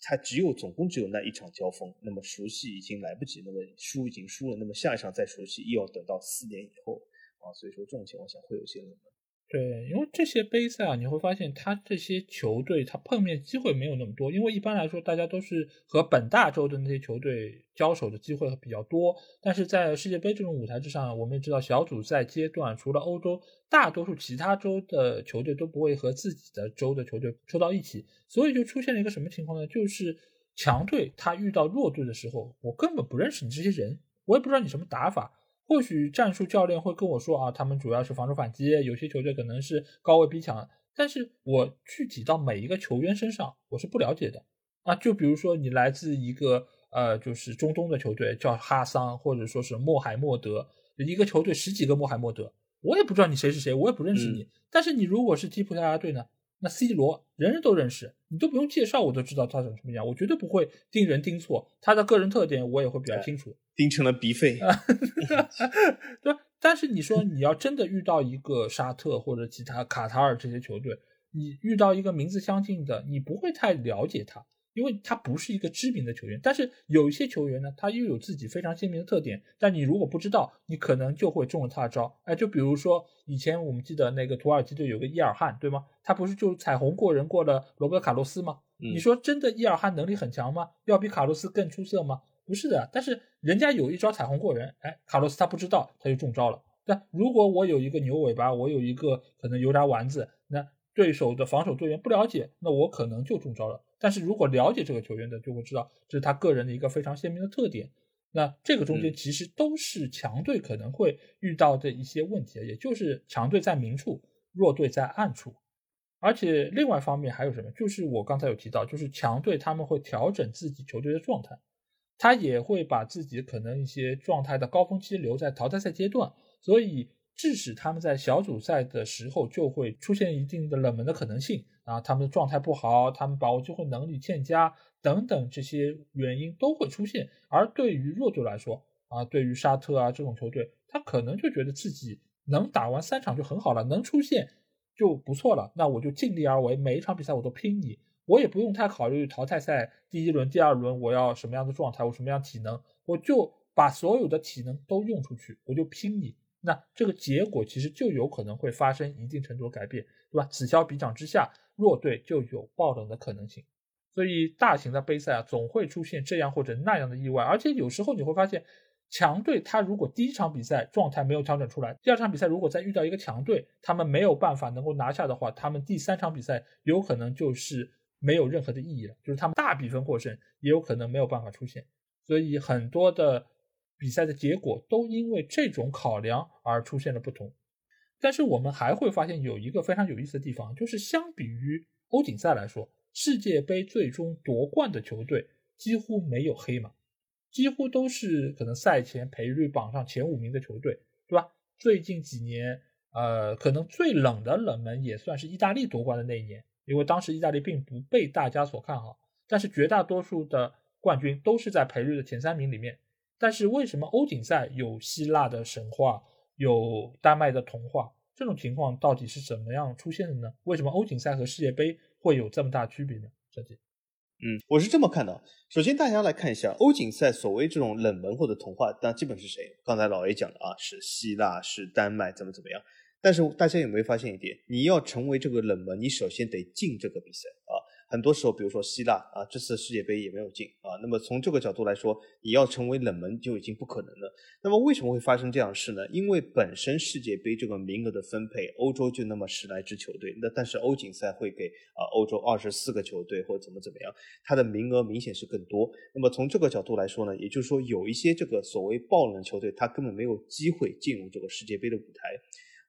他只有总共只有那一场交锋，那么熟悉已经来不及，那么输已经输了，那么下一场再熟悉又要等到四年以后啊，所以说这种情况下会有些冷门。对，因为这些杯赛啊，你会发现他这些球队他碰面机会没有那么多，因为一般来说大家都是和本大洲的那些球队交手的机会比较多。但是在世界杯这种舞台之上，我们也知道小组赛阶段，除了欧洲，大多数其他州的球队都不会和自己的州的球队抽到一起，所以就出现了一个什么情况呢？就是强队他遇到弱队的时候，我根本不认识你这些人，我也不知道你什么打法。或许战术教练会跟我说啊，他们主要是防守反击，有些球队可能是高位逼抢，但是我具体到每一个球员身上，我是不了解的啊。就比如说你来自一个呃，就是中东的球队叫哈桑，或者说是穆海默德，一个球队十几个穆海默德，我也不知道你谁是谁，我也不认识你。但是你如果是踢葡萄牙队呢？那 C 罗人人都认识，你都不用介绍，我都知道他长什么样。我绝对不会盯人盯错，他的个人特点我也会比较清楚。盯成了鼻费，对。但是你说你要真的遇到一个沙特或者其他卡塔尔这些球队，你遇到一个名字相近的，你不会太了解他。因为他不是一个知名的球员，但是有一些球员呢，他又有自己非常鲜明的特点。但你如果不知道，你可能就会中了他的招。哎，就比如说以前我们记得那个土耳其队有个伊尔汗，对吗？他不是就彩虹过人过了罗伯特卡洛斯吗？你说真的，伊尔汗能力很强吗？要比卡洛斯更出色吗？不是的。但是人家有一招彩虹过人，哎，卡洛斯他不知道，他就中招了。但如果我有一个牛尾巴，我有一个可能油炸丸子，那对手的防守队员不了解，那我可能就中招了。但是如果了解这个球员的，就会知道这是他个人的一个非常鲜明的特点。那这个中间其实都是强队可能会遇到的一些问题，也就是强队在明处，弱队在暗处。而且另外一方面还有什么？就是我刚才有提到，就是强队他们会调整自己球队的状态，他也会把自己可能一些状态的高峰期留在淘汰赛阶段，所以致使他们在小组赛的时候就会出现一定的冷门的可能性。啊，他们的状态不好，他们把握机会能力欠佳等等这些原因都会出现。而对于弱队来说，啊，对于沙特啊这种球队，他可能就觉得自己能打完三场就很好了，能出线就不错了。那我就尽力而为，每一场比赛我都拼你，我也不用太考虑淘汰赛第一轮、第二轮我要什么样的状态，我什么样体能，我就把所有的体能都用出去，我就拼你。那这个结果其实就有可能会发生一定程度的改变，对吧？此消彼长之下。弱队就有爆冷的可能性，所以大型的杯赛啊，总会出现这样或者那样的意外。而且有时候你会发现，强队他如果第一场比赛状态没有调整出来，第二场比赛如果再遇到一个强队，他们没有办法能够拿下的话，他们第三场比赛有可能就是没有任何的意义了，就是他们大比分获胜也有可能没有办法出现。所以很多的比赛的结果都因为这种考量而出现了不同。但是我们还会发现有一个非常有意思的地方，就是相比于欧锦赛来说，世界杯最终夺冠的球队几乎没有黑马，几乎都是可能赛前赔率榜上前五名的球队，对吧？最近几年，呃，可能最冷的冷门也算是意大利夺冠的那一年，因为当时意大利并不被大家所看好，但是绝大多数的冠军都是在赔率的前三名里面。但是为什么欧锦赛有希腊的神话？有丹麦的童话，这种情况到底是怎么样出现的呢？为什么欧锦赛和世界杯会有这么大区别呢？小姐，嗯，我是这么看的。首先，大家来看一下欧锦赛所谓这种冷门或者童话，那基本是谁？刚才老 A 讲的啊，是希腊，是丹麦，怎么怎么样？但是大家有没有发现一点？你要成为这个冷门，你首先得进这个比赛啊。很多时候，比如说希腊啊，这次世界杯也没有进啊。那么从这个角度来说，你要成为冷门就已经不可能了。那么为什么会发生这样的事呢？因为本身世界杯这个名额的分配，欧洲就那么十来支球队，那但是欧锦赛会给啊欧洲二十四个球队或怎么怎么样，它的名额明显是更多。那么从这个角度来说呢，也就是说有一些这个所谓爆冷球队，他根本没有机会进入这个世界杯的舞台。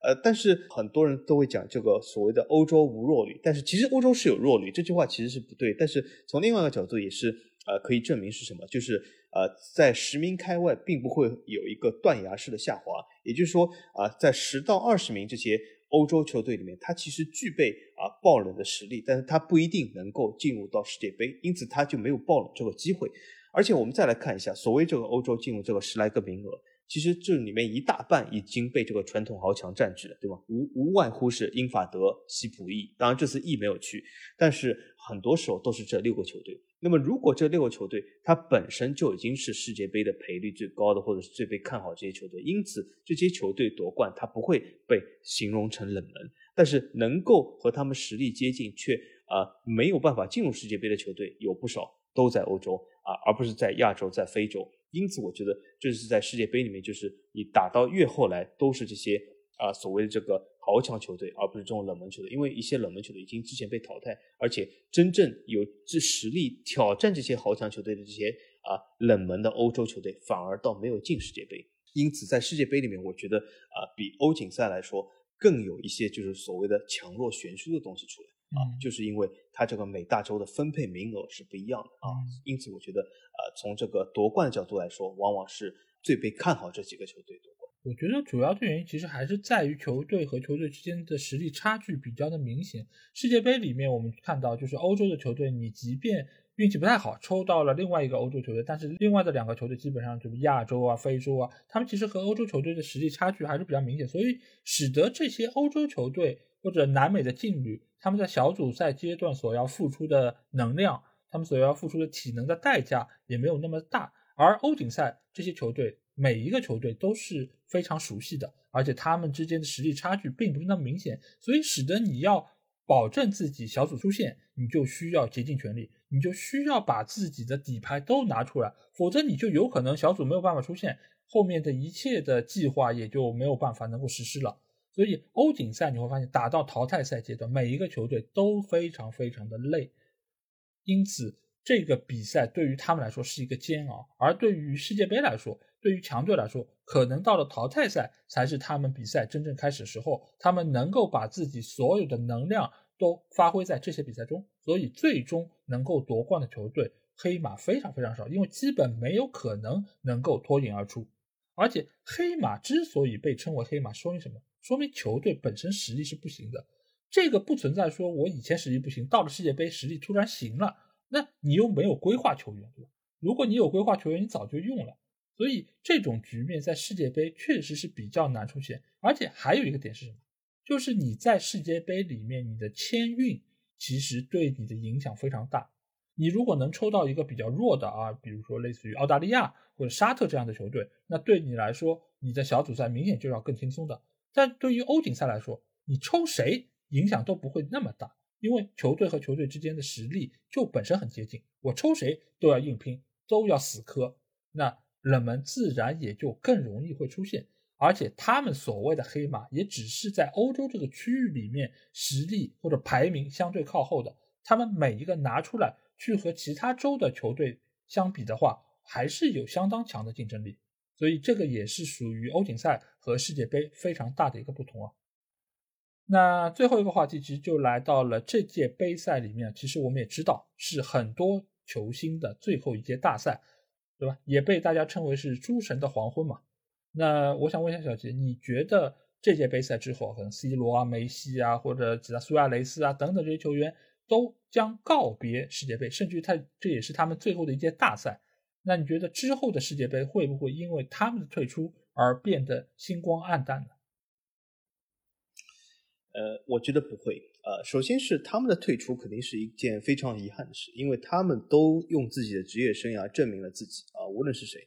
呃，但是很多人都会讲这个所谓的欧洲无弱旅，但是其实欧洲是有弱旅，这句话其实是不对。但是从另外一个角度也是呃可以证明是什么，就是呃在十名开外并不会有一个断崖式的下滑，也就是说啊在十到二十名这些欧洲球队里面，它其实具备啊爆冷的实力，但是它不一定能够进入到世界杯，因此它就没有爆冷这个机会。而且我们再来看一下，所谓这个欧洲进入这个十来个名额。其实这里面一大半已经被这个传统豪强占据了，对吧？无无外乎是英法德、西普意，当然这次意没有去，但是很多时候都是这六个球队。那么如果这六个球队它本身就已经是世界杯的赔率最高的，或者是最被看好这些球队，因此这些球队夺冠它不会被形容成冷门。但是能够和他们实力接近却啊没有办法进入世界杯的球队有不少，都在欧洲啊，而不是在亚洲、在非洲。因此，我觉得这是在世界杯里面，就是你打到越后来都是这些啊所谓的这个豪强球队，而不是这种冷门球队。因为一些冷门球队已经之前被淘汰，而且真正有这实力挑战这些豪强球队的这些啊冷门的欧洲球队，反而倒没有进世界杯。因此，在世界杯里面，我觉得啊比欧锦赛来说更有一些就是所谓的强弱悬殊的东西出来。啊，就是因为它这个每大洲的分配名额是不一样的啊，因此我觉得，呃，从这个夺冠的角度来说，往往是最被看好这几个球队夺冠。我觉得主要的原因其实还是在于球队和球队之间的实力差距比较的明显。世界杯里面我们看到，就是欧洲的球队，你即便运气不太好，抽到了另外一个欧洲球队，但是另外的两个球队基本上就是亚洲啊、非洲啊，他们其实和欧洲球队的实力差距还是比较明显，所以使得这些欧洲球队或者南美的劲旅。他们在小组赛阶段所要付出的能量，他们所要付出的体能的代价也没有那么大。而欧锦赛这些球队，每一个球队都是非常熟悉的，而且他们之间的实力差距并不是那么明显，所以使得你要保证自己小组出线，你就需要竭尽全力，你就需要把自己的底牌都拿出来，否则你就有可能小组没有办法出线，后面的一切的计划也就没有办法能够实施了。所以欧锦赛你会发现，打到淘汰赛阶段，每一个球队都非常非常的累，因此。这个比赛对于他们来说是一个煎熬，而对于世界杯来说，对于强队来说，可能到了淘汰赛才是他们比赛真正开始的时候。他们能够把自己所有的能量都发挥在这些比赛中，所以最终能够夺冠的球队黑马非常非常少，因为基本没有可能能够脱颖而出。而且黑马之所以被称为黑马，说明什么？说明球队本身实力是不行的。这个不存在说我以前实力不行，到了世界杯实力突然行了。那你又没有规划球员，对吧？如果你有规划球员，你早就用了。所以这种局面在世界杯确实是比较难出现。而且还有一个点是什么？就是你在世界杯里面，你的签运其实对你的影响非常大。你如果能抽到一个比较弱的啊，比如说类似于澳大利亚或者沙特这样的球队，那对你来说，你的小组赛明显就要更轻松的。但对于欧锦赛来说，你抽谁影响都不会那么大。因为球队和球队之间的实力就本身很接近，我抽谁都要硬拼，都要死磕，那冷门自然也就更容易会出现。而且他们所谓的黑马，也只是在欧洲这个区域里面实力或者排名相对靠后的，他们每一个拿出来去和其他州的球队相比的话，还是有相当强的竞争力。所以这个也是属于欧锦赛和世界杯非常大的一个不同啊。那最后一个话题其实就来到了这届杯赛里面，其实我们也知道是很多球星的最后一届大赛，对吧？也被大家称为是诸神的黄昏嘛。那我想问一下小杰，你觉得这届杯赛之后，可能 C 罗啊、梅西啊，或者其他苏亚雷斯啊等等这些球员都将告别世界杯，甚至他这也是他们最后的一届大赛。那你觉得之后的世界杯会不会因为他们的退出而变得星光黯淡呢？呃，我觉得不会。呃，首先是他们的退出肯定是一件非常遗憾的事，因为他们都用自己的职业生涯证明了自己啊，无论是谁。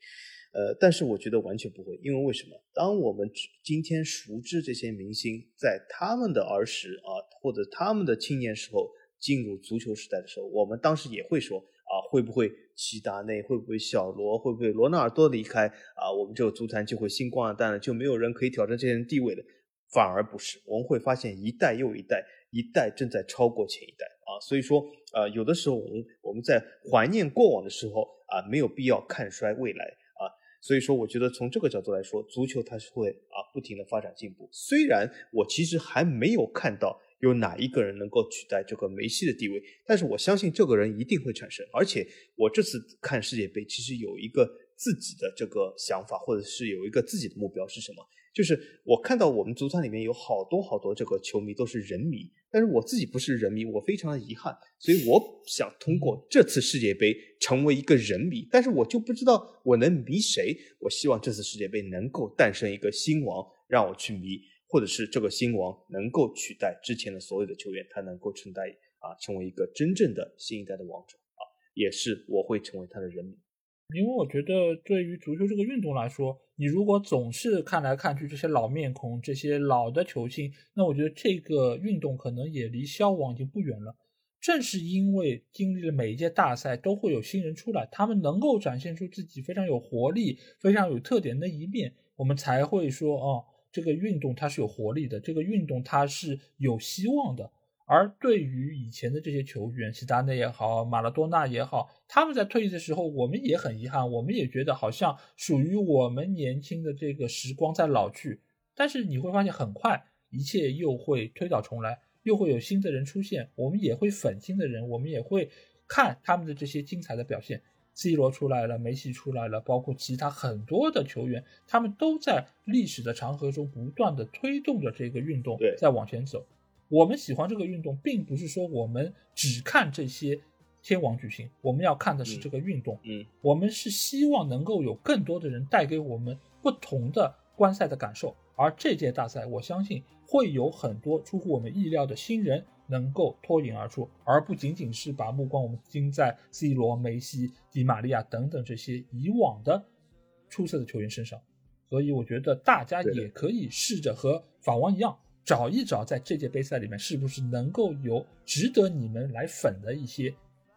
呃，但是我觉得完全不会，因为为什么？当我们今天熟知这些明星在他们的儿时啊，或者他们的青年时候进入足球时代的时候，我们当时也会说啊，会不会齐达内，会不会小罗，会不会罗纳尔多离开啊，我们这个足坛就会星光黯淡了，就没有人可以挑战这些人地位了。反而不是，我们会发现一代又一代，一代正在超过前一代啊。所以说，呃，有的时候我们我们在怀念过往的时候啊，没有必要看衰未来啊。所以说，我觉得从这个角度来说，足球它是会啊不停的发展进步。虽然我其实还没有看到有哪一个人能够取代这个梅西的地位，但是我相信这个人一定会产生。而且我这次看世界杯，其实有一个自己的这个想法，或者是有一个自己的目标是什么？就是我看到我们足坛里面有好多好多这个球迷都是人迷，但是我自己不是人迷，我非常的遗憾，所以我想通过这次世界杯成为一个人迷，但是我就不知道我能迷谁。我希望这次世界杯能够诞生一个新王，让我去迷，或者是这个新王能够取代之前的所有的球员，他能够承担啊，成为一个真正的新一代的王者啊，也是我会成为他的人民。因为我觉得，对于足球这个运动来说，你如果总是看来看去这些老面孔、这些老的球星，那我觉得这个运动可能也离消亡已经不远了。正是因为经历了每一届大赛，都会有新人出来，他们能够展现出自己非常有活力、非常有特点的一面，我们才会说，哦，这个运动它是有活力的，这个运动它是有希望的。而对于以前的这些球员，齐达内也好，马拉多纳也好，他们在退役的时候，我们也很遗憾，我们也觉得好像属于我们年轻的这个时光在老去。但是你会发现，很快一切又会推倒重来，又会有新的人出现，我们也会粉新的人，我们也会看他们的这些精彩的表现。C 罗出来了，梅西出来了，包括其他很多的球员，他们都在历史的长河中不断的推动着这个运动在往前走。我们喜欢这个运动，并不是说我们只看这些天王巨星，我们要看的是这个运动。嗯，我们是希望能够有更多的人带给我们不同的观赛的感受。而这届大赛，我相信会有很多出乎我们意料的新人能够脱颖而出，而不仅仅是把目光我们盯在 C 罗、梅西、迪玛利亚等等这些以往的出色的球员身上。所以我觉得大家也可以试着和法王一样，找一找在这届杯赛里面是不是能够有值得你们来粉的一些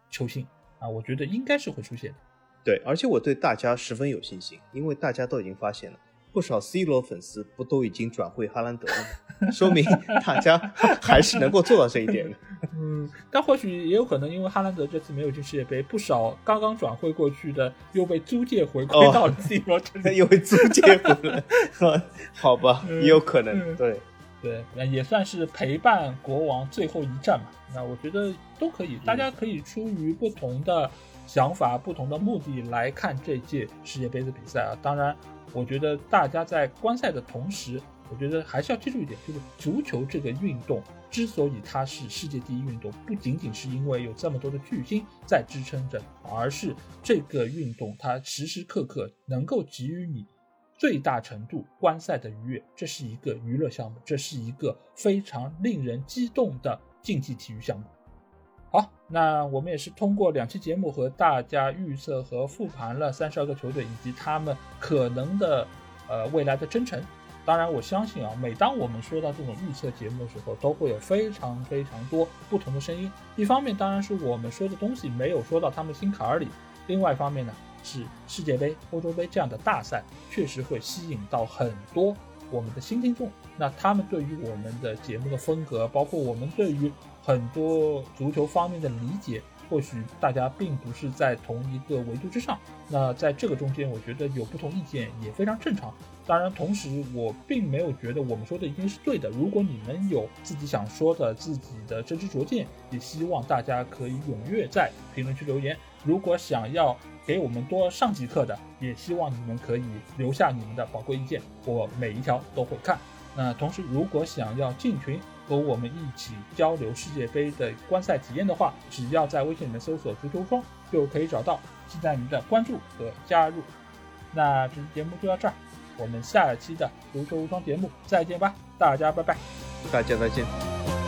球星啊，我觉得应该是会出现的。对，而且我对大家十分有信心，因为大家都已经发现了。不少 C 罗粉丝不都已经转会哈兰德了吗？说明大家还是能够做到这一点的。嗯，但或许也有可能，因为哈兰德这次没有进世界杯，不少刚刚转会过去的又被租借回归到了 C 罗这里，又被租借回来。好吧，也有可能。对对，那也算是陪伴国王最后一战嘛。那我觉得都可以，大家可以出于不同的想法、不同的目的来看这届世界杯的比赛啊。当然。我觉得大家在观赛的同时，我觉得还是要记住一点，就是足球这个运动之所以它是世界第一运动，不仅仅是因为有这么多的巨星在支撑着，而是这个运动它时时刻刻能够给予你最大程度观赛的愉悦。这是一个娱乐项目，这是一个非常令人激动的竞技体育项目。好，那我们也是通过两期节目和大家预测和复盘了三十二个球队以及他们可能的呃未来的征程。当然，我相信啊，每当我们说到这种预测节目的时候，都会有非常非常多不同的声音。一方面，当然是我们说的东西没有说到他们心坎儿里；另外一方面呢，是世界杯、欧洲杯这样的大赛确实会吸引到很多我们的新听众。那他们对于我们的节目的风格，包括我们对于很多足球方面的理解，或许大家并不是在同一个维度之上。那在这个中间，我觉得有不同意见也非常正常。当然，同时我并没有觉得我们说的一定是对的。如果你们有自己想说的、自己的真知灼见，也希望大家可以踊跃在评论区留言。如果想要给我们多上几课的，也希望你们可以留下你们的宝贵意见，我每一条都会看。那同时，如果想要进群和我们一起交流世界杯的观赛体验的话，只要在微信里面搜索“足球双”就可以找到，期待您的关注和加入。那这期节目就到这儿，我们下期的足球无双节目再见吧，大家拜拜，大家再见。